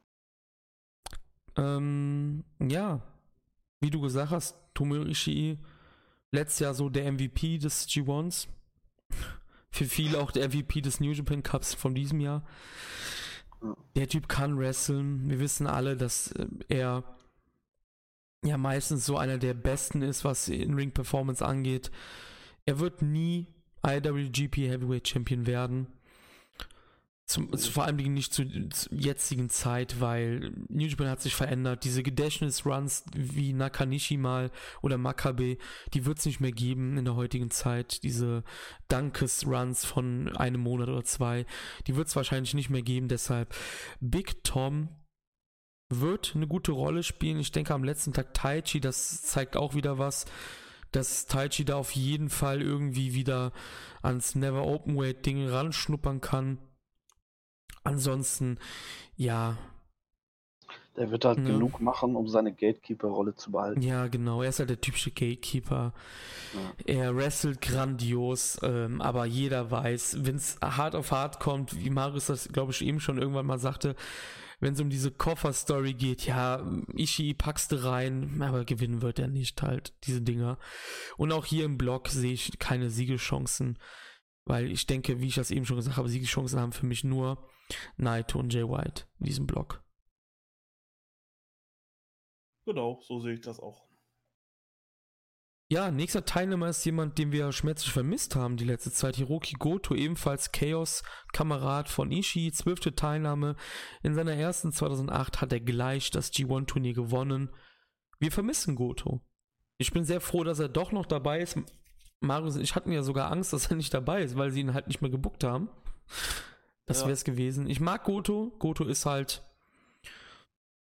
S1: Ähm, ja, wie du gesagt hast, Tomoyo Ishii, letztes Jahr so der MVP des G1s. <laughs> Für viele auch der MVP des New Japan Cups von diesem Jahr. Der Typ kann wresteln. Wir wissen alle, dass äh, er ja meistens so einer der Besten ist, was in Ring Performance angeht. Er wird nie IWGP Heavyweight Champion werden. Zum, vor allem nicht zur, zur, jetzigen Zeit, weil New Japan hat sich verändert. Diese Gedächtnisruns wie Nakanishi mal oder Makabe, die wird es nicht mehr geben in der heutigen Zeit. Diese Dankesruns von einem Monat oder zwei, die wird es wahrscheinlich nicht mehr geben. Deshalb Big Tom wird eine gute Rolle spielen. Ich denke am letzten Tag Taichi, das zeigt auch wieder was dass Taichi da auf jeden Fall irgendwie wieder ans Never Open Weight Ding ranschnuppern kann. Ansonsten, ja.
S2: Der wird halt ja. genug machen, um seine Gatekeeper-Rolle zu behalten.
S1: Ja, genau. Er ist halt der typische Gatekeeper. Ja. Er wrestelt grandios, ähm, aber jeder weiß, wenn es hart auf hart kommt, wie Marius das, glaube ich, eben schon irgendwann mal sagte, wenn es um diese Koffer-Story geht, ja, Ishii packst du rein, aber gewinnen wird er nicht halt, diese Dinger. Und auch hier im Block sehe ich keine Siegeschancen, weil ich denke, wie ich das eben schon gesagt habe, Siegeschancen haben für mich nur Naito und Jay White in diesem Block.
S3: Genau, so sehe ich das auch.
S1: Ja, nächster Teilnehmer ist jemand, den wir schmerzlich vermisst haben die letzte Zeit. Hiroki Goto, ebenfalls Chaos-Kamerad von Ishii, zwölfte Teilnahme. In seiner ersten 2008 hat er gleich das G1-Turnier gewonnen. Wir vermissen Goto. Ich bin sehr froh, dass er doch noch dabei ist. Marius ich hatten ja sogar Angst, dass er nicht dabei ist, weil sie ihn halt nicht mehr gebuckt haben. Das ja. wäre es gewesen. Ich mag Goto. Goto ist halt.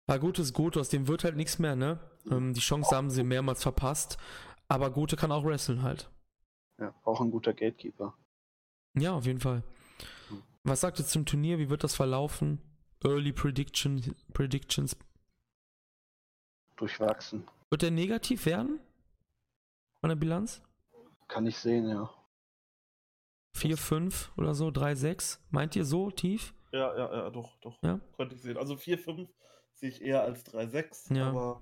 S1: Ja, Goto ist Goto, aus dem wird halt nichts mehr, ne? Ähm, die Chance haben sie mehrmals verpasst. Aber Gute kann auch wresteln halt.
S2: Ja, auch ein guter Gatekeeper.
S1: Ja, auf jeden Fall. Was sagt ihr zum Turnier? Wie wird das verlaufen? Early Prediction, Predictions.
S2: Durchwachsen.
S1: Wird der negativ werden? Von der Bilanz?
S2: Kann ich sehen, ja.
S1: 4, 5 oder so, 3, 6. Meint ihr so tief?
S3: Ja, ja, ja, doch, doch.
S1: Ja?
S3: Könnte ich sehen. Also 4, 5 sehe ich eher als 3, 6.
S1: Ja.
S3: Aber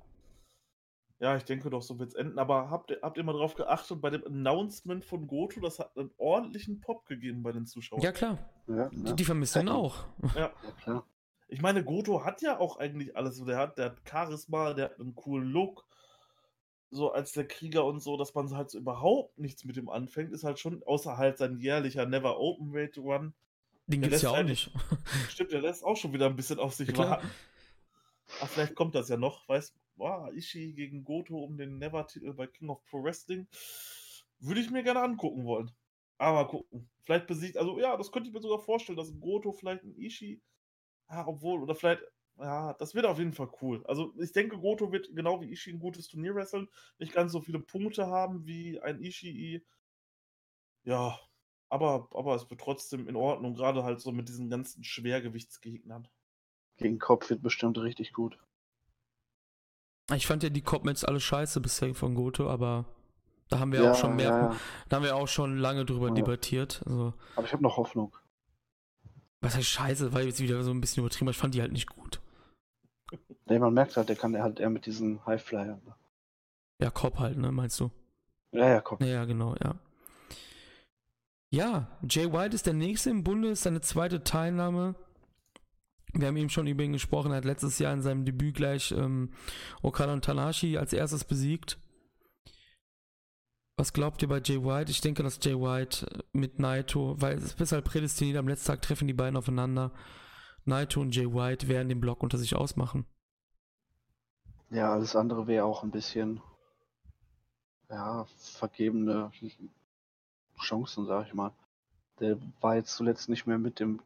S3: ja, ich denke doch, so wird es enden. Aber habt ihr, habt ihr mal drauf geachtet, bei dem Announcement von Goto, das hat einen ordentlichen Pop gegeben bei den Zuschauern.
S1: Ja, klar.
S2: Ja,
S1: Die,
S2: ne?
S1: die vermissen ihn auch.
S3: Ja.
S2: ja, klar.
S3: Ich meine, Goto hat ja auch eigentlich alles. So, der hat, der hat Charisma, der hat einen coolen Look. So als der Krieger und so, dass man halt so überhaupt nichts mit ihm anfängt, ist halt schon, außer halt sein jährlicher Never Open Weight Run.
S1: Den
S3: Der
S1: gibt's ja auch
S3: halt-
S1: nicht.
S3: Stimmt, der lässt auch schon wieder ein bisschen auf <laughs> sich
S1: Ja, klar.
S3: warten. Ach, vielleicht kommt das ja noch. Weißt wow, Ishii gegen Goto um den Never-Titel bei King of Pro Wrestling. Würde ich mir gerne angucken wollen. Aber gucken. Vielleicht besiegt, also ja, das könnte ich mir sogar vorstellen, dass Goto vielleicht ein Ishii, ja, obwohl, oder vielleicht, ja, das wird auf jeden Fall cool. Also ich denke, Goto wird genau wie Ishii ein gutes Turnier wresteln, nicht ganz so viele Punkte haben wie ein Ishii. Ja, aber, aber es wird trotzdem in Ordnung, gerade halt so mit diesen ganzen Schwergewichtsgegnern.
S2: Gegen Kopf wird bestimmt richtig gut.
S1: Ich fand ja die Cop-Matches alle scheiße bisher von Goto, aber da haben wir
S2: ja,
S1: auch schon mehr,
S2: ja, ja.
S1: da haben wir auch schon lange drüber debattiert. Also,
S2: Aber ich habe noch Hoffnung.
S1: was heißt scheiße, weil jetzt wieder so ein bisschen übertrieben, ich fand die halt nicht gut.
S2: Nee, man merkt halt, der kann halt eher mit diesen Highflyern.
S1: Ja, Cop halt, ne, meinst du?
S2: Ja, ja.
S1: Ja, ja, genau, ja. Ja, Jay White ist der nächste im Bunde, ist seine zweite Teilnahme. Wir haben eben schon über ihn gesprochen, er hat letztes Jahr in seinem Debüt gleich ähm, Okada und Tanashi als erstes besiegt. Was glaubt ihr bei Jay White? Ich denke, dass Jay White äh, mit Naito, weil es ist halt prädestiniert, am letzten Tag treffen die beiden aufeinander. Naito und Jay White werden den Block unter sich ausmachen.
S2: Ja, alles andere wäre auch ein bisschen, ja, vergebene Chancen, sag ich mal. Der war jetzt zuletzt nicht mehr mit dem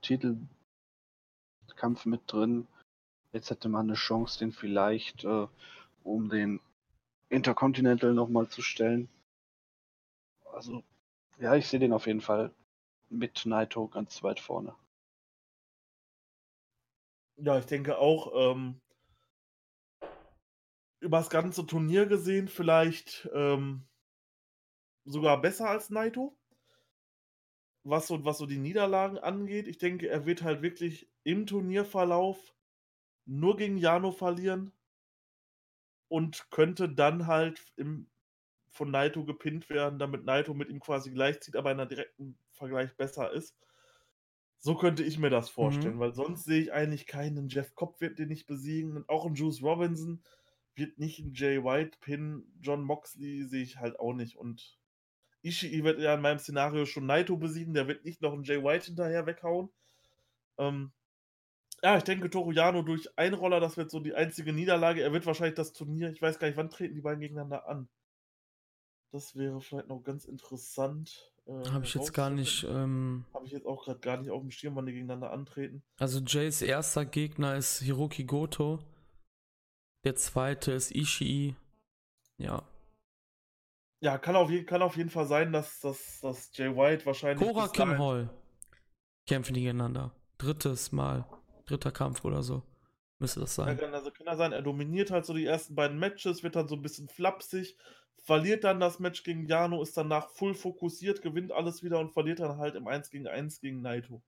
S2: Titelkampf mit drin. Jetzt hätte man eine Chance, den vielleicht äh, um den Intercontinental nochmal zu stellen. Also, ja, ich sehe den auf jeden Fall mit Naito ganz weit vorne.
S3: Ja, ich denke auch, ähm, über das ganze Turnier gesehen, vielleicht ähm, sogar besser als Naito. Was so, was so die Niederlagen angeht. Ich denke, er wird halt wirklich im Turnierverlauf nur gegen Jano verlieren und könnte dann halt im, von Naito gepinnt werden, damit Naito mit ihm quasi gleichzieht, aber in einer direkten Vergleich besser ist. So könnte ich mir das vorstellen,
S1: Mhm.
S3: weil sonst sehe ich eigentlich keinen Jeff Cobb wird den nicht besiegen und auch ein Juice Robinson wird nicht einen Jay White pinnen, John Moxley sehe ich halt auch nicht und Ishii wird ja in meinem Szenario schon Naito besiegen, der wird nicht noch einen Jay White hinterher weghauen. Ähm, ja, ich denke Toruyano durch Einroller, das wird so die einzige Niederlage. Er wird wahrscheinlich das Turnier, ich weiß gar nicht, wann treten die beiden gegeneinander an. Das wäre vielleicht noch ganz interessant. Äh,
S1: Habe ich jetzt gar nicht. Ähm,
S3: Habe ich jetzt auch gerade gar nicht auf dem Schirm, wann die gegeneinander antreten.
S1: Also Jays erster Gegner ist Hiroki Goto. Der zweite ist Ishii. Ja.
S3: Ja, kann auf, kann auf jeden Fall sein, dass, dass, dass Jay White wahrscheinlich.
S1: Cora Kim Hall kämpfen die gegeneinander. Drittes Mal. Dritter Kampf oder so. Müsste das
S3: Ja,
S1: sein.
S3: kann, also kann er sein, er dominiert halt so die ersten beiden Matches, wird dann so ein bisschen flapsig, verliert dann das Match gegen Jano, ist danach full fokussiert, gewinnt alles wieder und verliert dann halt im 1 gegen 1 gegen Naito.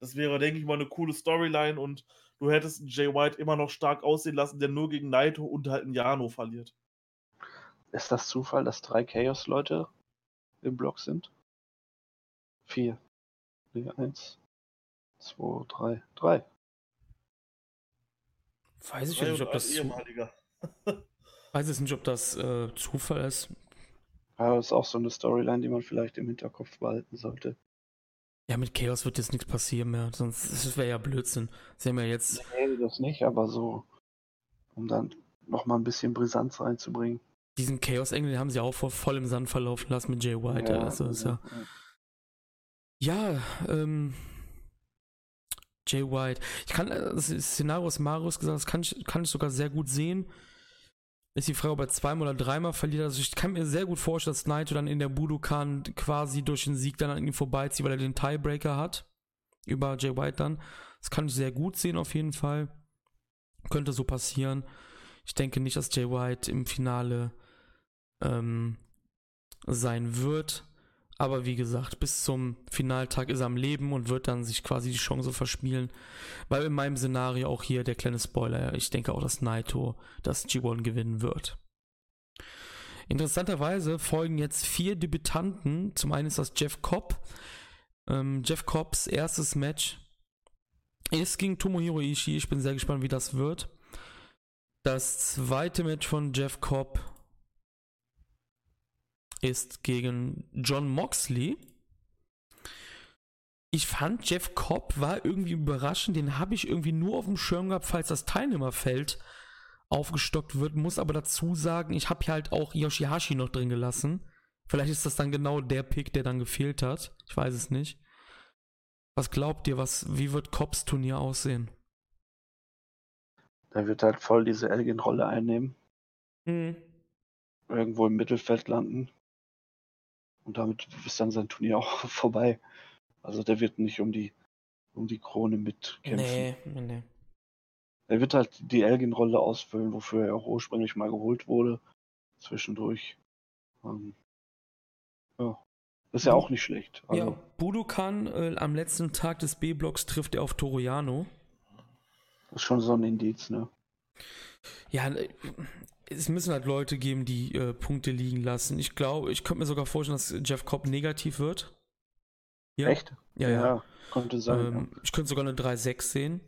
S3: Das wäre, denke ich mal, eine coole Storyline und du hättest einen Jay White immer noch stark aussehen lassen, der nur gegen Naito und halt einen Jano verliert.
S2: Ist das Zufall, dass drei Chaos-Leute im Block sind? Vier. Nee, eins, zwei, drei. Drei.
S1: Weiß ich nicht, ob das,
S3: ehemaliger. <laughs>
S1: weiß es nicht, ob das äh, Zufall ist.
S2: Ja, das ist auch so eine Storyline, die man vielleicht im Hinterkopf behalten sollte.
S1: Ja, mit Chaos wird jetzt nichts passieren mehr. Sonst wäre ja Blödsinn. Sie haben ja jetzt.
S2: Nee, das nicht, aber so, um dann nochmal ein bisschen Brisanz reinzubringen.
S1: Diesen Chaos-Engel haben sie auch vor voll im Sand verlaufen lassen mit Jay White. also ist ja. Ja, ähm. Jay White. Ich kann äh, das Szenario, was Marius gesagt hat, das kann ich, kann ich sogar sehr gut sehen. Ist die Frage, ob er zweimal oder dreimal verliert. Also ich kann mir sehr gut vorstellen, dass Naito dann in der Budokan quasi durch den Sieg dann an ihm vorbeizieht, weil er den Tiebreaker hat. Über Jay White dann. Das kann ich sehr gut sehen auf jeden Fall. Könnte so passieren. Ich denke nicht, dass Jay White im Finale ähm, sein wird. Aber wie gesagt, bis zum Finaltag ist er am Leben und wird dann sich quasi die Chance verspielen. Weil in meinem Szenario auch hier der kleine Spoiler, ich denke auch, dass Naito das G1 gewinnen wird. Interessanterweise folgen jetzt vier Debütanten. Zum einen ist das Jeff Cobb. Ähm, Jeff Cobbs erstes Match ist gegen Tomohiro Ishii. Ich bin sehr gespannt, wie das wird. Das zweite Match von Jeff Cobb ist gegen John Moxley. Ich fand, Jeff Cobb war irgendwie überraschend. Den habe ich irgendwie nur auf dem Schirm gehabt, falls das Teilnehmerfeld aufgestockt wird. Muss aber dazu sagen, ich habe hier halt auch Yoshihashi noch drin gelassen. Vielleicht ist das dann genau der Pick, der dann gefehlt hat. Ich weiß es nicht. Was glaubt ihr, was, wie wird Cobbs Turnier aussehen?
S2: Der wird halt voll diese Elgin-Rolle einnehmen. Mhm. Irgendwo im Mittelfeld landen. Und damit ist dann sein Turnier <laughs> auch vorbei. Also der wird nicht um die, um die Krone mitkämpfen. Nee, nee. Er wird halt die Elgin-Rolle ausfüllen, wofür er auch ursprünglich mal geholt wurde. Zwischendurch. Ähm, ja. Ist ja auch nicht schlecht.
S1: Also, ja, Budokan äh, am letzten Tag des B-Blocks trifft er auf Toriano.
S2: Das ist schon so ein Indiz, ne?
S1: Ja, es müssen halt Leute geben, die äh, Punkte liegen lassen. Ich glaube, ich könnte mir sogar vorstellen, dass Jeff Cobb negativ wird.
S2: Ja? Echt?
S1: Ja, ja. ja könnte sein. Ähm, ja. Ich könnte sogar eine 3-6 sehen.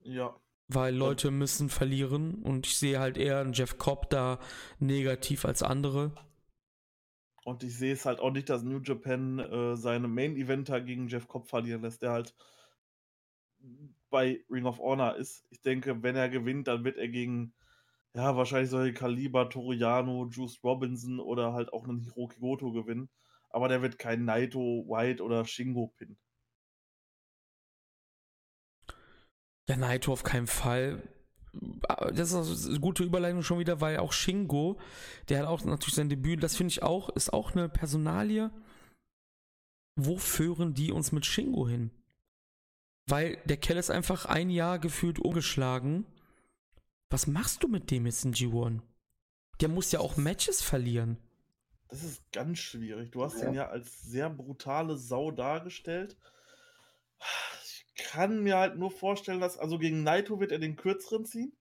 S3: Ja.
S1: Weil Leute müssen verlieren und ich sehe halt eher einen Jeff Cobb da negativ als andere.
S3: Und ich sehe es halt auch nicht, dass New Japan äh, seine Main-Eventer gegen Jeff Cobb verlieren lässt, der halt bei Ring of Honor ist. Ich denke, wenn er gewinnt, dann wird er gegen ja, wahrscheinlich solche Kaliber Toriano, Juice Robinson oder halt auch einen Hiroki Goto gewinnen. Aber der wird kein Naito, White oder Shingo pinnen.
S1: Der Naito auf keinen Fall. Das ist eine gute Überleitung schon wieder, weil auch Shingo, der hat auch natürlich sein Debüt, das finde ich auch, ist auch eine Personalie. Wo führen die uns mit Shingo hin? Weil der Kerl ist einfach ein Jahr gefühlt umgeschlagen was machst du mit dem jetzt in G1? Der muss ja auch Matches verlieren.
S3: Das ist ganz schwierig. Du hast ja. ihn ja als sehr brutale Sau dargestellt. Ich kann mir halt nur vorstellen, dass, also gegen Naito wird er den kürzeren ziehen.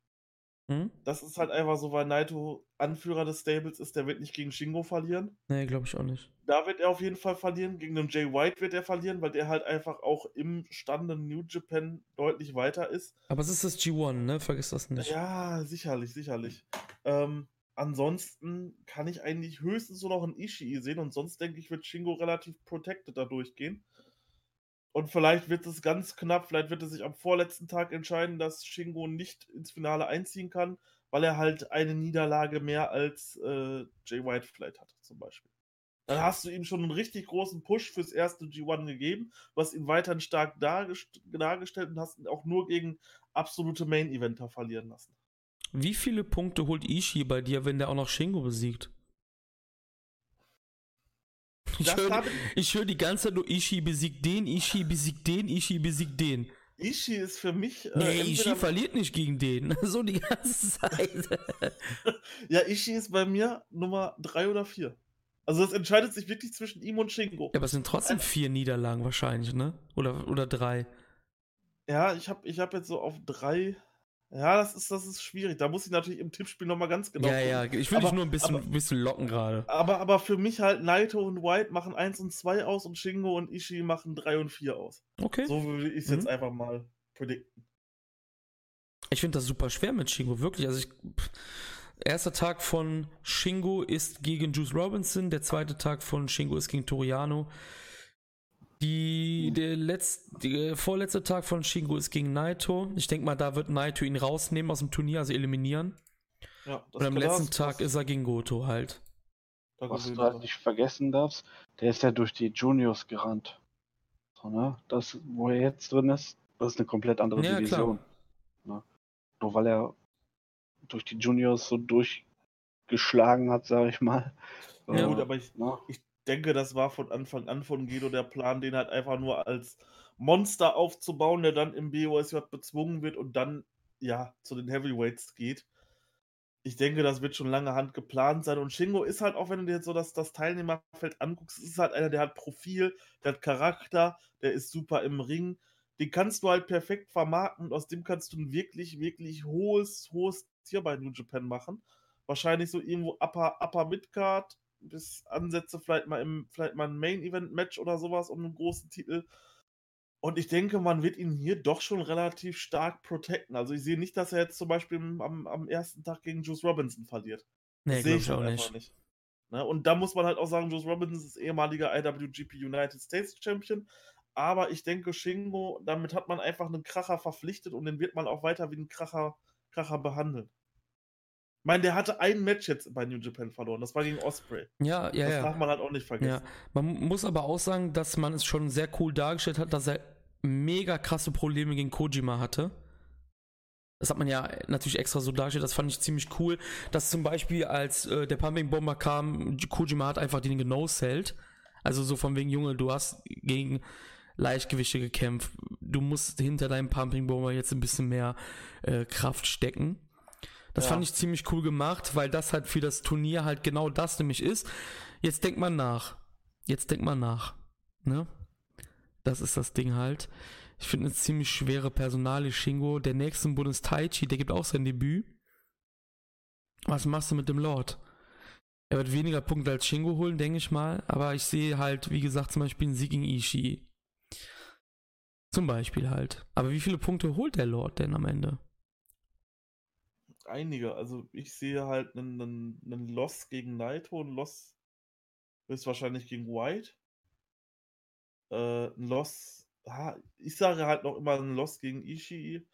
S3: Hm? Das ist halt einfach so, weil Naito Anführer des Stables ist, der wird nicht gegen Shingo verlieren.
S1: Nee, glaube ich auch nicht.
S3: Da wird er auf jeden Fall verlieren. Gegen den Jay White wird er verlieren, weil der halt einfach auch im Stande New Japan deutlich weiter ist.
S1: Aber es ist das G1, ne? Vergiss das nicht.
S3: Ja, sicherlich, sicherlich. Ähm, ansonsten kann ich eigentlich höchstens so noch ein Ishii sehen und sonst denke ich, wird Shingo relativ protected da durchgehen. Und vielleicht wird es ganz knapp, vielleicht wird es sich am vorletzten Tag entscheiden, dass Shingo nicht ins Finale einziehen kann, weil er halt eine Niederlage mehr als äh, Jay White vielleicht hat, zum Beispiel. Dann hast du ihm schon einen richtig großen Push fürs erste G1 gegeben, hast ihn weiterhin stark dargest dargestellt und hast ihn auch nur gegen absolute Main-Eventer verlieren lassen.
S1: Wie viele Punkte holt Ishii bei dir, wenn der auch noch Shingo besiegt? Ich höre hör die ganze Zeit nur Ishii besiegt den, Ishii besiegt den, Ishii besiegt den.
S3: Ishii ist für mich.
S1: Äh, nee, Ishii verliert nicht gegen den. <laughs> So die ganze Zeit. <laughs>
S3: ja, Ishii ist bei mir Nummer 3 oder 4. Also das entscheidet sich wirklich zwischen ihm und Shingo.
S1: Ja, aber es sind trotzdem vier Niederlagen wahrscheinlich, ne? Oder, oder drei.
S3: Ja, ich habe ich hab jetzt so auf drei ja, das ist, das ist schwierig. Da muss ich natürlich im Tippspiel nochmal ganz genau.
S1: Ja, ja, ich will aber, dich nur ein bisschen, aber, bisschen locken gerade.
S3: Aber, aber für mich halt Naito und White machen 1 und 2 aus und Shingo und Ishii machen 3 und 4 aus.
S1: Okay.
S3: So würde ich es mhm. jetzt einfach mal predikten.
S1: Ich finde das super schwer mit Shingo, wirklich. Also ich. Erster Tag von Shingo ist gegen Juice Robinson, der zweite Tag von Shingo ist gegen Toriano. Die, der letzte, der vorletzte Tag von Shingo ist gegen Naito. Ich denke mal, da wird Naito ihn rausnehmen aus dem Turnier, also eliminieren. Ja, Und am letzten Tag ist er gegen Goto halt.
S2: Was du halt nicht vergessen darfst, der ist ja durch die Juniors gerannt. So, ne? Das, wo er jetzt drin ist, das ist eine komplett andere ja, Division. Ne? Nur weil er durch die Juniors so durchgeschlagen hat, sage ich mal.
S3: Ja, äh, gut, aber ich, ne? ich denke, das war von Anfang an von Guido der Plan, den halt einfach nur als Monster aufzubauen, der dann im BOSJ bezwungen wird und dann ja zu den Heavyweights geht. ich denke, das wird schon lange Hand geplant sein. Und Shingo ist halt, auch wenn du dir jetzt so das, das Teilnehmerfeld anguckst, ist halt einer, der hat Profil, der hat Charakter, der ist super im Ring. Den kannst du halt perfekt vermarkten und aus dem kannst du ein wirklich, wirklich hohes, hohes Tier bei New Japan machen. Wahrscheinlich so irgendwo Upper, Upper Midcard bis Ansätze vielleicht mal im, vielleicht mal ein Main-Event-Match oder sowas um einen großen Titel. Und ich denke, man wird ihn hier doch schon relativ stark protecten. Also ich sehe nicht, dass er jetzt zum Beispiel am, am ersten Tag gegen Juice Robinson verliert.
S1: Nee, sehe ich auch nicht. nicht.
S3: Ne? Und da muss man halt auch sagen, Juice Robinson ist ehemaliger IWGP United States Champion. Aber ich denke, Shingo, damit hat man einfach einen Kracher verpflichtet und den wird man auch weiter wie einen Kracher, Kracher behandeln. Ich meine, der hatte ein Match jetzt bei New Japan verloren. Das war gegen Osprey.
S1: Ja, ja,
S3: das
S1: ja.
S3: darf man halt auch nicht vergessen. Ja.
S1: Man muss aber auch sagen, dass man es schon sehr cool dargestellt hat, dass er mega krasse Probleme gegen Kojima hatte. Das hat man ja natürlich extra so dargestellt, das fand ich ziemlich cool. Dass zum Beispiel, als äh, der Pumping Bomber kam, Kojima hat einfach den genosellt. Also so von wegen, Junge, du hast gegen Leichtgewichte gekämpft. Du musst hinter deinem Pumping Bomber jetzt ein bisschen mehr äh, Kraft stecken. Das ja. fand ich ziemlich cool gemacht, weil das halt für das Turnier halt genau das nämlich ist. Jetzt denkt man nach. Jetzt denkt man nach. Ne? Das ist das Ding halt. Ich finde eine ziemlich schwere Personale Shingo. Der nächste Bund ist Taichi, der gibt auch sein Debüt. Was machst du mit dem Lord? Er wird weniger Punkte als Shingo holen, denke ich mal. Aber ich sehe halt, wie gesagt, zum Beispiel einen Sieg gegen Ishii. Zum Beispiel halt. Aber wie viele Punkte holt der Lord denn am Ende?
S3: Einige. Also ich sehe halt einen, einen, einen Loss gegen Naito, einen Loss höchstwahrscheinlich gegen White äh, ein Loss. Ah, ich sage halt noch immer ein Loss gegen Ishii.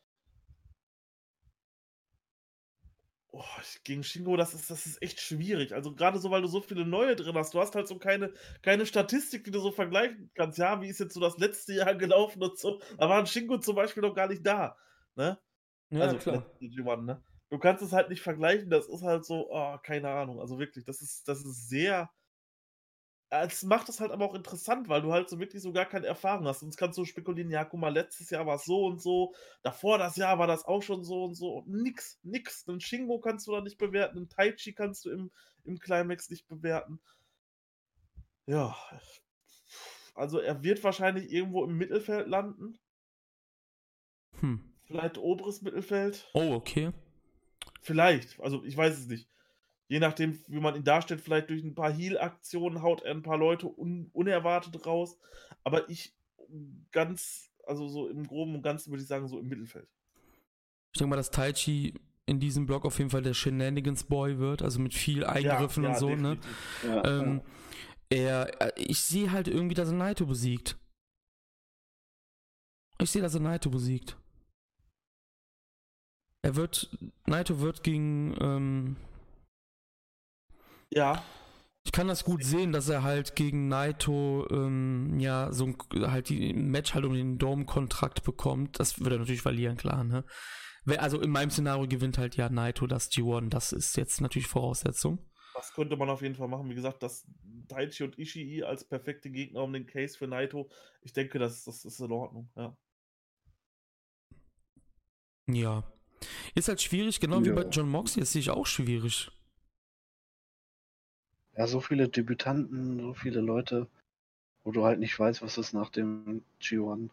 S3: Oh, gegen Shingo, das ist, das ist echt schwierig. Also gerade so, weil du so viele neue drin hast. Du hast halt so keine, keine Statistik, die du so vergleichen kannst. Ja, wie ist jetzt so das letzte Jahr <laughs> gelaufen und so. Da war ein Shingo zum Beispiel noch gar nicht da. Ne?
S1: Ja, also, klar.
S3: G1, ne? Du kannst es halt nicht vergleichen. Das ist halt so, oh, keine Ahnung. Also wirklich, das ist, das ist sehr, es macht das halt aber auch interessant, weil du halt so wirklich so gar keine Erfahrung hast. Sonst kannst du spekulieren, ja, guck mal, letztes Jahr war es so und so, davor das Jahr war das auch schon so und so. Nix, nix. Einen Shingo kannst du da nicht bewerten, einen Taichi kannst du im, im Climax nicht bewerten. Ja. Also er wird wahrscheinlich irgendwo im Mittelfeld landen.
S1: Hm.
S3: Vielleicht oberes Mittelfeld.
S1: Oh, okay.
S3: Vielleicht, also ich weiß es nicht je nachdem, wie man ihn darstellt, vielleicht durch ein paar Heal-Aktionen haut er ein paar Leute un unerwartet raus. Aber ich ganz, also so im Groben und Ganzen würde ich sagen, so im Mittelfeld.
S1: Ich denke mal, dass Taichi in diesem Block auf jeden Fall der Shenanigans Boy wird, also mit viel Eingriffen ja, ja, und so, ne? Ja, ähm, er, äh, ich sehe halt irgendwie, dass er Naito besiegt. Ich sehe, dass er Naito besiegt. Er wird, Naito wird gegen, ähm,
S3: ja.
S1: Ich kann das gut sehen, dass er halt gegen Naito ähm, ja so ein, halt die Match halt um den Dome-Kontrakt bekommt. Das würde er natürlich verlieren, klar, ne? Also in meinem Szenario gewinnt halt ja Naito das G1. Das ist jetzt natürlich Voraussetzung.
S3: Das könnte man auf jeden Fall machen. Wie gesagt, das Taichi und Ishii als perfekte Gegner um den Case für Naito. Ich denke, das, das ist in Ordnung, ja.
S1: Ja. Ist halt schwierig, genau ja. wie bei John Moxley, das sehe ich auch schwierig.
S2: Ja, so viele Debütanten, so viele Leute, wo du halt nicht weißt, was ist nach dem G1.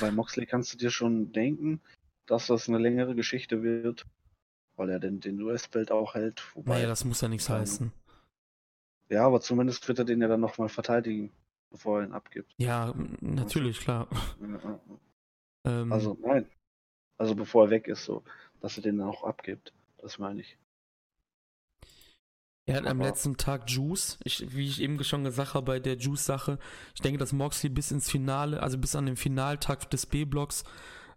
S2: Bei Moxley kannst du dir schon denken, dass das eine längere Geschichte wird, weil er den, den US-Belt auch hält.
S1: Wobei, naja, das muss ja nichts heißen.
S2: Ja, aber zumindest wird er den ja dann nochmal verteidigen, bevor er ihn abgibt.
S1: Ja, natürlich, klar.
S2: Ja, ähm, also, nein. Also bevor er weg ist, so, dass er den dann auch abgibt. Das meine ich.
S1: Er hat am letzten Tag Juice, ich, wie ich eben schon gesagt habe bei der Juice-Sache, ich denke, dass Moxley bis ins Finale, also bis an den Finaltag des B-Blocks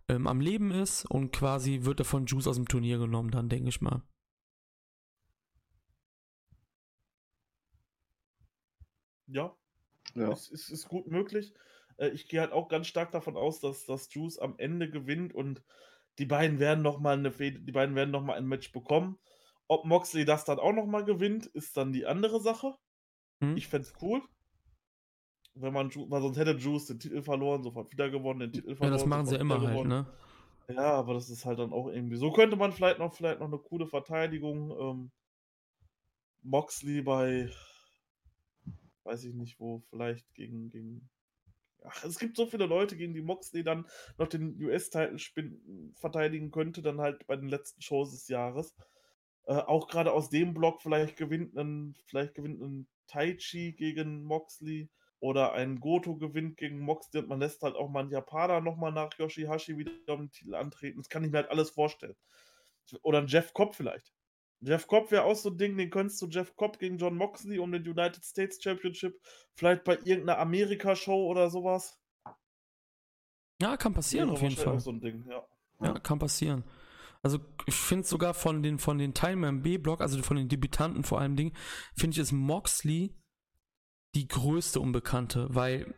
S1: ähm, am Leben ist und quasi wird er von Juice aus dem Turnier genommen, dann denke ich mal.
S3: Ja, ja. Es, es ist gut möglich. Äh, ich gehe halt auch ganz stark davon aus, dass, dass Juice am Ende gewinnt und die beiden werden noch mal eine die beiden werden noch mal ein Match bekommen. Ob Moxley das dann auch nochmal gewinnt, ist dann die andere Sache. Hm. Ich fände es cool. Wenn man, weil sonst hätte Juice den Titel verloren, sofort wieder gewonnen, den Titel verloren.
S1: Ja, das machen sie immer halt, ne?
S3: Ja, aber das ist halt dann auch irgendwie. So könnte man vielleicht noch, vielleicht noch eine coole Verteidigung. Ähm, Moxley bei, weiß ich nicht wo, vielleicht gegen, gegen. Ach, es gibt so viele Leute, gegen die Moxley dann noch den US-Titel verteidigen könnte, dann halt bei den letzten Shows des Jahres. Äh, auch gerade aus dem Block vielleicht gewinnt ein, vielleicht gewinnt ein Taichi gegen Moxley oder ein Goto gewinnt gegen Moxley und man lässt halt auch mal einen Japaner nochmal nach Yoshihashi wieder um den Titel antreten. Das kann ich mir halt alles vorstellen. Oder ein Jeff Cobb vielleicht. Jeff Cobb wäre auch so ein Ding, den könntest du Jeff Cobb gegen John Moxley um den United States Championship, vielleicht bei irgendeiner Amerika-Show oder sowas.
S1: Ja, kann passieren auf jeden Fall.
S3: So Ding, ja.
S1: ja. kann passieren. Also ich finde sogar von den von den Teilnehmern im B-Block, also von den Debütanten vor allem Ding, finde ich es Moxley die größte Unbekannte, weil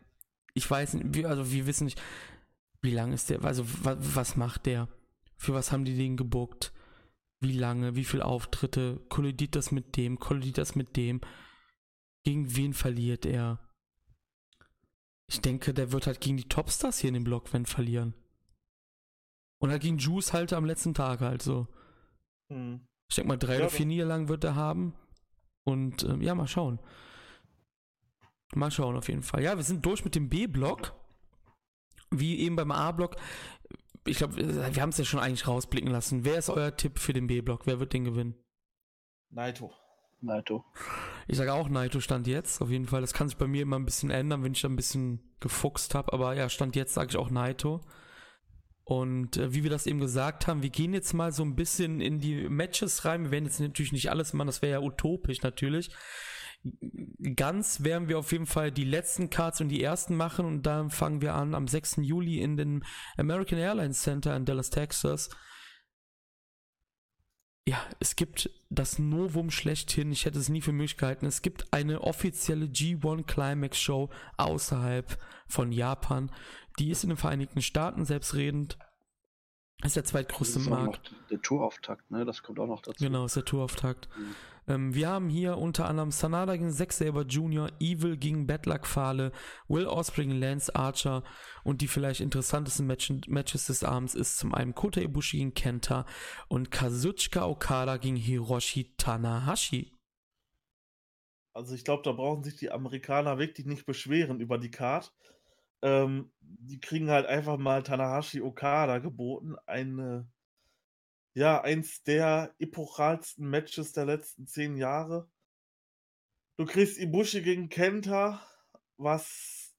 S1: ich weiß nicht, also wir wissen nicht, wie lange ist der, also was, was macht der? Für was haben die den gebuckt? Wie lange? Wie viele Auftritte? Kollidiert das mit dem? Kollidiert das mit dem? Gegen wen verliert er? Ich denke, der wird halt gegen die Topstars hier in dem Block, wenn verlieren. Und halt gegen Juice halt am letzten Tag halt so. Hm. Ich denke mal, drei oder vier Niederlagen wird er haben. Und ähm, ja, mal schauen. Mal schauen auf jeden Fall. Ja, wir sind durch mit dem B-Block. Wie eben beim A-Block. Ich glaube, wir haben es ja schon eigentlich rausblicken lassen. Wer ist euer Tipp für den B-Block? Wer wird den gewinnen?
S3: Naito.
S2: Naito.
S1: Ich sage auch Naito stand jetzt, auf jeden Fall. Das kann sich bei mir immer ein bisschen ändern, wenn ich da ein bisschen gefuchst habe. Aber ja, stand jetzt sage ich auch Naito. Und äh, wie wir das eben gesagt haben, wir gehen jetzt mal so ein bisschen in die Matches rein. Wir werden jetzt natürlich nicht alles machen, das wäre ja utopisch natürlich ganz werden wir auf jeden Fall die letzten Cards und die ersten machen und dann fangen wir an am 6. Juli in den American Airlines Center in Dallas, Texas. Ja, es gibt das Novum schlechthin. Ich hätte es nie für möglich gehalten. Es gibt eine offizielle G1 Climax Show außerhalb von Japan. Die ist in den Vereinigten Staaten selbstredend. Ist der zweitgrößte Markt.
S2: Der Tourauftakt, ne? Das kommt auch noch dazu.
S1: Genau, ist der Tourauftakt. Mhm. Ähm, wir haben hier unter anderem Sanada gegen Zack Saber Jr., Evil gegen Bad Luck Fale, Will Osprey gegen Lance Archer und die vielleicht interessantesten Match Matches des Abends ist zum einen Kota Ibushi gegen Kenta und Kazuchika Okada gegen Hiroshi Tanahashi.
S3: Also ich glaube, da brauchen sich die Amerikaner wirklich nicht beschweren über die Card. Ähm, die kriegen halt einfach mal Tanahashi Okada geboten. Eine ja, eins der epochalsten Matches der letzten zehn Jahre. Du kriegst Ibushi gegen Kenta, was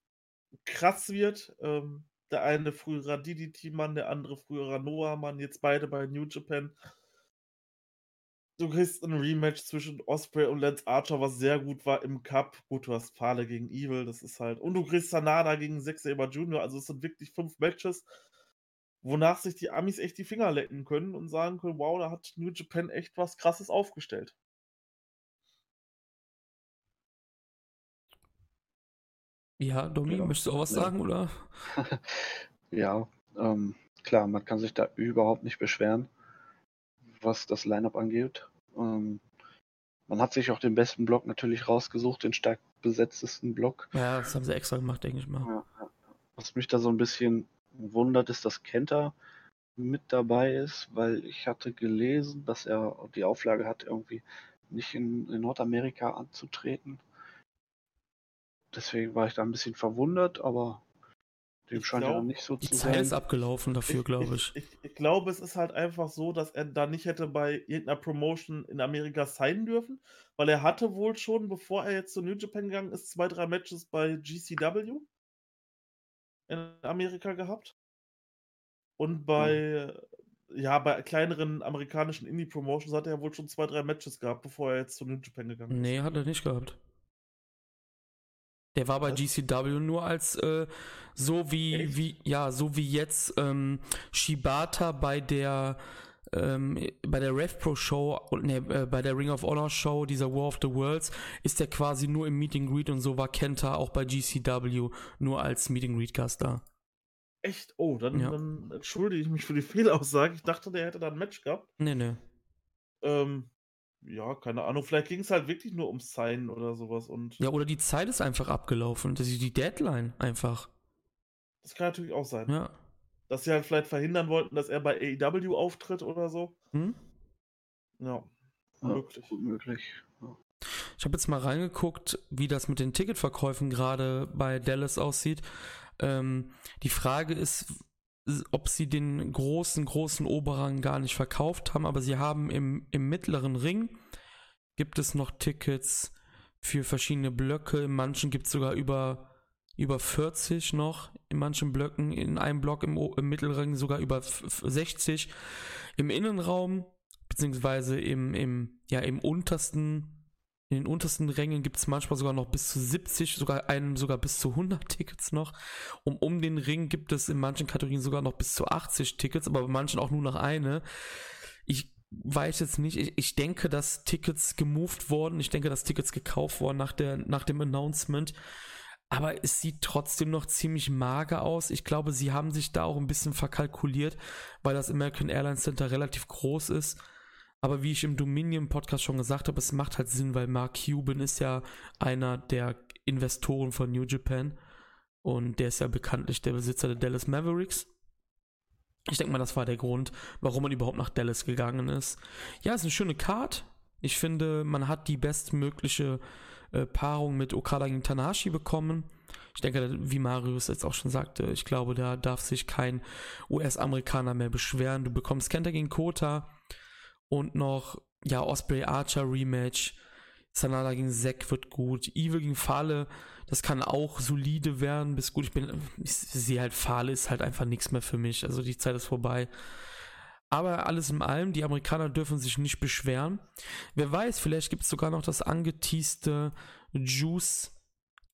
S3: krass wird. Ähm, der eine früherer DDT-Mann, der andere früherer Noah-Mann, jetzt beide bei New Japan. Du kriegst ein Rematch zwischen Osprey und Lance Archer, was sehr gut war im Cup. Gut, du hast Pfale gegen Evil, das ist halt. Und du kriegst Sanada gegen Zack Saber Jr., also es sind wirklich fünf Matches wonach sich die Amis echt die Finger lecken können und sagen können, wow, da hat New Japan echt was Krasses aufgestellt.
S1: Ja, Domi, ja. möchtest du auch was ja. sagen, oder? <laughs>
S2: ja, ähm, klar, man kann sich da überhaupt nicht beschweren, was das Line-Up angeht. Ähm, man hat sich auch den besten Block natürlich rausgesucht, den stark besetztesten Block.
S1: Ja, das haben sie extra gemacht, denke ich mal. Ja,
S2: was mich da so ein bisschen wundert es, dass Kenta mit dabei ist, weil ich hatte gelesen, dass er die Auflage hat, irgendwie nicht in, in Nordamerika anzutreten. Deswegen war ich da ein bisschen verwundert, aber dem scheint glaub, ja nicht so
S1: zu sein. Die Zeit ist abgelaufen dafür, glaube ich.
S3: Ich, ich. ich, glaube, es ist halt einfach so, dass er da nicht hätte bei irgendeiner Promotion in Amerika sein dürfen, weil er hatte wohl schon, bevor er jetzt zu New Japan gegangen ist, zwei, drei Matches bei GCW in Amerika gehabt. Und bei, mhm. ja, bei kleineren amerikanischen Indie-Promotions hat er wohl schon zwei, drei Matches gehabt, bevor er jetzt zu New Japan gegangen ist.
S1: Nee, hat er nicht gehabt. Der war bei Was? GCW nur als äh, so wie, wie, ja, so wie jetzt ähm, Shibata bei der ähm, bei der Rev Pro Show, ne, äh, bei der Ring of Honor Show, dieser War of the Worlds, ist der quasi nur im Meeting Greet und so war Kenta auch bei GCW nur als Meeting Greet Gast da.
S3: Echt? Oh, dann, ja. dann entschuldige ich mich für die <laughs> Fehlaussage. Ich dachte, der hätte da ein Match gehabt.
S1: Nee, nee.
S3: Ähm, ja, keine Ahnung. Vielleicht ging es halt wirklich nur ums Sign oder sowas. Und
S1: ja, oder die Zeit ist einfach abgelaufen. Das ist die Deadline einfach.
S3: Das kann natürlich auch sein.
S1: Ja.
S3: Dass sie halt vielleicht verhindern wollten, dass er bei AEW auftritt oder so. Hm? Ja,
S2: ja möglich. möglich. Ja.
S1: Ich habe jetzt mal reingeguckt, wie das mit den Ticketverkäufen gerade bei Dallas aussieht. Ähm, die Frage ist, ob sie den großen, großen Oberrang gar nicht verkauft haben, aber sie haben im, im mittleren Ring gibt es noch Tickets für verschiedene Blöcke. In manchen gibt es sogar über, über 40 noch, in manchen Blöcken, in einem Block im, im Mittelring sogar über 60. Im Innenraum, beziehungsweise im, im, ja, im untersten in den untersten Rängen gibt es manchmal sogar noch bis zu 70, sogar einem sogar bis zu 100 Tickets noch. Und um den Ring gibt es in manchen Kategorien sogar noch bis zu 80 Tickets, aber bei manchen auch nur noch eine. Ich weiß jetzt nicht, ich, ich denke, dass Tickets gemoved wurden, ich denke, dass Tickets gekauft wurden nach, der, nach dem Announcement. Aber es sieht trotzdem noch ziemlich mager aus. Ich glaube, sie haben sich da auch ein bisschen verkalkuliert, weil das American Airlines Center relativ groß ist aber wie ich im Dominion Podcast schon gesagt habe, es macht halt Sinn, weil Mark Cuban ist ja einer der Investoren von New Japan und der ist ja bekanntlich der Besitzer der Dallas Mavericks. Ich denke mal, das war der Grund, warum man überhaupt nach Dallas gegangen ist. Ja, ist eine schöne Card. Ich finde, man hat die bestmögliche äh, Paarung mit Okada gegen Tanahashi bekommen. Ich denke, wie Marius jetzt auch schon sagte, ich glaube, da darf sich kein US-Amerikaner mehr beschweren. Du bekommst Kenta gegen Kota und noch, ja, Osprey Archer Rematch. Sanada gegen Zack wird gut. Evil gegen Fale, das kann auch solide werden, bis gut. Ich bin, ich sehe halt, Fale ist halt einfach nichts mehr für mich. Also die Zeit ist vorbei. Aber alles in allem, die Amerikaner dürfen sich nicht beschweren. Wer weiß, vielleicht gibt es sogar noch das angeteaste Juice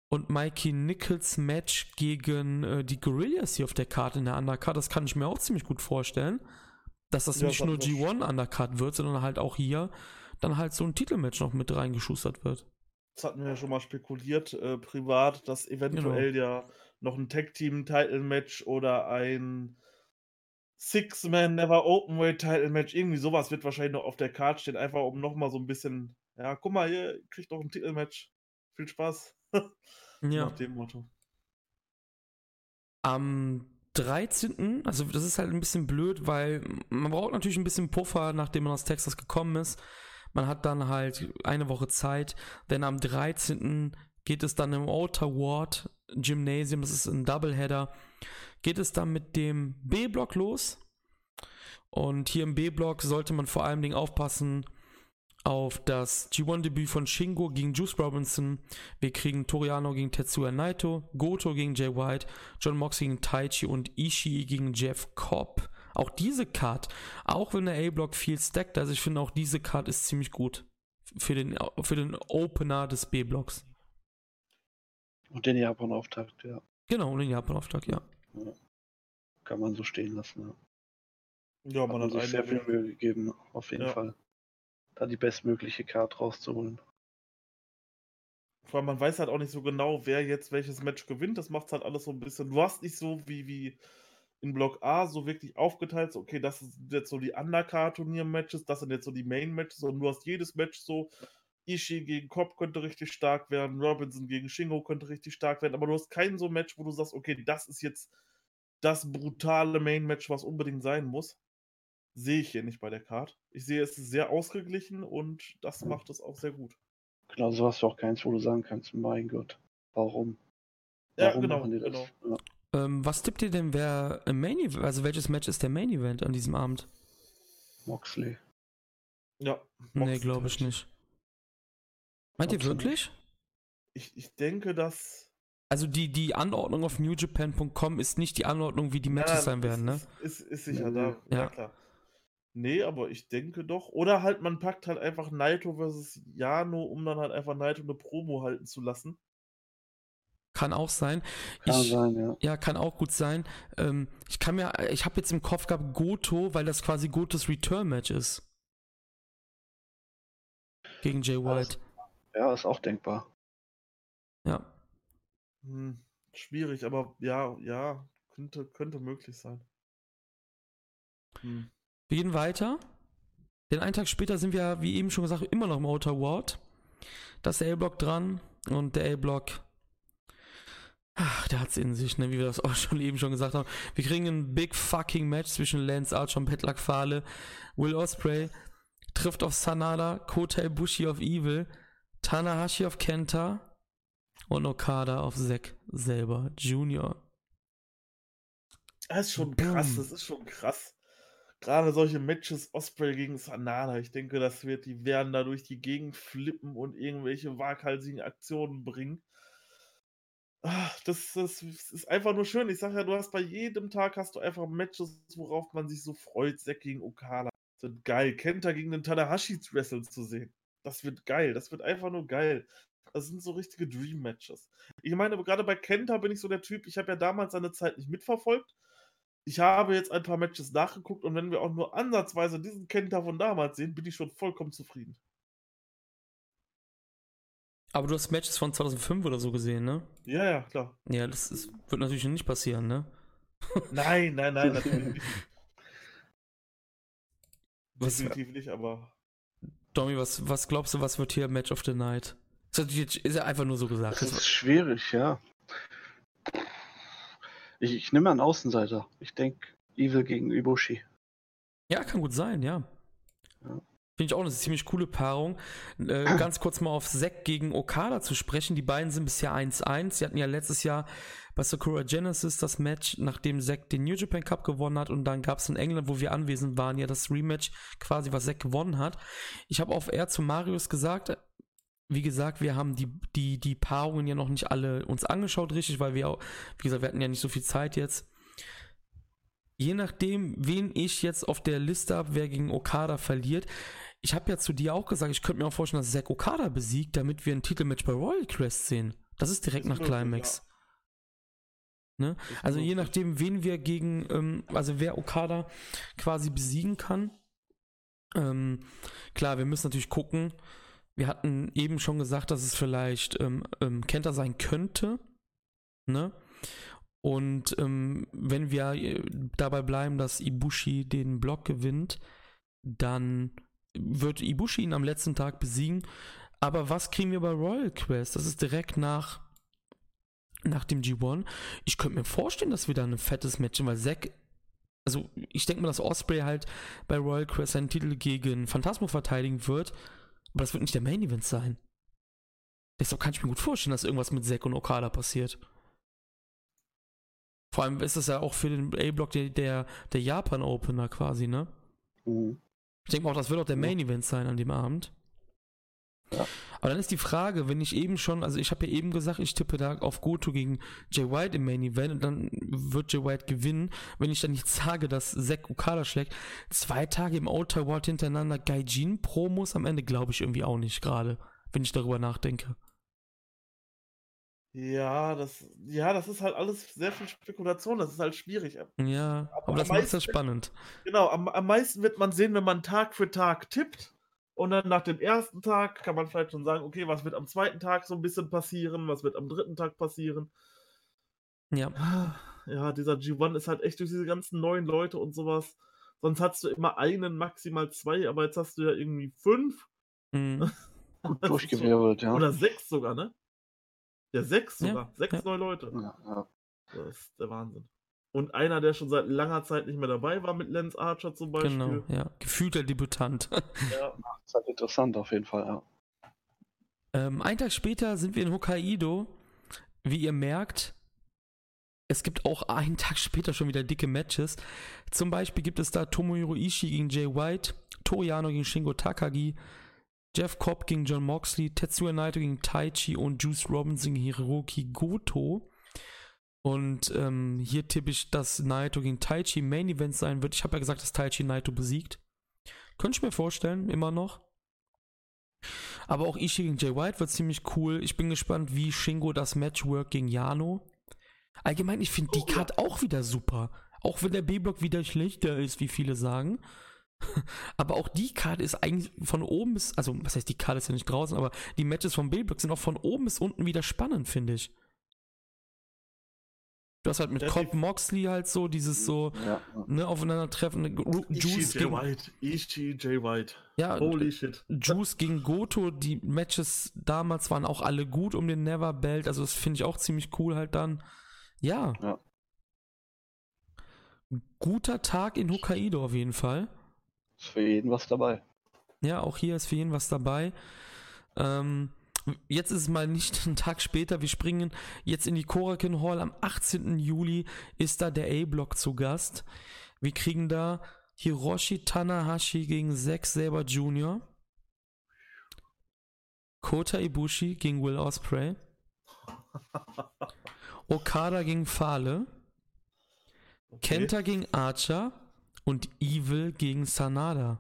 S1: und Mikey Nichols Match gegen äh, die Gorillas hier auf der Karte in der Undercard. Das kann ich mir auch ziemlich gut vorstellen dass das ja, nicht nur G1 Undercut wird, sondern halt auch hier dann halt so ein Titelmatch noch mit reingeschustert wird.
S3: Das hatten wir ja schon mal spekuliert, äh, privat, dass eventuell genau. ja noch ein Tag-Team-Title-Match oder ein Six-Man Never Openweight Title-Match, irgendwie sowas wird wahrscheinlich noch auf der Karte stehen, einfach um nochmal so ein bisschen, ja, guck mal, hier kriegt doch ein Titelmatch. Viel Spaß. <laughs>
S1: ja. Nach dem Motto. Am 13. Also das ist halt ein bisschen blöd, weil man braucht natürlich ein bisschen Puffer, nachdem man aus Texas gekommen ist. Man hat dann halt eine Woche Zeit, denn am 13. geht es dann im Outer Ward Gymnasium, das ist ein Doubleheader, geht es dann mit dem B-Block los. Und hier im B-Block sollte man vor allem aufpassen, auf das G1-Debüt von Shingo gegen Juice Robinson. Wir kriegen Toriano gegen Tetsuya Naito, Goto gegen Jay White, John Moxley gegen Taichi und Ishii gegen Jeff Cobb. Auch diese Card, auch wenn der A-Block viel stackt, also ich finde auch diese Card ist ziemlich gut für den, für den Opener des B-Blocks.
S2: Und den Japan-Auftakt, ja.
S1: Genau, und den Japan-Auftakt, ja. Ja.
S2: Kann man so stehen lassen, ja.
S3: Ja, man hat,
S2: hat sich sehr viel Mühe gegeben, auf jeden ja. Fall da die bestmögliche Card rauszuholen.
S3: Vor allem, man weiß halt auch nicht so genau, wer jetzt welches Match gewinnt. Das macht halt alles so ein bisschen. Du hast nicht so wie, wie in Block A so wirklich aufgeteilt, so, okay, das sind jetzt so die Undercard-Turnier-Matches, das sind jetzt so die Main-Matches und du hast jedes Match so. Ishii gegen Cobb könnte richtig stark werden, Robinson gegen Shingo könnte richtig stark werden, aber du hast kein so Match, wo du sagst, okay, das ist jetzt das brutale Main-Match, was unbedingt sein muss sehe ich hier nicht bei der Card. Ich sehe, es ist sehr ausgeglichen und das macht es auch sehr gut.
S2: Genau, so hast du auch keins, wo du sagen kannst, mein Gott, warum?
S3: Ja, warum genau. genau.
S1: Ja. Ähm, was tippt ihr denn, wer im Main Event, also welches Match ist der Main Event an diesem Abend?
S2: Moxley.
S3: Ja.
S1: Moxley nee, glaube ich nicht. Meint ihr wirklich?
S3: Ich, ich denke, dass.
S1: Also die, die Anordnung auf newjapan.com ist nicht die Anordnung, wie die Matches ja, sein werden, ne?
S3: Ist, ist, ist sicher da. Ja, ja klar. Nee, aber ich denke doch. Oder halt, man packt halt einfach Naito versus Jano, um dann halt einfach Naito eine Promo halten zu lassen.
S1: Kann auch sein.
S2: Kann ich, sein, ja.
S1: Ja, kann auch gut sein. Ähm, ich kann mir, ich habe jetzt im Kopf gehabt Goto, weil das quasi Gotos Return-Match ist. Gegen Jay White.
S2: Ja, ist auch denkbar.
S1: Ja.
S3: Hm, schwierig, aber ja, ja, könnte, könnte möglich sein.
S1: Hm. Wir gehen weiter. Den einen Tag später sind wir, wie eben schon gesagt, immer noch im Outer Ward. Da ist der A-Block dran und der A-Block Ach, der hat's in sich, ne, wie wir das <laughs> auch schon eben schon gesagt haben. Wir kriegen ein big fucking Match zwischen Lance Archer und Petlak Fale. Will Osprey trifft auf Sanada, Kota Bushi auf Evil, Tanahashi auf Kenta und Okada auf Zack selber, Junior.
S3: Das ist schon krass, das ist schon krass. Gerade solche Matches, Osprey gegen Sanada, ich denke, das wird, die werden da durch die Gegend flippen und irgendwelche waghalsigen Aktionen bringen. Ach, das, das, ist einfach nur schön. Ich sage ja, du hast bei jedem Tag hast du einfach Matches, worauf man sich so freut. Zack gegen Okada. Das wird geil. Kenta gegen den Tanahashi Wrestle zu sehen. Das wird geil. Das wird einfach nur geil. Das sind so richtige Dream-Matches. Ich meine, gerade bei Kenta bin ich so der Typ, ich habe ja damals seine Zeit nicht mitverfolgt. Ich habe jetzt ein paar Matches nachgeguckt und wenn wir auch nur ansatzweise diesen Kenta von damals sehen, bin ich schon vollkommen zufrieden.
S1: Aber du hast Matches von 2005 oder so gesehen, ne?
S3: Ja, ja, klar.
S1: Ja, das ist, wird natürlich nicht passieren, ne? <laughs>
S3: Nein, nein, nein, natürlich nicht. Was, Definitiv nicht, aber.
S1: Domi, was, was glaubst du, was wird hier Match of the Night? Das ist ja einfach nur so gesagt.
S2: Das ist schwierig, ja. Ich, ich nehme einen Außenseiter. Ich denke Evil gegen Ibushi.
S1: Ja, kann gut sein, ja. ja. Finde ich auch eine ziemlich coole Paarung. Äh, <clears throat> ganz kurz mal auf Zack gegen Okada zu sprechen. Die beiden sind bisher 1-1. Sie hatten ja letztes Jahr bei Sakura Genesis das Match, nachdem Zack den New Japan Cup gewonnen hat. Und dann gab es in England, wo wir anwesend waren, ja das Rematch quasi, was Zack gewonnen hat. Ich habe auf R zu Marius gesagt, wie gesagt, wir haben die, die, die Paarungen ja noch nicht alle uns angeschaut, richtig, weil wir, auch, wie gesagt, wir hatten ja nicht so viel Zeit jetzt je nachdem, wen ich jetzt auf der Liste habe, wer gegen Okada verliert, ich habe ja zu dir auch gesagt, ich könnte mir auch vorstellen, dass Zack Okada besiegt, damit wir ein Titelmatch bei Royal Quest sehen. Das ist direkt das nach Climax. Ja. Ne? Also je nachdem, wen wir gegen, ähm, also wer Okada quasi besiegen kann. Ähm, klar, wir müssen natürlich gucken. Wir hatten eben schon gesagt, dass es vielleicht ähm, ähm Kenta sein könnte. Ne? Und ähm, wenn wir äh, dabei bleiben, dass Ibushi den Block gewinnt, dann wird Ibushi ihn am letzten Tag besiegen. Aber was kriegen wir bei Royal Quest? Das ist direkt nach, nach dem G1. Ich könnte mir vorstellen, dass wir da ein fettes Match, weil Zack, also ich denke mal, dass Osprey halt bei Royal Quest seinen Titel gegen Phantasmo verteidigen wird. Aber das wird nicht der Main Event sein. Deshalb kann ich mir gut vorstellen, dass irgendwas mit Zack und Okada passiert. Vor allem ist es ja auch für den A-Block der, der, der Japan-Opener quasi, ne? Mhm. Ich denke mal auch, das wird auch der Main Event sein an dem Abend. Ja. Aber dann ist die Frage, wenn ich eben schon, also ich habe ja eben gesagt, ich tippe da auf Goto gegen Jay White im Main Event und dann wird Jay White gewinnen. Wenn ich dann nicht sage, dass Zack Okada schlägt, zwei Tage im Old World hintereinander Gaijin Promos am Ende glaube ich irgendwie auch nicht gerade, wenn ich darüber nachdenke.
S3: Ja, das, ja, das ist halt alles sehr viel Spekulation, das ist halt schwierig.
S1: Ja, aber, aber das macht es ja spannend.
S3: Genau, am, am meisten wird man sehen, wenn man Tag für Tag tippt. Und dann nach dem ersten Tag kann man vielleicht schon sagen, okay, was wird am zweiten Tag so ein bisschen passieren, was wird am dritten Tag passieren.
S1: Ja.
S3: Ja, dieser G1 ist halt echt durch diese ganzen neuen Leute und sowas. Sonst hast du immer einen, maximal zwei, aber jetzt hast du ja irgendwie fünf.
S2: Mhm. <laughs> Durchgewirbelt, ja.
S3: Oder sechs sogar, ne? Ja, sechs sogar. Ja, sechs ja. neue Leute. Ja, das ist der Wahnsinn. Und einer, der schon seit langer Zeit nicht mehr dabei war mit Lance Archer zum Beispiel. Genau,
S1: ja. Gefühlter Debutant. <laughs>
S2: ja, das ist halt interessant auf jeden Fall, ja.
S1: Ähm, einen Tag später sind wir in Hokkaido. Wie ihr merkt, es gibt auch einen Tag später schon wieder dicke Matches. Zum Beispiel gibt es da Tomohiro Ishii gegen Jay White, Toriano gegen Shingo Takagi, Jeff Cobb gegen John Moxley, Tetsuya Naito gegen Taichi und Juice Robinson gegen Hiroki Goto. Und ähm, hier tippe ich, dass Naito gegen Taichi Main Event sein wird. Ich habe ja gesagt, dass Taichi Naito besiegt. Könnte ich mir vorstellen, immer noch. Aber auch Ishii gegen Jay White wird ziemlich cool. Ich bin gespannt, wie Shingo das Match work gegen Jano. Allgemein, ich finde die oh, Card auch wieder super. Auch wenn der B-Block wieder schlechter ist, wie viele sagen. <laughs> aber auch die Karte ist eigentlich von oben bis, also was heißt die Karte ist ja nicht draußen, aber die Matches vom B-Block sind auch von oben bis unten wieder spannend, finde ich. Du hast halt mit Cobb Moxley halt so dieses so ja. ne aufeinandertreffen.
S3: Juice Ishii, J. White, J. White.
S1: Ja, holy shit. Juice gegen Goto, die Matches damals waren auch alle gut um den Never Belt, also das finde ich auch ziemlich cool halt dann. Ja. ja. Guter Tag in Hokkaido auf jeden Fall.
S2: Ist für jeden was dabei.
S1: Ja, auch hier ist für jeden was dabei. Ähm, Jetzt ist es mal nicht ein Tag später. Wir springen jetzt in die Korakin Hall. Am 18. Juli ist da der A-Block zu Gast. Wir kriegen da Hiroshi Tanahashi gegen Zack Saber Jr. Kota Ibushi gegen Will Osprey. <laughs> Okada gegen Fale. Okay. Kenta gegen Archer und Evil gegen Sanada.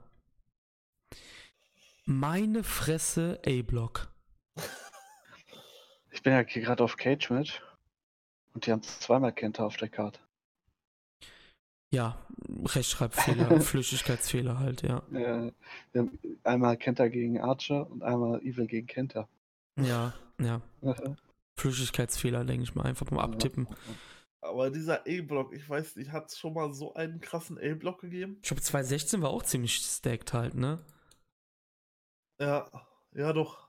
S1: Meine Fresse A-Block.
S2: Ich bin ja hier gerade auf Cage mit. Und die haben zweimal Kenta auf der Karte.
S1: Ja, Rechtschreibfehler, <laughs> Flüchtigkeitsfehler halt, ja.
S2: ja. Einmal Kenta gegen Archer und einmal Evil gegen Kenta.
S1: Ja, ja. <laughs> Flüchtigkeitsfehler, denke ich mal, einfach beim Abtippen.
S3: Aber dieser A-Block, ich weiß nicht, hat es schon mal so einen krassen A-Block gegeben?
S1: Ich glaube, 2016 war auch ziemlich stacked halt, ne?
S3: Ja, ja doch.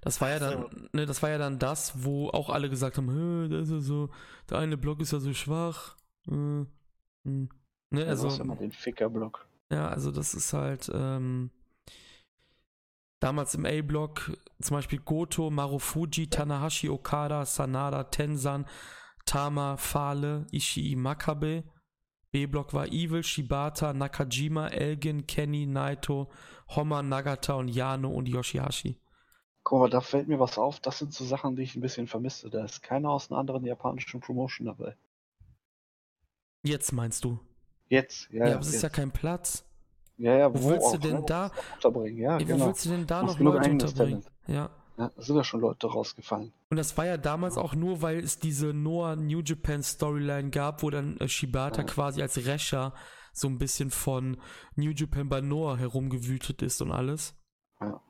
S1: Das war ja dann, ne, das war ja dann das, wo auch alle gesagt haben, das ist so, der eine Block ist ja so schwach. Äh, hm. Ne, also,
S2: ja, immer den Ficker-Block.
S1: Ja, also das ist halt, ähm, damals im A-Block zum Beispiel Goto, Marufuji, Tanahashi, Okada, Sanada, Tensan, Tama, Fale, Ishii, Makabe. B-Block war Evil, Shibata, Nakajima, Elgin, Kenny, Naito, Homma, Nagata und Yano und Yoshihashi.
S2: Guck mal, da fällt mir was auf. Das sind so Sachen, die ich ein bisschen vermisse. Da ist keiner aus einer anderen japanischen Promotion dabei.
S1: Jetzt meinst du?
S2: Jetzt,
S1: ja. Ja, aber es ist ja kein Platz.
S2: Ja, ja,
S1: wo, wo willst auch, du denn ne? da
S2: unterbringen? Ja,
S1: ja,
S2: genau.
S1: Wo willst du denn da noch Leute unterbringen?
S2: Ja. ja. Da sind ja schon Leute rausgefallen.
S1: Und das war ja damals auch nur, weil es diese Noah New Japan Storyline gab, wo dann äh, Shibata ja. quasi als Rächer so ein bisschen von New Japan bei Noah herumgewütet ist und alles.
S2: Ja.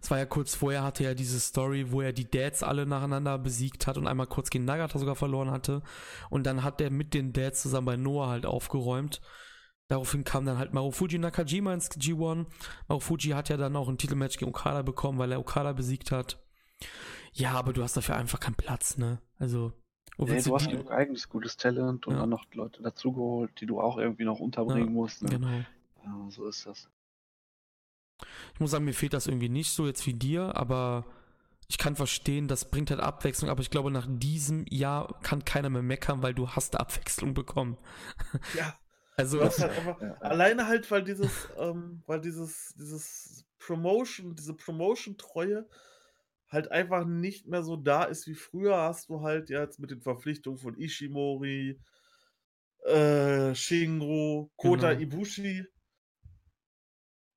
S1: Es war ja kurz vorher, hatte er diese Story, wo er die Dads alle nacheinander besiegt hat und einmal kurz gegen Nagata sogar verloren hatte. Und dann hat er mit den Dads zusammen bei Noah halt aufgeräumt. Daraufhin kam dann halt Marufuji Nakajima ins G1. Marufuji hat ja dann auch ein Titelmatch gegen Okada bekommen, weil er Okada besiegt hat. Ja, aber du hast dafür einfach keinen Platz, ne? Also.
S2: Nee, du, hast ein eigenes gutes Talent und ja. dann noch Leute dazugeholt, die du auch irgendwie noch unterbringen ja, musst. Ne?
S1: Genau.
S2: Ja, so ist das.
S1: Ich muss sagen, mir fehlt das irgendwie nicht so jetzt wie dir, aber ich kann verstehen, das bringt halt Abwechslung, aber ich glaube, nach diesem Jahr kann keiner mehr meckern, weil du hast Abwechslung bekommen. <laughs>
S3: Ja. Also halt <laughs> einfach, ja. alleine halt, weil dieses, ähm, weil dieses, dieses Promotion, diese Promotion-Treue halt einfach nicht mehr so da ist wie früher. Hast du halt jetzt mit den Verpflichtungen von Ishimori, äh, Shingo, Kota genau. Ibushi,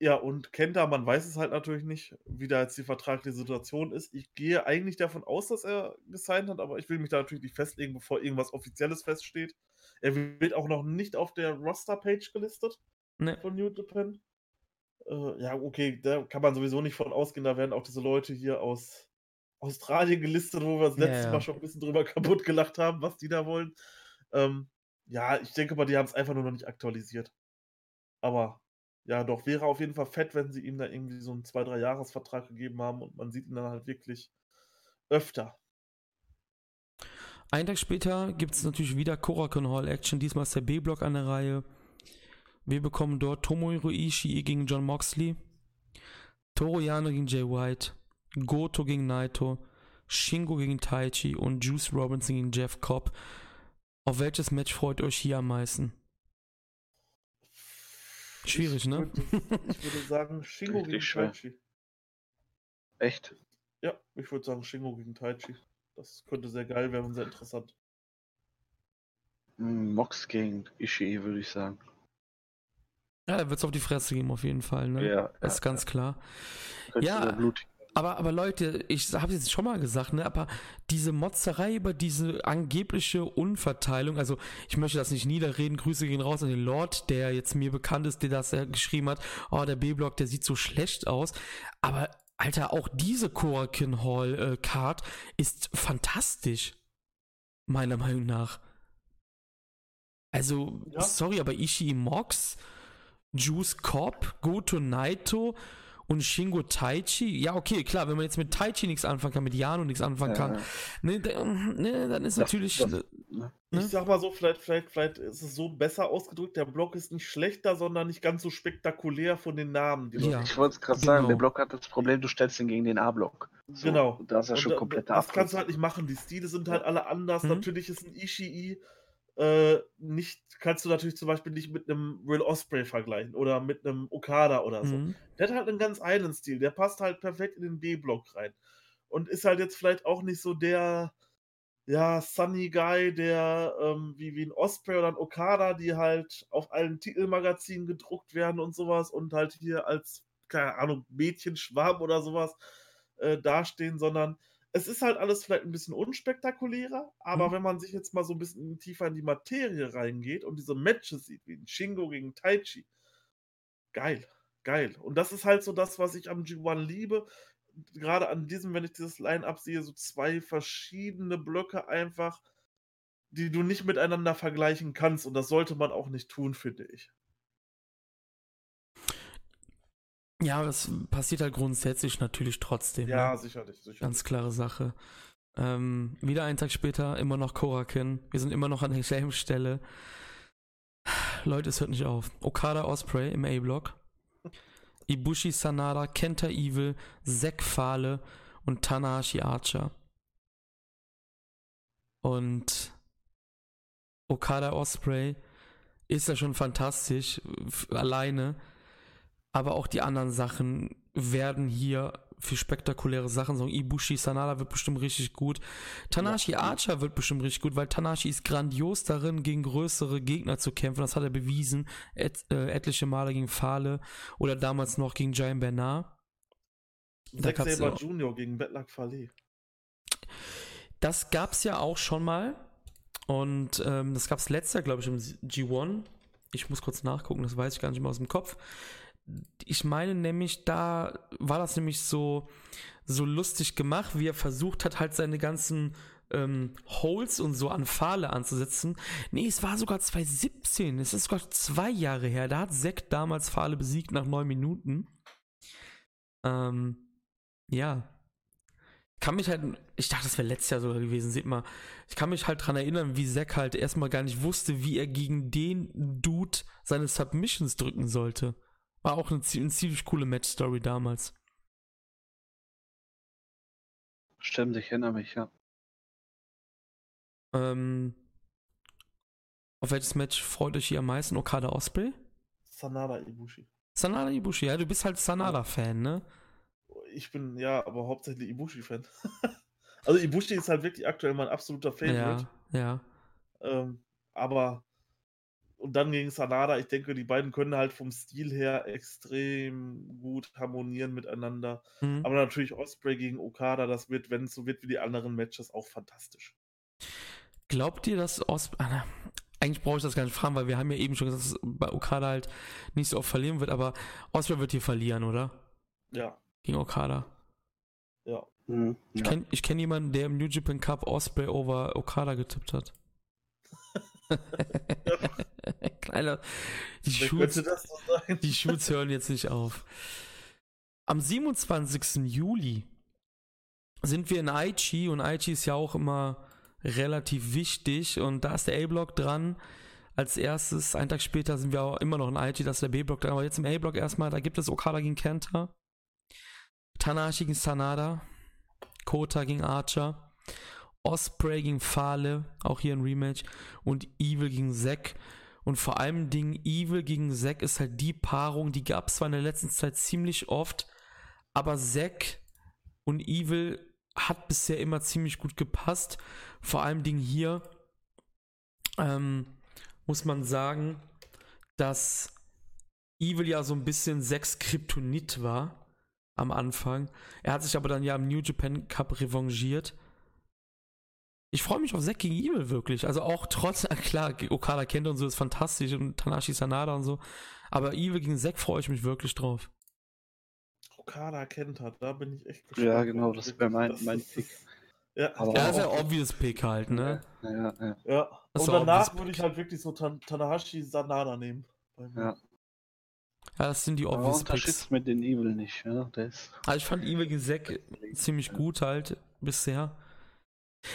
S3: ja, und Kenta, man weiß es halt natürlich nicht, wie da jetzt die vertragliche Situation ist. Ich gehe eigentlich davon aus, dass er gesigned hat, aber ich will mich da natürlich nicht festlegen, bevor irgendwas Offizielles feststeht. Er wird auch noch nicht auf der Roster-Page gelistet
S1: nee.
S3: von New Japan. Äh, ja, okay, da kann man sowieso nicht von ausgehen. Da werden auch diese Leute hier aus Australien gelistet, wo wir das letzte ja, Mal schon ein bisschen drüber <laughs> kaputt gelacht haben, was die da wollen. Ähm, ja, ich denke mal, die haben es einfach nur noch nicht aktualisiert. Aber ja, doch, wäre auf jeden Fall fett, wenn sie ihm da irgendwie so einen 2-3-Jahres-Vertrag gegeben haben und man sieht ihn dann halt wirklich öfter.
S1: Einen Tag später gibt es natürlich wieder Korakuen Hall Action. Diesmal ist der B-Block an der Reihe. Wir bekommen dort Tomohiro Ishii gegen John Moxley, Toro Yano gegen Jay White, Goto gegen Naito, Shingo gegen Taichi und Juice Robinson gegen Jeff Cobb. Auf welches Match freut euch hier am meisten? Schwierig,
S3: ich
S1: ne?
S3: Würde, ich würde sagen, <laughs> Shingo Richtig gegen schwer. Taichi.
S2: Echt?
S3: Ja, ich würde sagen, Shingo gegen Taichi. Das könnte sehr geil werden und sehr interessant.
S2: Hm, Mox gegen Ishii, würde ich sagen.
S1: Ja, er wird es auf die Fresse geben, auf jeden Fall, ne?
S2: Ja.
S1: Das ist
S2: ja,
S1: ganz
S2: ja.
S1: klar.
S2: Könnte ja, blutig
S1: aber, aber Leute, ich habe es jetzt schon mal gesagt, ne, aber diese Motzerei über diese angebliche Unverteilung, also ich möchte das nicht niederreden, Grüße gehen raus an den Lord, der jetzt mir bekannt ist, der das ja geschrieben hat, oh, der B-Block, der sieht so schlecht aus, aber Alter, auch diese Korakin Hall äh, Card ist fantastisch. Meiner Meinung nach. Also, ja. sorry, aber Ishii Mox, Juice Cop, Goto Naito und Shingo Taichi, ja, okay, klar, wenn man jetzt mit Taichi nichts anfangen kann, mit Yano nichts anfangen kann, ne, ne, dann ist das, natürlich. Das,
S3: ne? Ich sag mal so, vielleicht, vielleicht, vielleicht ist es so besser ausgedrückt, der Block ist nicht schlechter, sondern nicht ganz so spektakulär von den Namen.
S2: ja, ich wollte es gerade genau. sagen, der Block hat das Problem, du stellst ihn gegen den A-Block.
S3: So, genau.
S2: Da ist er schon komplett
S3: Das kannst du halt nicht machen, die Stile sind halt alle anders. Mhm. Natürlich ist ein Ishii äh, nicht, kannst du natürlich zum Beispiel nicht mit einem Real Osprey vergleichen oder mit einem Okada oder so. Mhm. Der hat halt einen ganz eigenen Stil, der passt halt perfekt in den B-Block rein. Und ist halt jetzt vielleicht auch nicht so der, ja, Sunny Guy, der ähm, wie, wie ein Osprey oder ein Okada, die halt auf allen Titelmagazinen gedruckt werden und sowas und halt hier als, keine Ahnung, Mädchenschwarm oder sowas äh, dastehen, sondern es ist halt alles vielleicht ein bisschen unspektakulärer, aber mhm. wenn man sich jetzt mal so ein bisschen tiefer in die Materie reingeht und diese Matches sieht, wie ein Shingo gegen Taichi, geil, geil. Und das ist halt so das, was ich am G1 liebe. Gerade an diesem, wenn ich dieses Line-Up sehe, so zwei verschiedene Blöcke einfach, die du nicht miteinander vergleichen kannst. Und das sollte man auch nicht tun, finde ich.
S1: Ja, das passiert halt grundsätzlich natürlich trotzdem.
S3: Ja, ne? sicherlich, sicherlich.
S1: Ganz klare Sache. Ähm, wieder einen Tag später, immer noch Korakin. Wir sind immer noch an derselben Stelle. Leute, es hört nicht auf. Okada Osprey im A-Block. Ibushi Sanada, Kenta Evil, Zack Fale und Tanahashi Archer. Und Okada Osprey ist ja schon fantastisch, alleine. Aber auch die anderen Sachen werden hier für spektakuläre Sachen sorgen. Ibushi Sanada wird bestimmt richtig gut. Tanashi Archer wird bestimmt richtig gut, weil Tanashi ist grandios darin, gegen größere Gegner zu kämpfen. Das hat er bewiesen. Et, äh, etliche Male gegen Fale oder damals noch gegen Giant Bernard.
S3: Zack Saber Junior gegen Betlak Fale.
S1: Das gab's ja auch schon mal. Und ähm, das gab's letztes Jahr, glaube ich, im G1. Ich muss kurz nachgucken, das weiß ich gar nicht mehr aus dem Kopf. Ich meine nämlich, da war das nämlich so, so lustig gemacht, wie er versucht hat, halt seine ganzen ähm, Holes und so an Pfahle anzusetzen. Nee, es war sogar 2017. Es ist sogar zwei Jahre her. Da hat Zack damals Pfahle besiegt nach neun Minuten. Ähm, ja. Kann mich halt, ich dachte, das wäre letztes Jahr sogar gewesen, seht mal. Ich kann mich halt dran erinnern, wie Zack halt erstmal gar nicht wusste, wie er gegen den Dude seine Submissions drücken sollte. War auch eine, eine ziemlich coole Match-Story damals.
S2: Stimmt, ich erinnere mich, ja.
S1: Ähm, auf welches Match freut euch hier am meisten? Okada Osprey?
S3: Sanada Ibushi.
S1: Sanada Ibushi, ja, du bist halt Sanada-Fan, ne?
S3: Ich bin ja, aber hauptsächlich Ibushi-Fan. <laughs> also Ibushi ist halt wirklich aktuell mein absoluter Favorite.
S1: Ja, ja.
S3: Ähm, aber und dann gegen Sanada, ich denke, die beiden können halt vom Stil her extrem gut harmonieren miteinander. Mhm. Aber natürlich Osprey gegen Okada, das wird, wenn es so wird wie die anderen Matches, auch fantastisch.
S1: Glaubt ihr, dass Osprey. Ah, eigentlich brauche ich das gar nicht fragen, weil wir haben ja eben schon gesagt, dass bei Okada halt nicht so oft verlieren wird, aber Osprey wird hier verlieren, oder?
S3: Ja.
S1: Gegen Okada.
S3: Ja.
S1: Mhm. Ich kenne kenn jemanden, der im New Japan Cup Osprey over Okada getippt hat. <laughs> Kleiner. Die Shoots, so die Shoots hören jetzt nicht auf. Am 27. Juli sind wir in Aichi und Aichi ist ja auch immer relativ wichtig und da ist der A-Block dran. Als erstes, einen Tag später sind wir auch immer noch in Aichi, da ist der B-Block dran, aber jetzt im A-Block erstmal, da gibt es Okada gegen Kenta, Tanashi gegen Sanada, Kota gegen Archer Osprey gegen Fale, auch hier ein Rematch, und Evil gegen Zack. Und vor allem Ding Evil gegen Zack ist halt die Paarung, die gab es zwar in der letzten Zeit ziemlich oft, aber Zack und Evil hat bisher immer ziemlich gut gepasst. Vor allem Ding hier ähm, muss man sagen, dass Evil ja so ein bisschen Zacks Kryptonit war am Anfang. Er hat sich aber dann ja im New Japan Cup revanchiert ich freue mich auf Zack gegen Evil wirklich. Also auch trotz, <laughs> klar, Okada kennt und so ist fantastisch und Tanashi Sanada und so. Aber Evil gegen Zack freue ich mich wirklich drauf.
S3: Okada kennt hat, da bin ich echt gespannt.
S2: Ja, genau, das wäre mein, mein Pick. <laughs>
S3: Ja,
S1: aber ja, ist ja obvious Pick halt,
S3: ne? Ja, ja. ja. Und danach würde ich halt wirklich so Tan Tanahashi Sanada nehmen.
S2: Ja.
S1: Ja, das sind die obvious
S2: ja, Picks. mit den Evil nicht, ja. Das
S1: also ich fand Evil gegen Zack ziemlich gut halt bisher.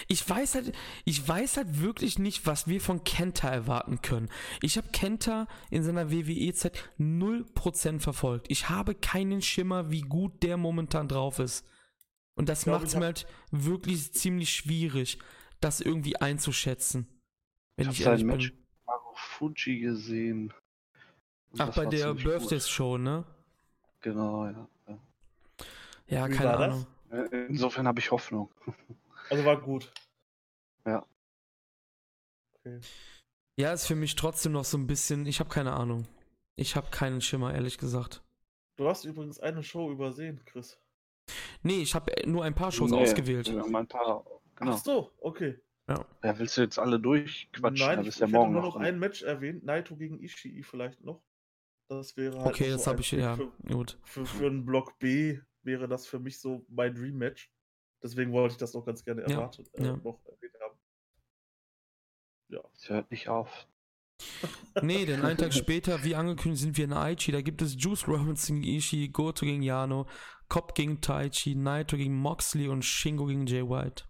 S1: Ich weiß halt, ich weiß halt wirklich nicht, was wir von Kenta erwarten können. Ich habe Kenta in seiner WWE-Zeit 0% verfolgt. Ich habe keinen Schimmer, wie gut der momentan drauf ist. Und das macht es mir halt wirklich ziemlich schwierig, das irgendwie einzuschätzen. Wenn ich, ich ehrlich bin. Match
S2: Fuji gesehen.
S1: Ach, bei der Birthdays Show, ne?
S2: Genau, ja.
S1: Ja, ja keine Ahnung.
S2: Das? Insofern habe ich Hoffnung.
S3: Also war gut.
S2: Ja.
S1: Okay. Ja, ist für mich trotzdem noch so ein bisschen, ich habe keine Ahnung. Ich habe keinen Schimmer, ehrlich gesagt.
S3: Du hast übrigens eine Show übersehen, Chris.
S1: Nee, ich habe nur ein paar Shows nee, ausgewählt.
S2: Ja, ein paar. Genau.
S3: Ach so, okay.
S1: Ja.
S2: ja. willst du jetzt alle durchquatschen?
S3: Nein, ich, ja morgen nur noch, noch ein Match erwähnt. Naito gegen Ishii vielleicht noch. Das wäre halt.
S1: Okay, so das habe ich, ja,
S3: für,
S1: gut.
S3: Für, für einen Block B wäre das für mich so mein Dream Match. Deswegen wollte ich das noch ganz gerne erwartet, ja, äh, ja. noch erwähnt haben.
S2: Ja. Es hört nicht auf. <laughs>
S1: nee, denn einen Tag später, wie angekündigt, sind wir in Aichi. Da gibt es Juice Robinson gegen Ishii, Goto gegen Yano, Cobb gegen Taichi, Naito gegen Moxley und Shingo gegen Jay White.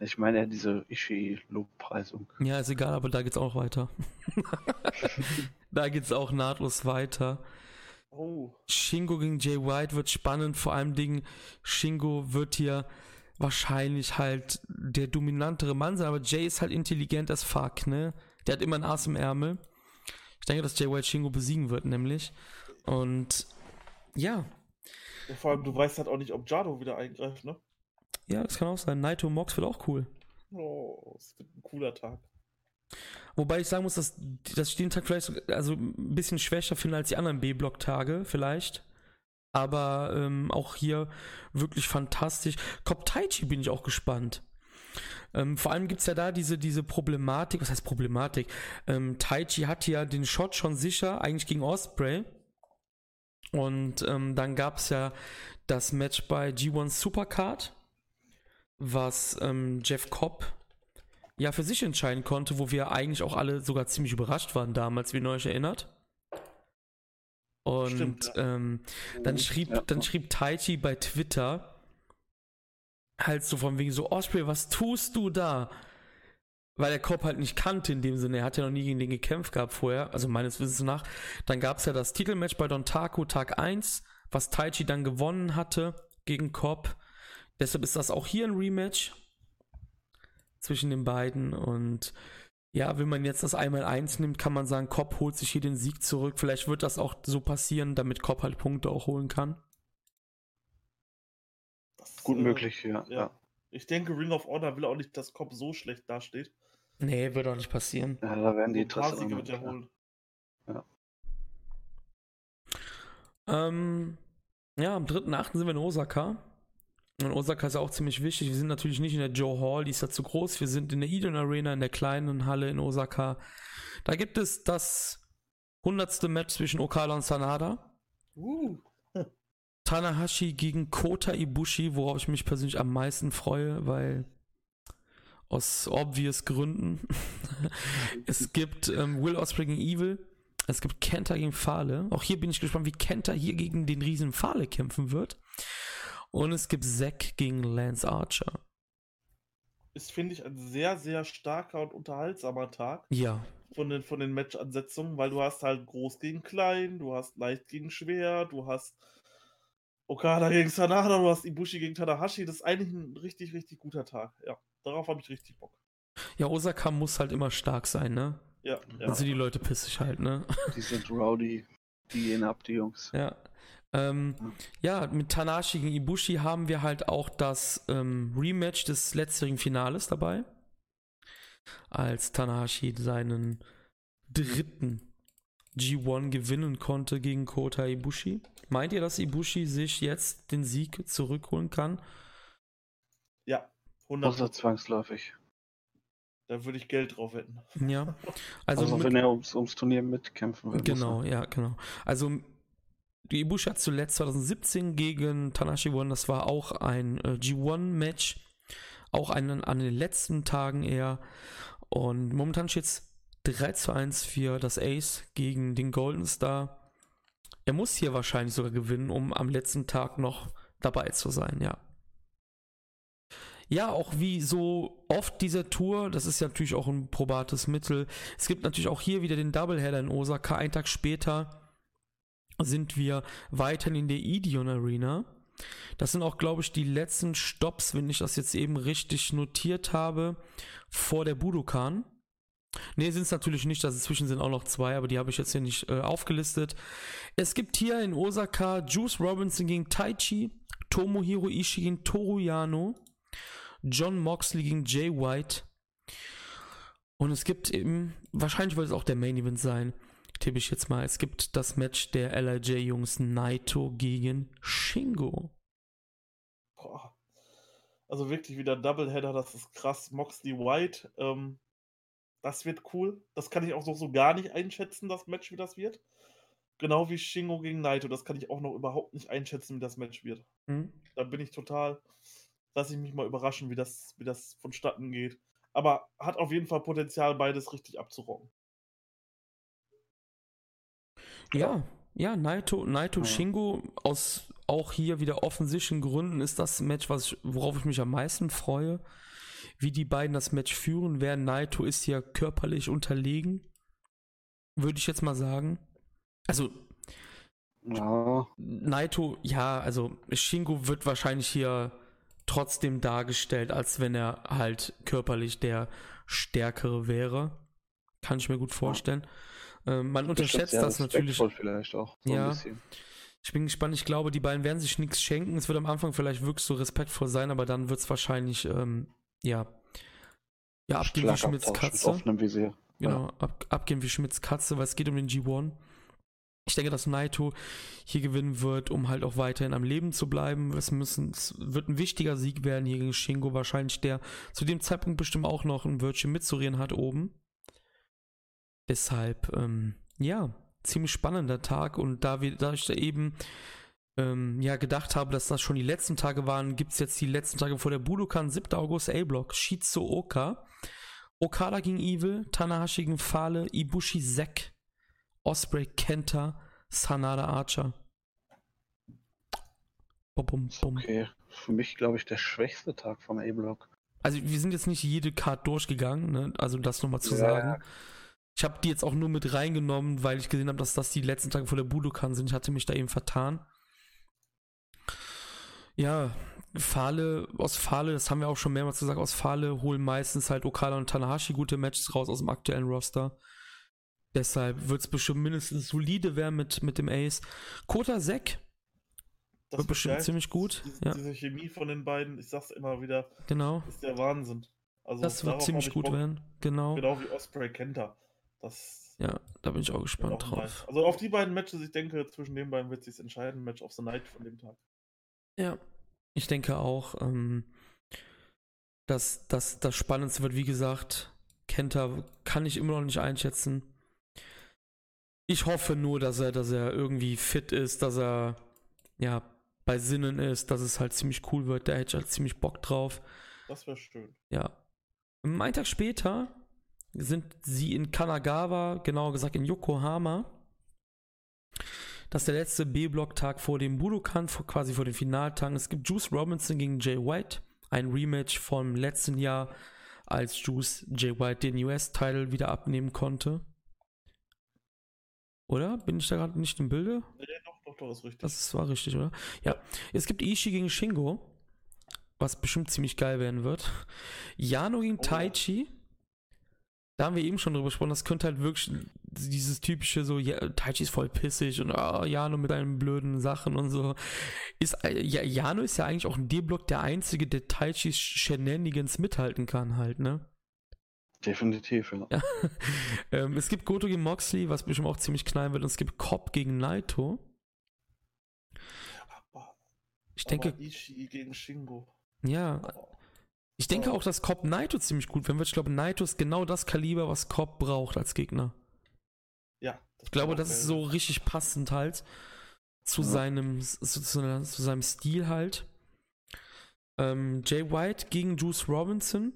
S2: Ich meine ja diese Ishii-Lobpreisung.
S1: Ja, ist egal, aber da geht's auch weiter. <laughs> da geht's auch nahtlos weiter.
S3: Oh.
S1: Shingo gegen Jay White wird spannend. Vor allem Dingen, Shingo wird hier wahrscheinlich halt der dominantere Mann sein, aber Jay ist halt intelligent as fuck, ne? Der hat immer ein Ass im Ärmel. Ich denke, dass Jay White Shingo besiegen wird, nämlich. Und ja.
S3: ja. Vor allem, du weißt halt auch nicht, ob Jado wieder eingreift, ne?
S1: Ja, das kann auch sein. Naito Mox wird auch cool.
S3: Oh, das wird ein cooler Tag.
S1: Wobei ich sagen muss, dass, dass ich den Tag vielleicht also ein bisschen schwächer finde als die anderen B-Block-Tage, vielleicht. Aber ähm, auch hier wirklich fantastisch. Cop Taichi bin ich auch gespannt. Ähm, vor allem gibt es ja da diese, diese Problematik, was heißt Problematik? Ähm, Taichi hatte ja den Shot schon sicher, eigentlich gegen Osprey. Und ähm, dann gab es ja das Match bei G1 Supercard, was ähm, Jeff Cobb ja für sich entscheiden konnte, wo wir eigentlich auch alle sogar ziemlich überrascht waren damals, wie ihr euch erinnert. Und Stimmt, ja. ähm, dann schrieb, ja. dann schrieb Taichi bei Twitter halt so von wegen so, Osprey, was tust du da? Weil der Kopf halt nicht kannte in dem Sinne, er hat ja noch nie gegen den gekämpft gehabt vorher, also meines Wissens nach. Dann gab es ja das Titelmatch bei Don Taco Tag 1, was Taichi dann gewonnen hatte gegen Cobb. Deshalb ist das auch hier ein Rematch zwischen den beiden. Und ja, wenn man jetzt das einmal eins nimmt, kann man sagen, Kopp holt sich hier den Sieg zurück. Vielleicht wird das auch so passieren, damit Kopp halt Punkte auch holen kann.
S2: Das, Gut äh, möglich, ja,
S3: ja. ja. Ich denke, Ring of Honor will auch nicht, dass Kopp so schlecht dasteht.
S1: Nee, wird auch nicht passieren.
S2: Ja, da werden die Interesse
S3: wird holen.
S2: Ja.
S1: Ähm, ja, am 3.8. sind wir in Osaka. Und Osaka ist ja auch ziemlich wichtig. Wir sind natürlich nicht in der Joe Hall, die ist ja zu groß. Wir sind in der Eden Arena, in der kleinen Halle in Osaka. Da gibt es das hundertste Match zwischen Okada und Sanada.
S3: Uh. <laughs>
S1: Tanahashi gegen Kota Ibushi, worauf ich mich persönlich am meisten freue, weil aus obvious Gründen. <laughs> es gibt ähm, Will Ospreay gegen Evil. Es gibt Kenta gegen Fale. Auch hier bin ich gespannt, wie Kenta hier gegen den riesen Fale kämpfen wird. Und es gibt Zack gegen Lance Archer.
S3: Ist, finde ich, ein sehr, sehr starker und unterhaltsamer Tag.
S1: Ja.
S3: Von den, von den Match-Ansetzungen, weil du hast halt groß gegen klein, du hast leicht gegen schwer, du hast Okada gegen Sanada, du hast Ibushi gegen Tanahashi. Das ist eigentlich ein richtig, richtig guter Tag. Ja, darauf habe ich richtig Bock.
S1: Ja, Osaka muss halt immer stark sein, ne?
S3: Ja.
S1: ja. Dann sind die Leute pissig halt, ne?
S2: Die sind rowdy. Die gehen ab, die Jungs.
S1: Ja. Ähm, ja, mit Tanashi gegen Ibushi haben wir halt auch das ähm, Rematch des letztjährigen Finales dabei. Als Tanahashi seinen dritten G1 gewinnen konnte gegen Kota Ibushi. Meint ihr, dass Ibushi sich jetzt den Sieg zurückholen kann?
S3: Ja,
S2: 100. Außer zwangsläufig.
S3: Da würde ich Geld drauf wetten.
S1: Ja. Also,
S2: also wenn er ums, ums Turnier mitkämpfen
S1: will. Genau, ja, genau. Also die Ibushi hat zuletzt 2017 gegen Tanashi gewonnen. Das war auch ein äh, G1-Match. Auch an, an den letzten Tagen eher. Und momentan steht es 3 zu 1 für das Ace gegen den Golden Star. Er muss hier wahrscheinlich sogar gewinnen, um am letzten Tag noch dabei zu sein, ja. Ja, auch wie so oft dieser Tour, das ist ja natürlich auch ein probates Mittel. Es gibt natürlich auch hier wieder den Doubleheader in Osaka. Ein Tag später sind wir weiterhin in der Ideon Arena. Das sind auch, glaube ich, die letzten Stops, wenn ich das jetzt eben richtig notiert habe, vor der Budokan. Ne, sind es natürlich nicht. Dazwischen sind auch noch zwei, aber die habe ich jetzt hier nicht äh, aufgelistet. Es gibt hier in Osaka Juice Robinson gegen Taichi, Tomohiro Ishii gegen Toru Yano, John Moxley gegen Jay White. Und es gibt eben, wahrscheinlich wird es auch der Main Event sein, tippe ich jetzt mal. Es gibt das Match der LIJ-Jungs Naito gegen Shingo.
S3: Boah. Also wirklich wieder Doubleheader, das ist krass. Moxley White, ähm, das wird cool. Das kann ich auch noch so gar nicht einschätzen, das Match, wie das wird. Genau wie Shingo gegen Naito, das kann ich auch noch überhaupt nicht einschätzen, wie das Match wird. Mhm. Da bin ich total, lass ich mich mal überraschen, wie das, wie das vonstatten geht. Aber hat auf jeden Fall Potenzial, beides richtig abzurocken.
S1: Ja, ja, Naito, Naito ja. Shingo aus auch hier wieder offensichtlichen Gründen ist das Match, was ich, worauf ich mich am meisten freue. Wie die beiden das Match führen werden. Naito ist ja körperlich unterlegen, würde ich jetzt mal sagen. Also ja. Naito, ja, also Shingo wird wahrscheinlich hier trotzdem dargestellt, als wenn er halt körperlich der Stärkere wäre. Kann ich mir gut vorstellen. Ja. Ähm, man unterschätzt das natürlich.
S2: Vielleicht auch,
S1: so ja. Ich bin gespannt. Ich glaube, die beiden werden sich nichts schenken. Es wird am Anfang vielleicht wirklich so respektvoll sein, aber dann wird es wahrscheinlich, ähm, ja, ja, abgehen wie Schmidts Katze. Visier. Genau, ja. ab, abgehen wie Schmidts Katze, weil es geht um den G1. Ich denke, dass Naito hier gewinnen wird, um halt auch weiterhin am Leben zu bleiben. Es, müssen, es wird ein wichtiger Sieg werden hier gegen Shingo, wahrscheinlich der zu dem Zeitpunkt bestimmt auch noch ein Wörtchen mitzureden hat oben. Deshalb, ähm, ja, ziemlich spannender Tag und da, wir, da ich da eben ähm, ja gedacht habe, dass das schon die letzten Tage waren, gibt es jetzt die letzten Tage vor der Budokan, 7. August, A-Block, Shizu Oka, Okada gegen Evil, Tanahashi gegen Fale, Ibushi Zack, Osprey Kenta, Sanada Archer.
S2: Bum, bum, bum. Okay, für mich glaube ich der schwächste Tag vom A-Block.
S1: Also wir sind jetzt nicht jede Card durchgegangen, ne? also das nochmal zu ja, sagen. Ich habe die jetzt auch nur mit reingenommen, weil ich gesehen habe, dass das die letzten Tage vor der Budokan sind. Ich hatte mich da eben vertan. Ja, Fahle, aus Fahle, das haben wir auch schon mehrmals gesagt, aus Fahle holen meistens halt Okada und Tanahashi gute Matches raus aus dem aktuellen Roster. Deshalb wird es bestimmt mindestens solide werden mit, mit dem Ace. Kota Sek das wird bestimmt geil. ziemlich gut.
S3: Diese, ja. diese, Chemie von den beiden, ich sag's immer wieder,
S1: genau.
S3: ist der Wahnsinn.
S1: Also das wird ziemlich gut Bock, werden, genau.
S3: Genau wie Osprey Kenta. Das
S1: ja, da bin ich auch gespannt auch drauf.
S3: Also auf die beiden Matches, ich denke, zwischen den beiden wird sich entscheiden. Match of the Night von dem Tag.
S1: Ja, ich denke auch, ähm, dass, dass das Spannendste wird, wie gesagt, Kenta kann ich immer noch nicht einschätzen. Ich hoffe nur, dass er, dass er irgendwie fit ist, dass er ja bei Sinnen ist, dass es halt ziemlich cool wird. Da hätte ich halt ziemlich Bock drauf.
S3: Das wäre schön.
S1: Ja. Einen Tag später sind sie in Kanagawa, genauer gesagt in Yokohama. Das ist der letzte B-Block-Tag vor dem Budokan, quasi vor dem Finaltag. Es gibt Juice Robinson gegen Jay White, ein Rematch vom letzten Jahr, als Juice Jay White den US-Title wieder abnehmen konnte. Oder? Bin ich da gerade nicht im Bilde?
S3: Nee, doch, doch, doch, ist richtig.
S1: Das war richtig, oder? Ja. Es gibt Ishii gegen Shingo, was bestimmt ziemlich geil werden wird. Yano gegen oh. Taichi da haben wir eben schon drüber gesprochen, das könnte halt wirklich dieses typische so, ja, Taichi ist voll pissig und oh, Jano mit seinen blöden Sachen und so. Ist, ja, Jano ist ja eigentlich auch ein D-Block der einzige, der Taichis Shenanigans mithalten kann halt, ne?
S2: Definitiv, ja. ja. <laughs>
S1: ähm, es gibt Goto gegen Moxley, was bestimmt auch ziemlich knallen wird, und es gibt Cobb gegen Naito. Ich denke.
S3: Ishii gegen Shingo.
S1: Ja. Ich denke auch, dass Cobb Naito ziemlich gut werden wird. Ich glaube, Naito ist genau das Kaliber, was Cobb braucht als Gegner.
S3: Ja.
S1: Ich glaube, das ist so richtig passend halt zu ja. seinem zu, zu, zu, seinem Stil halt. Ähm, Jay White gegen Juice Robinson.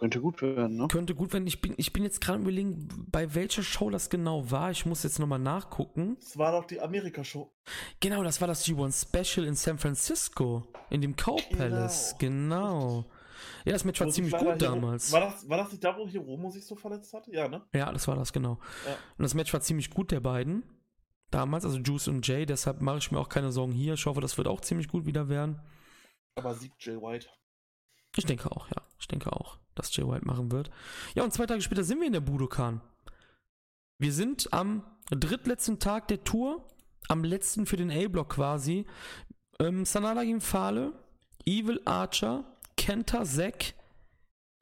S2: Könnte gut werden, ne?
S1: Könnte gut werden. Ich bin, ich bin jetzt gerade überlegen, bei welcher Show das genau war. Ich muss jetzt nochmal nachgucken.
S3: Es war doch die Amerika-Show.
S1: Genau, das war das G1 Special in San Francisco. In dem Cow genau. Palace. Genau. Ja, das Match war ziemlich gut damals.
S3: War das, war das nicht da, wo Hiromo sich so verletzt hat? Ja, ne?
S1: Ja, das war das, genau. Ja. Und das Match war ziemlich gut, der beiden. Damals, also Juice und Jay. Deshalb mache ich mir auch keine Sorgen hier. Ich hoffe, das wird auch ziemlich gut wieder werden.
S3: Aber siegt Jay White.
S1: Ich denke auch, ja. Ich denke auch das Jay White machen wird. Ja, und zwei Tage später sind wir in der Budokan. Wir sind am drittletzten Tag der Tour, am letzten für den A-Block quasi. Ähm, Sanada gegen Fale, Evil Archer, Kenta Zack,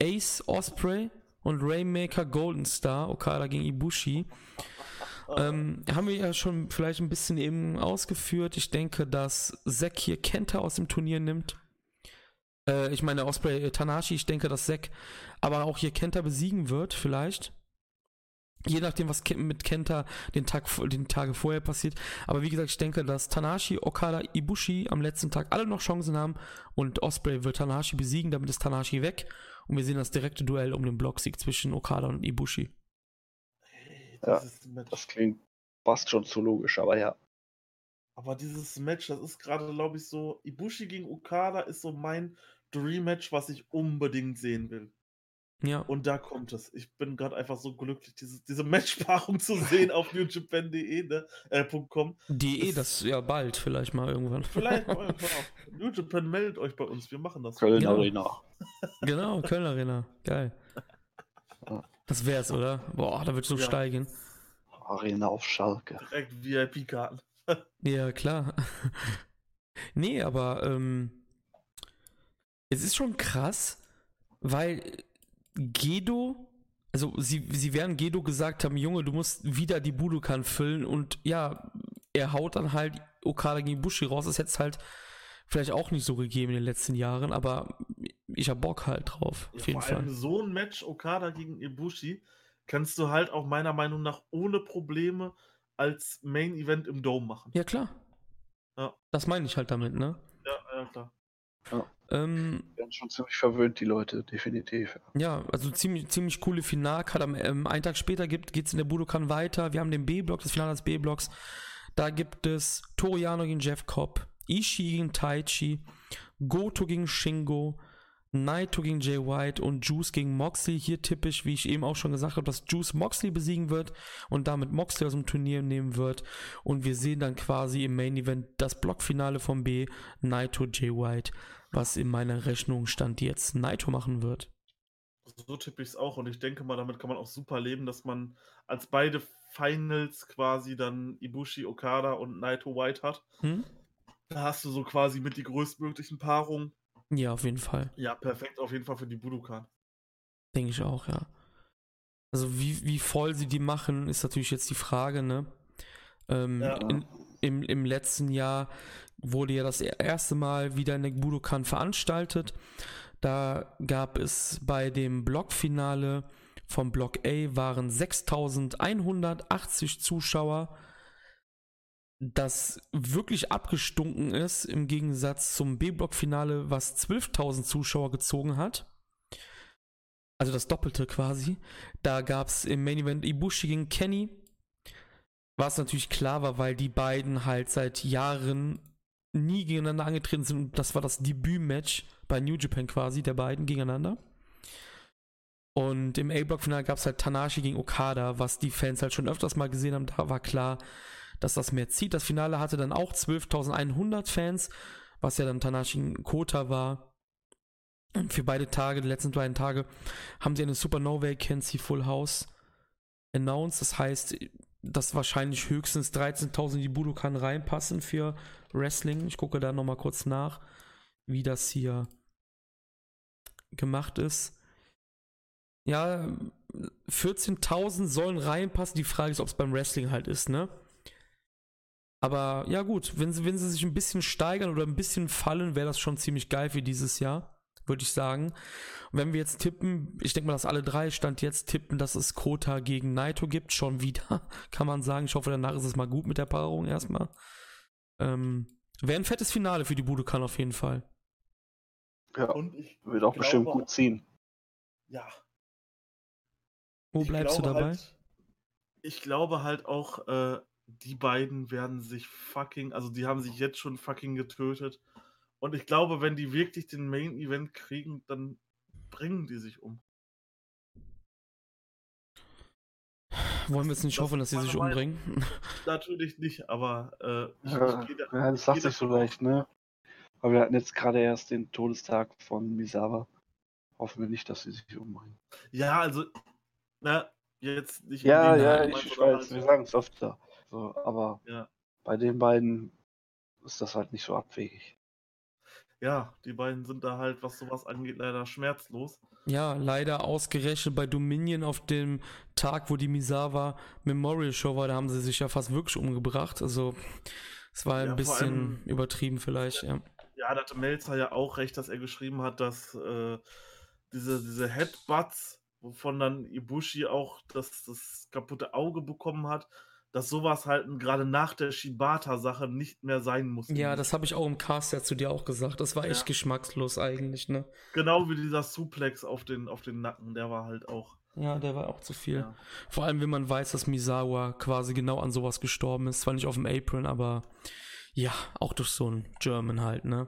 S1: Ace Osprey und Rainmaker Golden Star, Okada gegen Ibushi. Ähm, haben wir ja schon vielleicht ein bisschen eben ausgeführt. Ich denke, dass Zack hier Kenta aus dem Turnier nimmt. Äh, ich meine, Osprey äh, Tanashi, ich denke, dass Zack aber auch hier Kenta besiegen wird, vielleicht. Je nachdem, was mit Kenta den, Tag, den Tage vorher passiert. Aber wie gesagt, ich denke, dass Tanashi, Okada, Ibushi am letzten Tag alle noch Chancen haben und Osprey wird Tanashi besiegen, damit ist Tanashi weg und wir sehen das direkte Duell um den Blocksieg zwischen Okada und Ibushi.
S2: Das ja, das klingt fast schon zu logisch, aber ja.
S3: Aber dieses Match, das ist gerade, glaube ich, so, Ibushi gegen Okada ist so mein Dream-Match, was ich unbedingt sehen will. Ja. Und da kommt es. Ich bin gerade einfach so glücklich, diese, diese Matchpaarung zu sehen auf newjapan.de, ne? Äh, .com.
S1: DE, das, das ja bald, vielleicht mal irgendwann.
S3: Vielleicht <laughs> mal irgendwann auch. New Japan meldet euch bei uns, wir machen das.
S2: Köln genau. Arena. <laughs>
S1: Genau, Köln Arena. Geil. Das wär's, oder? Boah, da wird so ja. steigen.
S2: Arena auf Schalke.
S3: Direkt VIP-Karten. <laughs>
S1: ja, klar. nee, aber ähm, es ist schon krass, weil Gedo, also sie, sie werden Gedo gesagt haben, Junge, du musst wieder die Budokan füllen und ja, er haut dann halt Okada gegen Bushi raus. Das hätte es halt vielleicht auch nicht so gegeben in den letzten Jahren, aber ich hab Bock halt drauf.
S3: Ja, auf jeden vor Fall. allem so ein Match Okada gegen Ibushi kannst du halt auch meiner Meinung nach ohne Probleme als Main Event im Dome machen.
S1: Ja, klar. Ja. Das meine ich halt damit, ne?
S3: Ja, ja, klar.
S2: Ja. Ähm, werden schon ziemlich verwöhnt, die Leute, definitiv.
S1: Ja, also ziemlich, ziemlich coole Finalkarte. Ähm, einen Tag später geht es in der Budokan weiter. Wir haben den B-Block, das Finale des B-Blocks. Da gibt es Toriano gegen Jeff Cobb, Ishii gegen Taichi, Goto gegen Shingo, Naito gegen Jay White und Juice gegen Moxley. Hier typisch, wie ich eben auch schon gesagt habe, dass Juice Moxley besiegen wird und damit Moxley aus dem Turnier nehmen wird. Und wir sehen dann quasi im Main Event das Blockfinale vom B, Naito Jay White was in meiner Rechnung stand jetzt Naito machen wird.
S3: So tippe ich es auch und ich denke mal, damit kann man auch super leben, dass man als beide Finals quasi dann Ibushi, Okada und Naito White hat. Hm? Da hast du so quasi mit die größtmöglichen Paarungen.
S1: Ja, auf jeden Fall.
S3: Ja, perfekt auf jeden Fall für die Budokan.
S1: Denke ich auch, ja. Also wie, wie voll sie die machen, ist natürlich jetzt die Frage, ne? Ähm, ja. in, im, Im letzten Jahr wurde ja das erste Mal wieder in der Budokan veranstaltet. Da gab es bei dem Blockfinale vom Block A waren 6180 Zuschauer, das wirklich abgestunken ist im Gegensatz zum B-Block-Finale, was 12.000 Zuschauer gezogen hat. Also das Doppelte quasi. Da gab es im Main Event Ibushi gegen Kenny, was natürlich klar war, weil die beiden halt seit Jahren nie gegeneinander angetreten sind und das war das Debütmatch bei New Japan quasi, der beiden gegeneinander. Und im A-Block-Finale gab es halt Tanashi gegen Okada, was die Fans halt schon öfters mal gesehen haben. Da war klar, dass das mehr zieht. Das Finale hatte dann auch 12.100 Fans, was ja dann Tanashi gegen Kota war. Und für beide Tage, die letzten beiden Tage, haben sie eine Supernova Vacancy Full House announced. Das heißt, dass wahrscheinlich höchstens 13.000 die Budokan reinpassen für Wrestling. Ich gucke da nochmal kurz nach, wie das hier gemacht ist. Ja, 14.000 sollen reinpassen. Die Frage ist, ob es beim Wrestling halt ist, ne? Aber ja gut, wenn sie, wenn sie sich ein bisschen steigern oder ein bisschen fallen, wäre das schon ziemlich geil für dieses Jahr würde ich sagen. Und wenn wir jetzt tippen, ich denke mal, dass alle drei Stand jetzt tippen, dass es Kota gegen Naito gibt, schon wieder, <laughs> kann man sagen. Ich hoffe, danach ist es mal gut mit der Paarung erstmal. Ähm, Wäre ein fettes Finale für die Budokan auf jeden Fall.
S2: Ja, und ich wird auch glaube, bestimmt gut ziehen.
S3: Ja.
S1: Wo ich bleibst du dabei?
S3: Halt, ich glaube halt auch, äh, die beiden werden sich fucking, also die haben sich jetzt schon fucking getötet. Und ich glaube, wenn die wirklich den Main Event kriegen, dann bringen die sich um.
S1: Wollen wir jetzt nicht das hoffen, dass sie sich umbringen? <laughs>
S3: Natürlich nicht, aber
S2: äh, ja, ich, ich ja, das sagt sich so leicht, ne? Aber wir hatten jetzt gerade erst den Todestag von Misawa. Hoffen wir nicht, dass sie sich umbringen.
S3: Ja, also, na, jetzt nicht.
S2: Ja, ja, ich, ich weiß, halt wir sagen es öfter. So, aber
S3: ja.
S2: bei den beiden ist das halt nicht so abwegig.
S3: Ja, die beiden sind da halt, was sowas angeht, leider schmerzlos.
S1: Ja, leider ausgerechnet bei Dominion auf dem Tag, wo die Misawa Memorial Show war, da haben sie sich ja fast wirklich umgebracht. Also, es war ein ja, bisschen allem, übertrieben vielleicht, ja.
S3: Ja, da hatte Melzer ja auch recht, dass er geschrieben hat, dass äh, diese, diese Headbutts, wovon dann Ibushi auch das, das kaputte Auge bekommen hat, dass sowas halt gerade nach der Shibata-Sache nicht mehr sein muss.
S1: Ja, das habe ich auch im Cast ja zu dir auch gesagt. Das war ja. echt geschmackslos eigentlich, ne?
S3: Genau wie dieser Suplex auf den, auf den Nacken, der war halt auch.
S1: Ja, der war auch zu viel. Ja. Vor allem, wenn man weiß, dass Misawa quasi genau an sowas gestorben ist. Zwar nicht auf dem Apron, aber ja, auch durch so einen German halt, ne?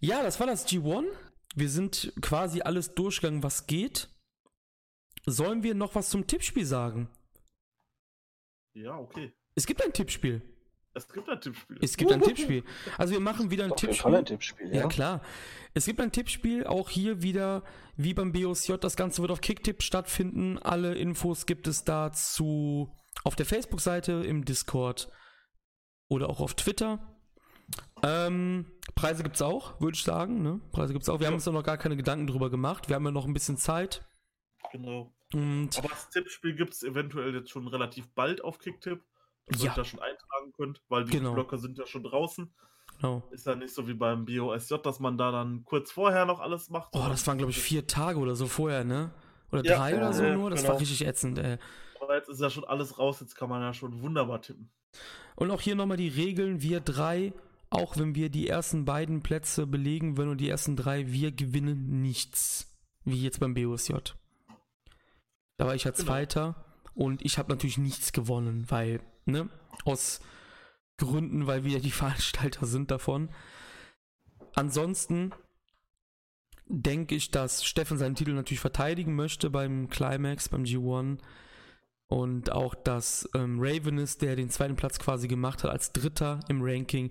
S1: Ja, das war das G1. Wir sind quasi alles durchgegangen, was geht. Sollen wir noch was zum Tippspiel sagen?
S3: Ja, okay.
S1: Es gibt ein Tippspiel.
S3: Es gibt ein Tippspiel.
S1: Es gibt ein Tippspiel. Also wir machen wieder ein Tippspiel.
S2: Ein Tippspiel ja.
S1: ja. klar. Es gibt ein Tippspiel, auch hier wieder wie beim BOSJ. Das Ganze wird auf Kicktip stattfinden. Alle Infos gibt es dazu auf der Facebook-Seite, im Discord oder auch auf Twitter. Ähm, Preise gibt es auch, würde ich sagen. Ne? Preise gibt es auch. Wir ja. haben uns noch gar keine Gedanken drüber gemacht. Wir haben ja noch ein bisschen Zeit.
S3: Genau. Und Aber das Tippspiel gibt es eventuell jetzt schon relativ bald auf Kicktip, dass ja. ihr da schon eintragen könnt, weil die genau. Blöcke sind ja schon draußen. Genau. Ist ja nicht so wie beim BOSJ, dass man da dann kurz vorher noch alles macht.
S1: Oh, das waren, glaube ich, vier Tage oder so vorher, ne? Oder ja, drei oder so äh, nur. Das genau. war richtig ätzend, ey.
S3: Aber jetzt ist ja schon alles raus, jetzt kann man ja schon wunderbar tippen.
S1: Und auch hier nochmal die Regeln. Wir drei, auch wenn wir die ersten beiden Plätze belegen würden und die ersten drei, wir gewinnen nichts. Wie jetzt beim BOSJ. Da war ich ja genau. Zweiter und ich habe natürlich nichts gewonnen, weil, ne, aus Gründen, weil wir die <laughs> Veranstalter sind davon. Ansonsten denke ich, dass Steffen seinen Titel natürlich verteidigen möchte beim Climax, beim G1. Und auch, dass ähm, Raven ist, der den zweiten Platz quasi gemacht hat, als Dritter im Ranking,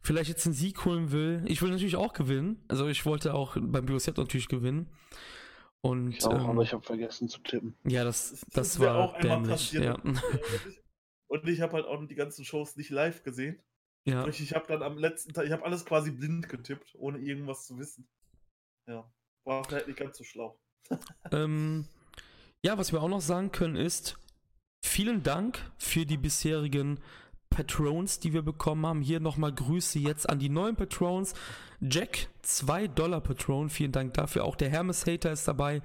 S1: vielleicht jetzt einen Sieg holen will. Ich will natürlich auch gewinnen. Also ich wollte auch beim BOZ natürlich gewinnen. Und,
S2: ich auch, ähm, aber ich habe vergessen zu tippen.
S1: Ja, das, das, das war auch dämlich. Ja. <laughs>
S3: Und ich habe halt auch die ganzen Shows nicht live gesehen.
S1: Ja.
S3: Sprich, ich habe dann am letzten Tag, ich habe alles quasi blind getippt, ohne irgendwas zu wissen. Ja, war vielleicht nicht ganz so schlau. <laughs>
S1: ähm, ja, was wir auch noch sagen können ist, vielen Dank für die bisherigen Patrons, die wir bekommen haben. Hier nochmal Grüße jetzt an die neuen Patrons. Jack, 2 Dollar Patron, vielen Dank dafür. Auch der Hermes Hater ist dabei.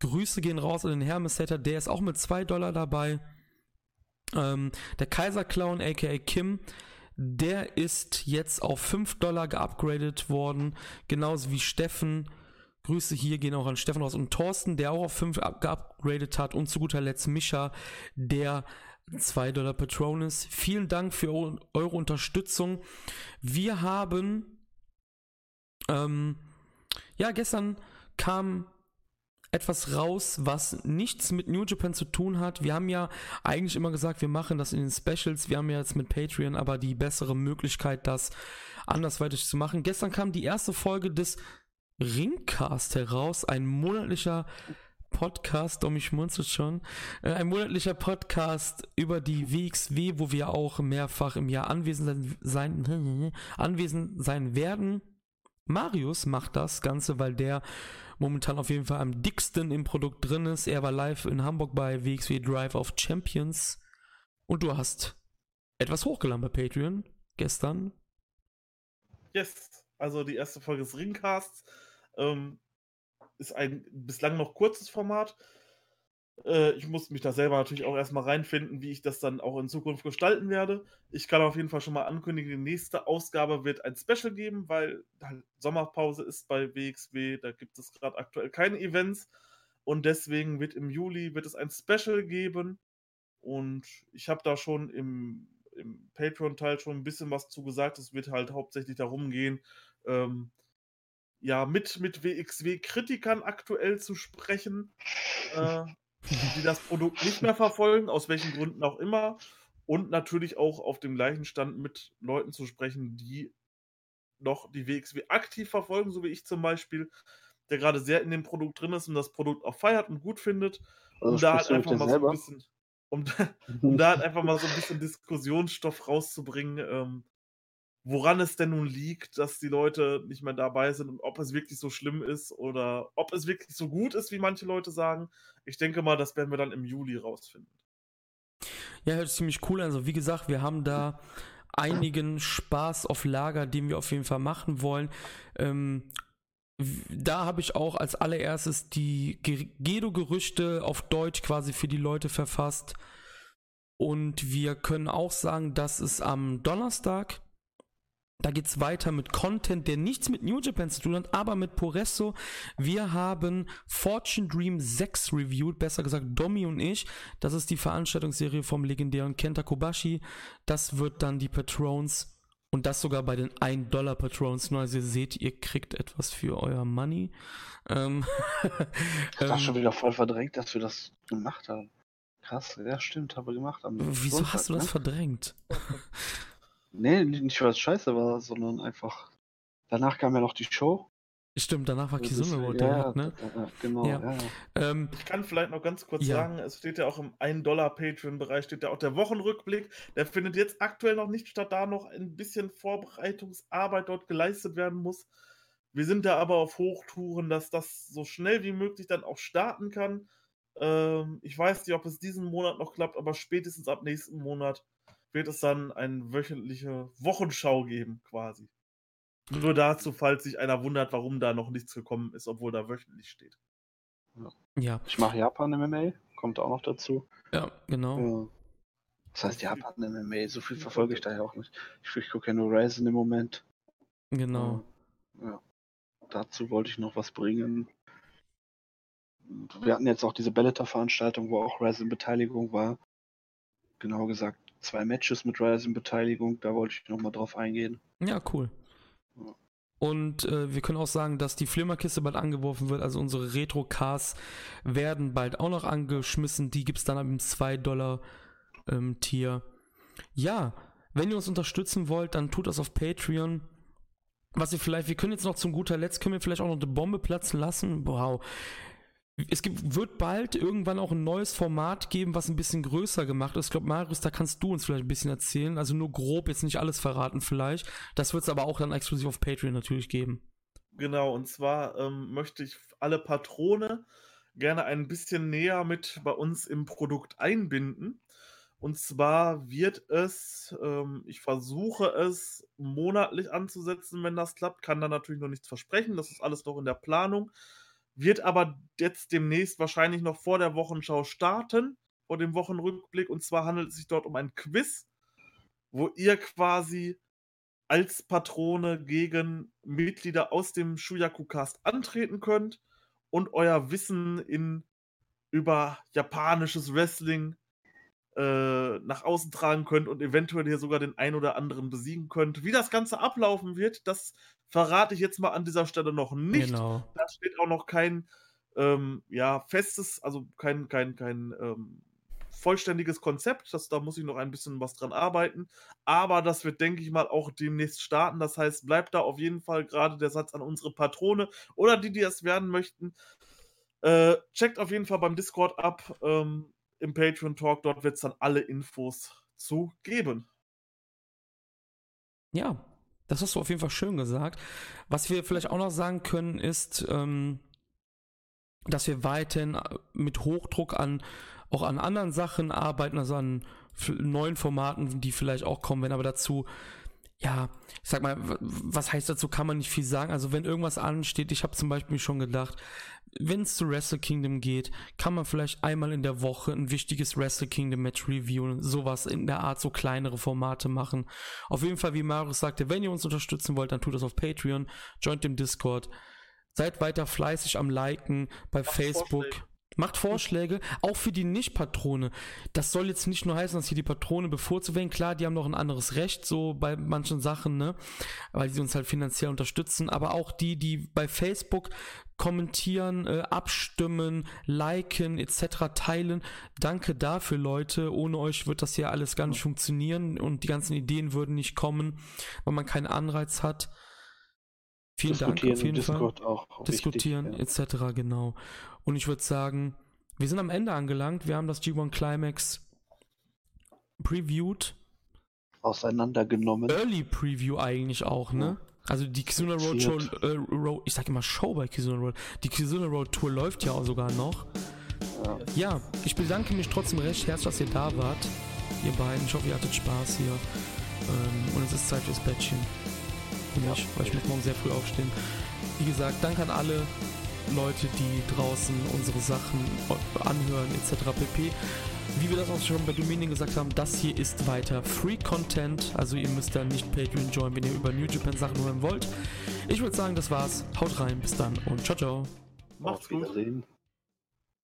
S1: Grüße gehen raus an den Hermes Hater, der ist auch mit 2 Dollar dabei. Ähm, der Kaiser Clown, aka Kim, der ist jetzt auf 5 Dollar geupgradet worden. Genauso wie Steffen. Grüße hier gehen auch an Steffen raus und Thorsten, der auch auf 5 geupgradet hat. Und zu guter Letzt Mischa, der 2 Dollar Patronus. Vielen Dank für eure Unterstützung. Wir haben, ähm, ja, gestern kam etwas raus, was nichts mit New Japan zu tun hat. Wir haben ja eigentlich immer gesagt, wir machen das in den Specials. Wir haben ja jetzt mit Patreon aber die bessere Möglichkeit, das andersweitig zu machen. Gestern kam die erste Folge des Ringcast heraus, ein monatlicher Podcast, Domi schmunzelt schon, äh, ein monatlicher Podcast über die WXW, wo wir auch mehrfach im Jahr anwesend sein, <laughs> anwesend sein werden. Marius macht das Ganze, weil der momentan auf jeden Fall am dicksten im Produkt drin ist. Er war live in Hamburg bei WXW Drive of Champions. Und du hast etwas hochgeladen bei Patreon gestern.
S3: Yes, also die erste Folge des Ringcasts. Ähm, ist ein bislang noch kurzes Format. Äh, ich muss mich da selber natürlich auch erstmal reinfinden, wie ich das dann auch in Zukunft gestalten werde. Ich kann auf jeden Fall schon mal ankündigen, die nächste Ausgabe wird ein Special geben, weil halt Sommerpause ist bei WXW, da gibt es gerade aktuell keine Events und deswegen wird im Juli wird es ein Special geben und ich habe da schon im, im Patreon-Teil schon ein bisschen was zu gesagt. Es wird halt hauptsächlich darum gehen, ähm, ja, mit, mit WXW-Kritikern aktuell zu sprechen, äh, die das Produkt nicht mehr verfolgen, aus welchen Gründen auch immer. Und natürlich auch auf dem gleichen Stand mit Leuten zu sprechen, die noch die WXW aktiv verfolgen, so wie ich zum Beispiel, der gerade sehr in dem Produkt drin ist und das Produkt auch feiert und gut findet. Also um da halt einfach mal selber? so ein bisschen, um, um da halt einfach mal so ein bisschen Diskussionsstoff rauszubringen, ähm, woran es denn nun liegt, dass die Leute nicht mehr dabei sind und ob es wirklich so schlimm ist oder ob es wirklich so gut ist, wie manche Leute sagen. Ich denke mal, das werden wir dann im Juli rausfinden.
S1: Ja, hört sich ziemlich cool an. Also wie gesagt, wir haben da einigen Spaß auf Lager, den wir auf jeden Fall machen wollen. Ähm, da habe ich auch als allererstes die Gedo-Gerüchte auf Deutsch quasi für die Leute verfasst. Und wir können auch sagen, dass es am Donnerstag da geht es weiter mit Content, der nichts mit New Japan zu tun hat, aber mit Poresso. Wir haben Fortune Dream 6 reviewed, besser gesagt Domi und ich. Das ist die Veranstaltungsserie vom legendären Kenta Kobashi. Das wird dann die Patrons und das sogar bei den 1 Dollar Patrons. Nur also ihr seht, ihr kriegt etwas für euer Money. Ähm, <laughs>
S2: ich hab ähm, schon wieder voll verdrängt, dass wir das gemacht haben. Krass, ja stimmt, habe gemacht.
S1: Wieso hast du das ne? verdrängt? <laughs>
S2: Nee, nicht weil es scheiße war, sondern einfach. Danach kam ja noch die Show.
S1: Stimmt, danach war Kizuna Road
S2: ja, ne? Ja, genau. Ja. Ja,
S3: ähm, ich kann vielleicht noch ganz kurz sagen, es steht ja auch im 1-Dollar-Patreon-Bereich, steht ja auch der Wochenrückblick. Der findet jetzt aktuell noch nicht statt, da noch ein bisschen Vorbereitungsarbeit dort geleistet werden muss. Wir sind da aber auf Hochtouren, dass das so schnell wie möglich dann auch starten kann. Ähm, ich weiß nicht, ob es diesen Monat noch klappt, aber spätestens ab nächsten Monat wird es dann eine wöchentliche Wochenschau geben, quasi. Nur dazu, falls sich einer wundert, warum da noch nichts gekommen ist, obwohl da wöchentlich steht.
S2: Ja. ja. Ich mache Japan MMA, kommt auch noch dazu.
S1: Ja, genau. Ja.
S2: Das heißt Japan MMA, so viel verfolge ich da ja auch nicht. Ich, ich gucke ja nur Ryzen im Moment.
S1: Genau.
S2: Ja. Dazu wollte ich noch was bringen. Wir hatten jetzt auch diese Bellator-Veranstaltung, wo auch Ryzen Beteiligung war. Genau gesagt, zwei Matches mit Ryzen-Beteiligung, da wollte ich nochmal drauf eingehen.
S1: Ja, cool. Und äh, wir können auch sagen, dass die Flimmerkiste bald angeworfen wird. Also unsere Retro-Cars werden bald auch noch angeschmissen. Die gibt es dann im 2-Dollar-Tier. Ähm, ja, wenn ihr uns unterstützen wollt, dann tut das auf Patreon. Was ihr vielleicht, wir können jetzt noch zum guter Letzt, können wir vielleicht auch noch eine Bombe platzen lassen. Wow es gibt, wird bald irgendwann auch ein neues Format geben, was ein bisschen größer gemacht ist. Ich glaube, Marius, da kannst du uns vielleicht ein bisschen erzählen. Also nur grob, jetzt nicht alles verraten vielleicht. Das wird es aber auch dann exklusiv auf Patreon natürlich geben.
S3: Genau, und zwar ähm, möchte ich alle Patrone gerne ein bisschen näher mit bei uns im Produkt einbinden. Und zwar wird es, ähm, ich versuche es monatlich anzusetzen, wenn das klappt, kann da natürlich noch nichts versprechen. Das ist alles noch in der Planung wird aber jetzt demnächst wahrscheinlich noch vor der Wochenschau starten, vor dem Wochenrückblick. Und zwar handelt es sich dort um ein Quiz, wo ihr quasi als Patrone gegen Mitglieder aus dem Shuyaku-Cast antreten könnt und euer Wissen in, über japanisches Wrestling äh, nach außen tragen könnt und eventuell hier sogar den ein oder anderen besiegen könnt. Wie das Ganze ablaufen wird, das verrate ich jetzt mal an dieser Stelle noch nicht. Genau. Da steht auch noch kein ähm, ja, festes, also kein, kein, kein ähm, vollständiges Konzept. Das, da muss ich noch ein bisschen was dran arbeiten. Aber das wird, denke ich mal, auch demnächst starten. Das heißt, bleibt da auf jeden Fall gerade der Satz an unsere Patrone oder die, die es werden möchten. Äh, checkt auf jeden Fall beim Discord ab. Ähm, im Patreon Talk. Dort wird es dann alle Infos zu geben.
S1: Ja, das hast du auf jeden Fall schön gesagt. Was wir vielleicht auch noch sagen können, ist, ähm, dass wir weiterhin mit Hochdruck an auch an anderen Sachen arbeiten, also an neuen Formaten, die vielleicht auch kommen werden, aber dazu, ja, ich sag mal, was heißt dazu, kann man nicht viel sagen. Also wenn irgendwas ansteht, ich habe zum Beispiel schon gedacht, wenn es zu Wrestle Kingdom geht, kann man vielleicht einmal in der Woche ein wichtiges Wrestle Kingdom Match reviewen, sowas in der Art, so kleinere Formate machen. Auf jeden Fall, wie Marius sagte, wenn ihr uns unterstützen wollt, dann tut das auf Patreon, joint dem Discord, seid weiter fleißig am Liken bei Ach, Facebook. Vorschläge. Macht Vorschläge, auch für die Nicht-Patrone. Das soll jetzt nicht nur heißen, dass hier die Patrone bevorzugt. Klar, die haben noch ein anderes Recht, so bei manchen Sachen, ne? Weil sie uns halt finanziell unterstützen. Aber auch die, die bei Facebook kommentieren, äh, abstimmen, liken, etc. teilen. Danke dafür, Leute. Ohne euch wird das hier alles gar nicht funktionieren und die ganzen Ideen würden nicht kommen, weil man keinen Anreiz hat. Vielen Dank auf jeden Discord Fall. Auch Diskutieren ja. etc. genau. Und ich würde sagen, wir sind am Ende angelangt. Wir haben das G1 Climax previewed.
S2: Auseinandergenommen.
S1: Early Preview eigentlich auch, ne? Also die Kizuna Road Show, äh, Road, ich sag immer Show bei Kizuna Road. Die Kizuna Road Tour läuft ja auch sogar noch. Ja. ja, ich bedanke mich trotzdem recht herzlich, dass ihr da wart. Ihr beiden. Ich hoffe, ihr hattet Spaß hier. Ähm, und es ist Zeit fürs Bettchen für mich, ja. weil ich muss morgen sehr früh aufstehen. Wie gesagt, danke an alle Leute, die draußen unsere Sachen anhören etc. pp. Wie wir das auch schon bei Dominion gesagt haben, das hier ist weiter Free Content, also ihr müsst da nicht Patreon joinen, wenn ihr über New Japan Sachen hören wollt. Ich würde sagen, das war's. Haut rein, bis dann und ciao ciao.
S3: Macht's gut.